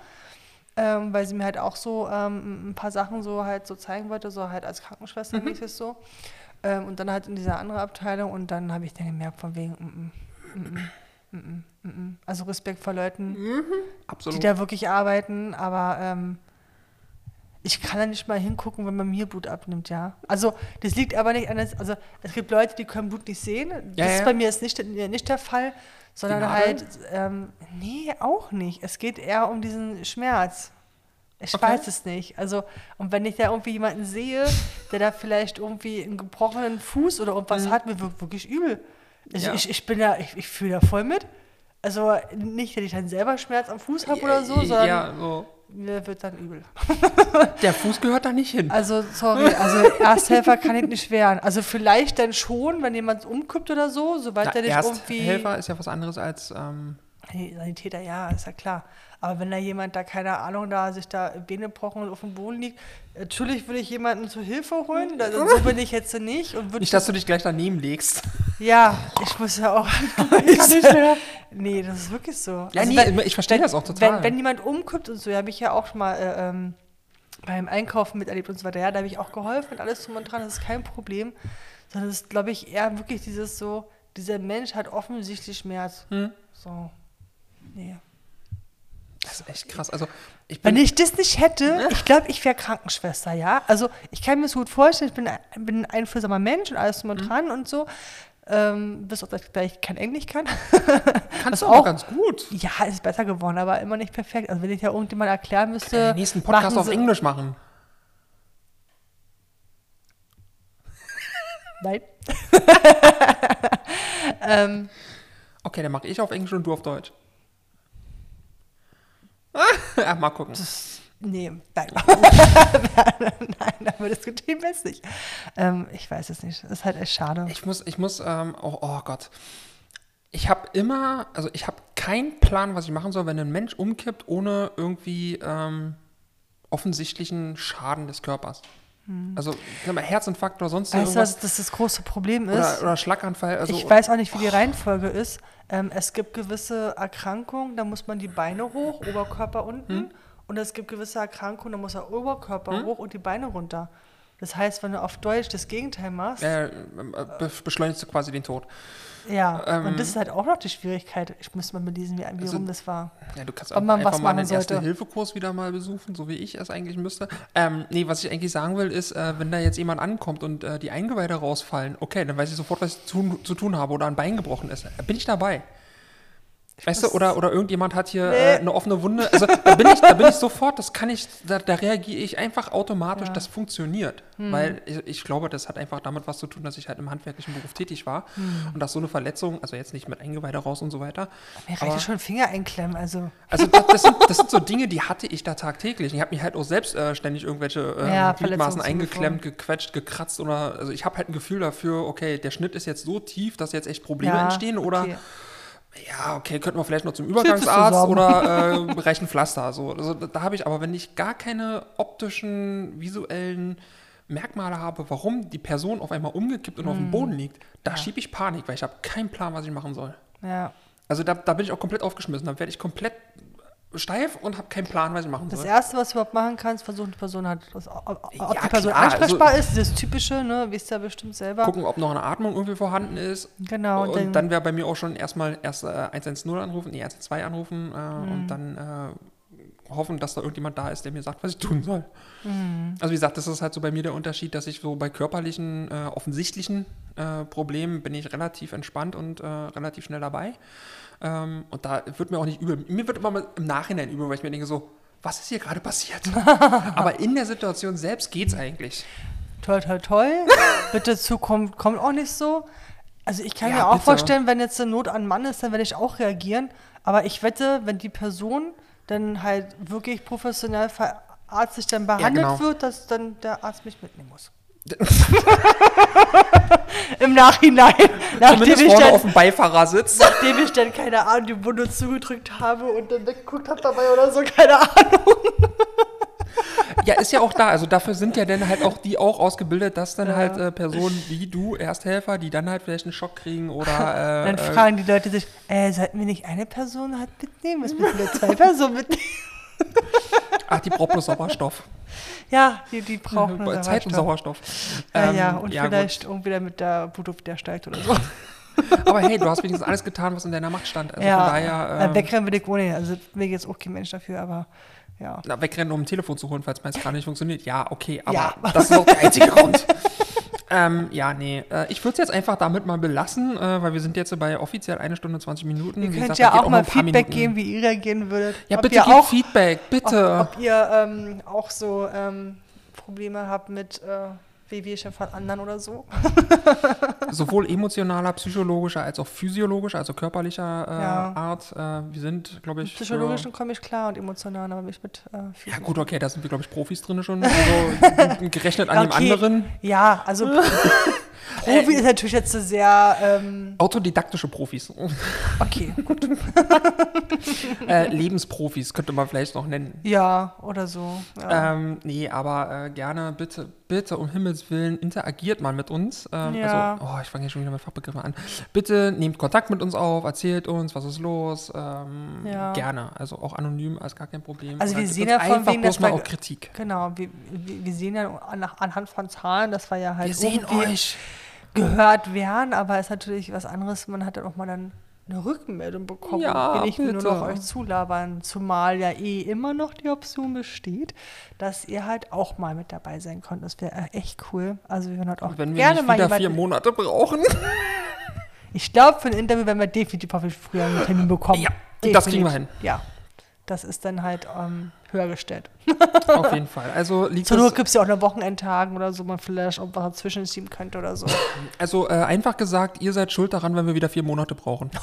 Speaker 1: ähm, weil sie mir halt auch so ähm, ein paar Sachen so halt so zeigen wollte, so halt als Krankenschwester mäßig so. Ähm, und dann halt in dieser anderen Abteilung und dann habe ich dann gemerkt von wegen, mm, mm, mm, mm, mm, mm, mm. also Respekt vor Leuten, die
Speaker 2: Absolut.
Speaker 1: da wirklich arbeiten, aber ähm, ich kann da nicht mal hingucken, wenn man mir Blut abnimmt, ja. Also das liegt aber nicht an das, also es gibt Leute, die können Blut nicht sehen. Das
Speaker 2: Ja,
Speaker 1: ist
Speaker 2: ja.
Speaker 1: bei mir jetzt nicht, nicht der Fall, sondern
Speaker 2: Die
Speaker 1: halt, ähm, nee, auch nicht. Es geht eher um diesen Schmerz. Ich
Speaker 2: Okay.
Speaker 1: weiß es nicht. Also, und wenn ich da irgendwie jemanden sehe, der da vielleicht irgendwie einen gebrochenen Fuß oder irgendwas hat, mir wird wirklich übel. Also
Speaker 2: Mhm. Ja.
Speaker 1: ich, ich bin da, ich, ich fühle da voll mit. Also nicht, dass ich dann selber Schmerz am Fuß habe oder so, sondern
Speaker 2: ja, so.
Speaker 1: Mir wird dann übel. *laughs*
Speaker 2: Der Fuß gehört da nicht hin.
Speaker 1: Also, sorry, also Ersthelfer kann ich nicht wehren. Also vielleicht dann schon, wenn jemand umkippt oder so, sobald
Speaker 2: Na,
Speaker 1: der nicht irgendwie...
Speaker 2: Ersthelfer ist ja was anderes als. Ähm,
Speaker 1: Sanitäter, ja, ist ja klar. Aber wenn da jemand da, keine Ahnung, da sich da Beine gebrochen und auf dem Boden liegt, natürlich würde ich jemanden zur Hilfe holen. Da, so *laughs* bin ich jetzt nicht. Und
Speaker 2: nicht, dass du dich gleich daneben legst.
Speaker 1: ja, ich muss ja auch. *laughs* *laughs*
Speaker 2: nicht mehr.
Speaker 1: nee, das ist wirklich so.
Speaker 2: Ja,
Speaker 1: Also
Speaker 2: nee,
Speaker 1: wenn-
Speaker 2: ich verstehe das auch total.
Speaker 1: Wenn, wenn jemand umkippt und so, habe ich ja auch schon mal äh, ähm, beim Einkaufen miterlebt und so weiter, ja, da habe ich auch geholfen und alles drum und dran, das ist kein Problem. Sondern es ist, glaube ich, eher wirklich dieses so, dieser Mensch hat offensichtlich Schmerz.
Speaker 2: Hm.
Speaker 1: So, nee.
Speaker 2: das ist echt krass. Also, ich
Speaker 1: Wenn
Speaker 2: bin.
Speaker 1: ich das nicht hätte, *laughs* ich glaube, ich wäre Krankenschwester, ja. Also ich kann mir das gut vorstellen, ich bin, ein- bin ein einfühlsamer Mensch und alles drum und dran und so. Ähm, bis auf das ich vielleicht kein Englisch kann. *laughs*
Speaker 2: kannst du
Speaker 1: auch-
Speaker 2: auch ganz gut.
Speaker 1: ja, ist besser geworden, aber immer nicht perfekt. Also wenn ich ja irgendjemand erklären müsste.
Speaker 2: Den nächsten Podcast auf Englisch machen.
Speaker 1: Nein. *laughs* ähm,
Speaker 2: Okay, dann mache ich auf Englisch und du auf Deutsch. *laughs* Ach, mal gucken.
Speaker 1: nee, nein. *laughs* nein, aber diskutieren wir es nicht. Ähm, ich weiß es nicht. Das ist halt echt schade.
Speaker 2: Ich muss, ich muss, ähm, oh, oh Gott. Ich habe immer, also ich habe keinen Plan, was ich machen soll, wenn ein Mensch umkippt, ohne irgendwie ähm, offensichtlichen Schaden des Körpers. Also sag mal, Herzinfarkt oder sonst
Speaker 1: Hm. weißt du,
Speaker 2: irgendwas.
Speaker 1: was das, das große Problem ist?
Speaker 2: Oder, oder Schlaganfall. Also,
Speaker 1: ich weiß auch nicht, wie die Reihenfolge ist. Ähm, es gibt gewisse Erkrankungen, da muss man die Beine hoch, Oberkörper unten.
Speaker 2: Hm.
Speaker 1: Und es gibt gewisse Erkrankungen, da muss der Oberkörper hoch und die Beine runter. Das heißt, wenn du auf Deutsch das Gegenteil machst,
Speaker 2: äh, be beschleunigst du quasi den Tod.
Speaker 1: Ja,
Speaker 2: ähm,
Speaker 1: und das ist halt auch noch die Schwierigkeit. Ich müsste mal belesen, wie, wie
Speaker 2: Also-
Speaker 1: rum das war.
Speaker 2: Ja, du kannst
Speaker 1: Ob man
Speaker 2: einfach mal einen. Erste-Hilfe-Kurs wieder mal besuchen, so wie ich es eigentlich müsste. Ähm, nee, was ich eigentlich sagen will, ist, äh, wenn da jetzt jemand ankommt und äh, die Eingeweide rausfallen, okay, dann weiß ich sofort, was ich zu tun, zu tun habe oder ein Bein gebrochen ist. Bin ich dabei. Weißt du, oder, oder irgendjemand hat hier
Speaker 1: Nee.
Speaker 2: äh, eine offene Wunde. Also da bin ich, da bin ich sofort, das kann ich, da, da reagiere ich einfach automatisch,
Speaker 1: Ja. Hm.
Speaker 2: das funktioniert. Weil ich, ich glaube, das hat einfach damit was zu tun, dass ich halt im handwerklichen Beruf tätig war
Speaker 1: Hm.
Speaker 2: und dass so eine Verletzung, also jetzt nicht mit Eingeweide raus und so weiter,
Speaker 1: Mir reicht ja schon Finger einklemmen. Also,
Speaker 2: also das, das, sind, das sind so Dinge, die hatte ich da tagtäglich. Ich habe mich halt auch selbst äh, ständig irgendwelche ähm,
Speaker 1: Ja,
Speaker 2: Gliedmaßen eingeklemmt, gequetscht, gekratzt oder also ich habe halt ein Gefühl dafür, okay, der Schnitt ist jetzt so tief, dass jetzt echt Probleme
Speaker 1: ja,
Speaker 2: entstehen oder
Speaker 1: okay.
Speaker 2: Ja, okay, könnten wir vielleicht noch zum Übergangsarzt oder äh, *laughs* reicht ein Pflaster. So, also, da habe ich aber, wenn ich gar keine optischen, visuellen Merkmale habe, warum die Person auf einmal umgekippt und auf dem Boden liegt, da
Speaker 1: Mhm. Ja.
Speaker 2: schiebe ich Panik, weil ich habe keinen Plan, was ich machen soll.
Speaker 1: Ja.
Speaker 2: Also da, da bin ich auch komplett aufgeschmissen. Da werde ich komplett steif und habe keinen Plan, was ich machen
Speaker 1: Das
Speaker 2: soll.
Speaker 1: Erste, was du überhaupt machen kannst, versuchen die Person halt, ob,
Speaker 2: Ja,
Speaker 1: die Person
Speaker 2: klar, also
Speaker 1: ansprechbar ist, das Typische, ne, wisst ihr ja bestimmt selber.
Speaker 2: Gucken, ob noch eine Atmung irgendwie vorhanden ist.
Speaker 1: Genau,
Speaker 2: Und,
Speaker 1: und dann-
Speaker 2: dann, wäre bei mir auch schon erstmal erst äh, 110 anrufen, nee, 112 anrufen äh,
Speaker 1: Mhm.
Speaker 2: und dann äh, hoffen, dass da irgendjemand da ist, der mir sagt, was ich tun soll.
Speaker 1: Mhm.
Speaker 2: Also wie gesagt, das ist halt so bei mir der Unterschied, dass ich so bei körperlichen, äh, offensichtlichen äh, Problemen bin ich relativ entspannt und äh, relativ schnell dabei. Ähm, und da wird mir auch nicht übel. Mir wird immer mal im Nachhinein übel, weil ich mir denke so, was ist hier gerade passiert? *laughs* Aber in der Situation selbst geht's eigentlich.
Speaker 1: Toll, toll, toll. *laughs* Bitte zukommt, kommt auch nicht so. Also ich kann
Speaker 2: Ja,
Speaker 1: mir auch
Speaker 2: bitte.
Speaker 1: vorstellen, wenn jetzt eine Not an Mann ist, dann werde ich auch reagieren. Aber ich wette, wenn die Person dann halt wirklich professionell verarztlich dann behandelt
Speaker 2: genau.
Speaker 1: wird, dass dann der Arzt mich mitnehmen muss. Im Nachhinein, nachdem ich, dann,
Speaker 2: auf dem Beifahrersitz.
Speaker 1: nachdem ich dann, keine Ahnung, die Wunde zugedrückt habe und dann weggeguckt habe dabei oder so, keine Ahnung.
Speaker 2: Ja, ist ja auch da. Also dafür sind ja dann halt auch die auch ausgebildet, dass dann halt äh, Personen wie du, Ersthelfer, die dann halt vielleicht einen Schock kriegen oder *laughs* äh,
Speaker 1: Dann fragen die Leute sich, äh, sollten wir nicht eine Person halt mitnehmen? Was müssen wir zwei Personen mitnehmen? *laughs*
Speaker 2: ach, die braucht bloß Sauerstoff.
Speaker 1: Ja, die, die brauchen
Speaker 2: Bei Zeit und Sauerstoff.
Speaker 1: Ja,
Speaker 2: Ähm,
Speaker 1: ja, und
Speaker 2: gut.
Speaker 1: vielleicht irgendwie damit der Blutdruck der steigt oder so. *laughs*
Speaker 2: Aber hey, du hast wenigstens alles getan, was in deiner Macht stand. Also
Speaker 1: ja,
Speaker 2: von daher,
Speaker 1: äh,
Speaker 2: ähm,
Speaker 1: wegrennen will ich ohne. Also mir jetzt auch kein Mensch dafür, aber ja.
Speaker 2: na, wegrennen, um ein Telefon zu holen, falls meins gerade nicht funktioniert. Ja, okay, aber
Speaker 1: Ja. *laughs*
Speaker 2: das ist auch der einzige Grund. Ähm, ja, nee. Äh, ich würde es jetzt einfach damit mal belassen, äh, weil wir sind jetzt bei offiziell eine Stunde 20 Minuten.
Speaker 1: Ihr könnt
Speaker 2: gesagt,
Speaker 1: ja auch
Speaker 2: noch
Speaker 1: mal Feedback geben, wie ihr reagieren würdet.
Speaker 2: Ja,
Speaker 1: ob
Speaker 2: bitte
Speaker 1: ihr
Speaker 2: gib
Speaker 1: auch,
Speaker 2: Feedback, bitte.
Speaker 1: Ob, ob ihr ähm, auch so ähm, Probleme habt mit äh, Wehwehchen von anderen oder so. *laughs*
Speaker 2: Sowohl emotionaler, psychologischer als auch physiologischer, also körperlicher äh,
Speaker 1: Ja.
Speaker 2: Art. Äh, wir sind, glaube ich.
Speaker 1: Psychologischen komme ich klar und emotional, aber mich mit äh,
Speaker 2: ja, gut, okay, da sind wir, glaube ich, Profis drin schon. *laughs* Also, gerechnet an
Speaker 1: Okay.
Speaker 2: dem anderen.
Speaker 1: Ja, also *laughs* Profi ist natürlich jetzt so sehr ähm,
Speaker 2: Autodidaktische Profis. *laughs*
Speaker 1: okay, gut. *laughs*
Speaker 2: äh, Lebensprofis könnte man vielleicht noch nennen.
Speaker 1: Ja, oder so. Ja.
Speaker 2: Ähm, nee, aber äh, gerne, bitte, bitte, um Himmels Willen, interagiert mal mit uns. Ähm,
Speaker 1: Ja.
Speaker 2: Also, oh, ich fange ja schon wieder mit Fachbegriffen an. Bitte nehmt Kontakt mit uns auf, erzählt uns, was ist los. Ähm,
Speaker 1: Ja.
Speaker 2: Gerne, also auch anonym, als gar kein Problem.
Speaker 1: Also
Speaker 2: Oder
Speaker 1: wir sehen ja von
Speaker 2: einfach
Speaker 1: wegen,
Speaker 2: bloß mal auch Kritik.
Speaker 1: Genau, wir, wir, wir sehen ja an, anhand von Zahlen, dass wir ja halt
Speaker 2: Wir sehen euch.
Speaker 1: Gehört werden, aber ist natürlich was anderes, man hat dann auch mal dann eine Rückmeldung bekommen
Speaker 2: Ja,
Speaker 1: und will nicht nur
Speaker 2: bitte.
Speaker 1: noch euch zulabern, zumal ja eh immer noch die Option besteht, dass ihr halt auch mal mit dabei sein könnt. Das wäre echt cool. Also wir würden halt auch
Speaker 2: Wenn wir
Speaker 1: gerne
Speaker 2: nicht
Speaker 1: mal
Speaker 2: wieder vier Monate brauchen.
Speaker 1: Ich glaube, für ein Interview werden wir definitiv früher einen Termin bekommen.
Speaker 2: Ja, das kriegen wir
Speaker 1: Definitiv. Ja, das ist dann halt ähm, höher gestellt.
Speaker 2: Auf jeden Fall. Also liegt
Speaker 1: Zur Not gibt es ja auch eine Wochenendtagen oder so, man vielleicht auch was dazwischen schieben könnte oder so.
Speaker 2: also äh, einfach gesagt, ihr seid schuld daran, wenn wir wieder vier Monate brauchen. *laughs*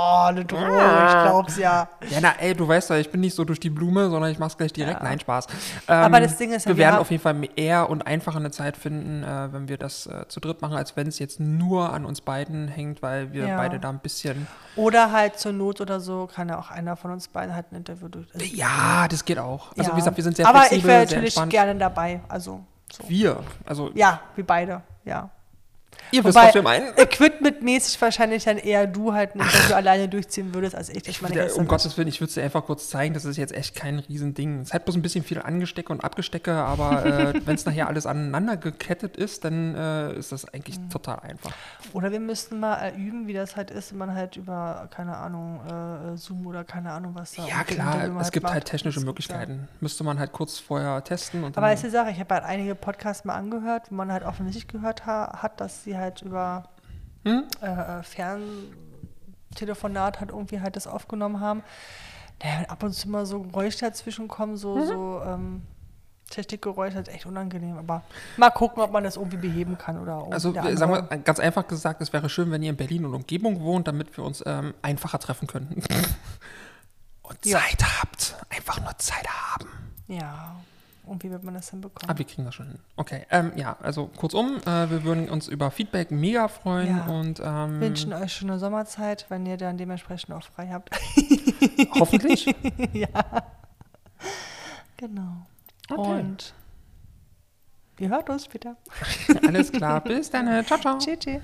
Speaker 1: Oh, eine Drohung, ich glaub's ja.
Speaker 2: Ja, na, ey, du weißt ja, ich bin nicht so durch die Blume, sondern ich mach's gleich direkt.
Speaker 1: Ja.
Speaker 2: Nein, Spaß. Ähm,
Speaker 1: Aber das Ding ist ja,
Speaker 2: wir
Speaker 1: wir
Speaker 2: werden
Speaker 1: haben-
Speaker 2: auf jeden Fall eher und einfacher eine Zeit finden, äh, wenn wir das äh, zu dritt machen, als wenn es jetzt nur an uns beiden hängt, weil wir
Speaker 1: Ja.
Speaker 2: beide da ein bisschen.
Speaker 1: Oder halt zur Not oder so kann ja auch einer von uns beiden halt ein Interview durch. Also,
Speaker 2: Ja, das geht auch. Also
Speaker 1: ja.
Speaker 2: wie gesagt, wir sind sehr
Speaker 1: Aber
Speaker 2: flexibel,
Speaker 1: ich wäre
Speaker 2: sehr
Speaker 1: natürlich
Speaker 2: entspannt.
Speaker 1: gerne dabei. Also, so.
Speaker 2: Wir, also
Speaker 1: Ja, wir beide, ja.
Speaker 2: Ihr wisst,
Speaker 1: Wobei,
Speaker 2: was wir meinen.
Speaker 1: Equipment-mäßig wahrscheinlich dann eher du halt ein Interview alleine durchziehen würdest, als ich. Ich meine, gestern
Speaker 2: um
Speaker 1: nicht.
Speaker 2: Gottes Willen, ich würde es dir einfach kurz zeigen, das ist jetzt echt kein Riesending. Es hat bloß ein bisschen viel Angestecke und Abgestecke, aber äh, *laughs* wenn es nachher alles aneinander gekettet ist, dann äh, ist das eigentlich
Speaker 1: Mhm.
Speaker 2: total einfach.
Speaker 1: Oder wir müssten mal üben, wie das halt ist, wenn man halt über, keine Ahnung, äh, Zoom oder keine Ahnung was da.
Speaker 2: Ja, klar, es gibt
Speaker 1: macht.
Speaker 2: halt technische Möglichkeiten. Müsste man halt kurz vorher testen.
Speaker 1: Aber ist die Sache, ich habe halt einige Podcasts mal angehört, wo man halt offensichtlich gehört ha hat, dass sie halt über
Speaker 2: Hm?
Speaker 1: äh, Ferntelefonat halt irgendwie halt das aufgenommen haben. Naja, ab und zu mal so Geräusche dazwischen kommen, so,
Speaker 2: Mhm.
Speaker 1: so ähm, Technikgeräusche, halt echt unangenehm. Aber mal gucken, ob man das irgendwie beheben kann oder
Speaker 2: also wir- sagen wir ganz einfach gesagt, es wäre schön, wenn ihr in Berlin und Umgebung wohnt, damit wir uns ähm, einfacher treffen könnten. *laughs* und
Speaker 1: Ja.
Speaker 2: Zeit habt. Einfach nur Zeit haben.
Speaker 1: Ja, und wie wird man das hinbekommen?
Speaker 2: Aber wir kriegen das schon hin. Okay, ähm, ja, also kurzum, äh, wir würden uns über Feedback mega freuen
Speaker 1: Ja.
Speaker 2: und ähm,
Speaker 1: wünschen euch schon eine Sommerzeit, wenn ihr dann dementsprechend auch frei habt. *laughs*
Speaker 2: hoffentlich. *laughs*
Speaker 1: genau.
Speaker 2: Okay.
Speaker 1: Und ihr hört uns später. *laughs*
Speaker 2: Alles klar, bis dann. Ciao, ciao.
Speaker 1: Tschüss.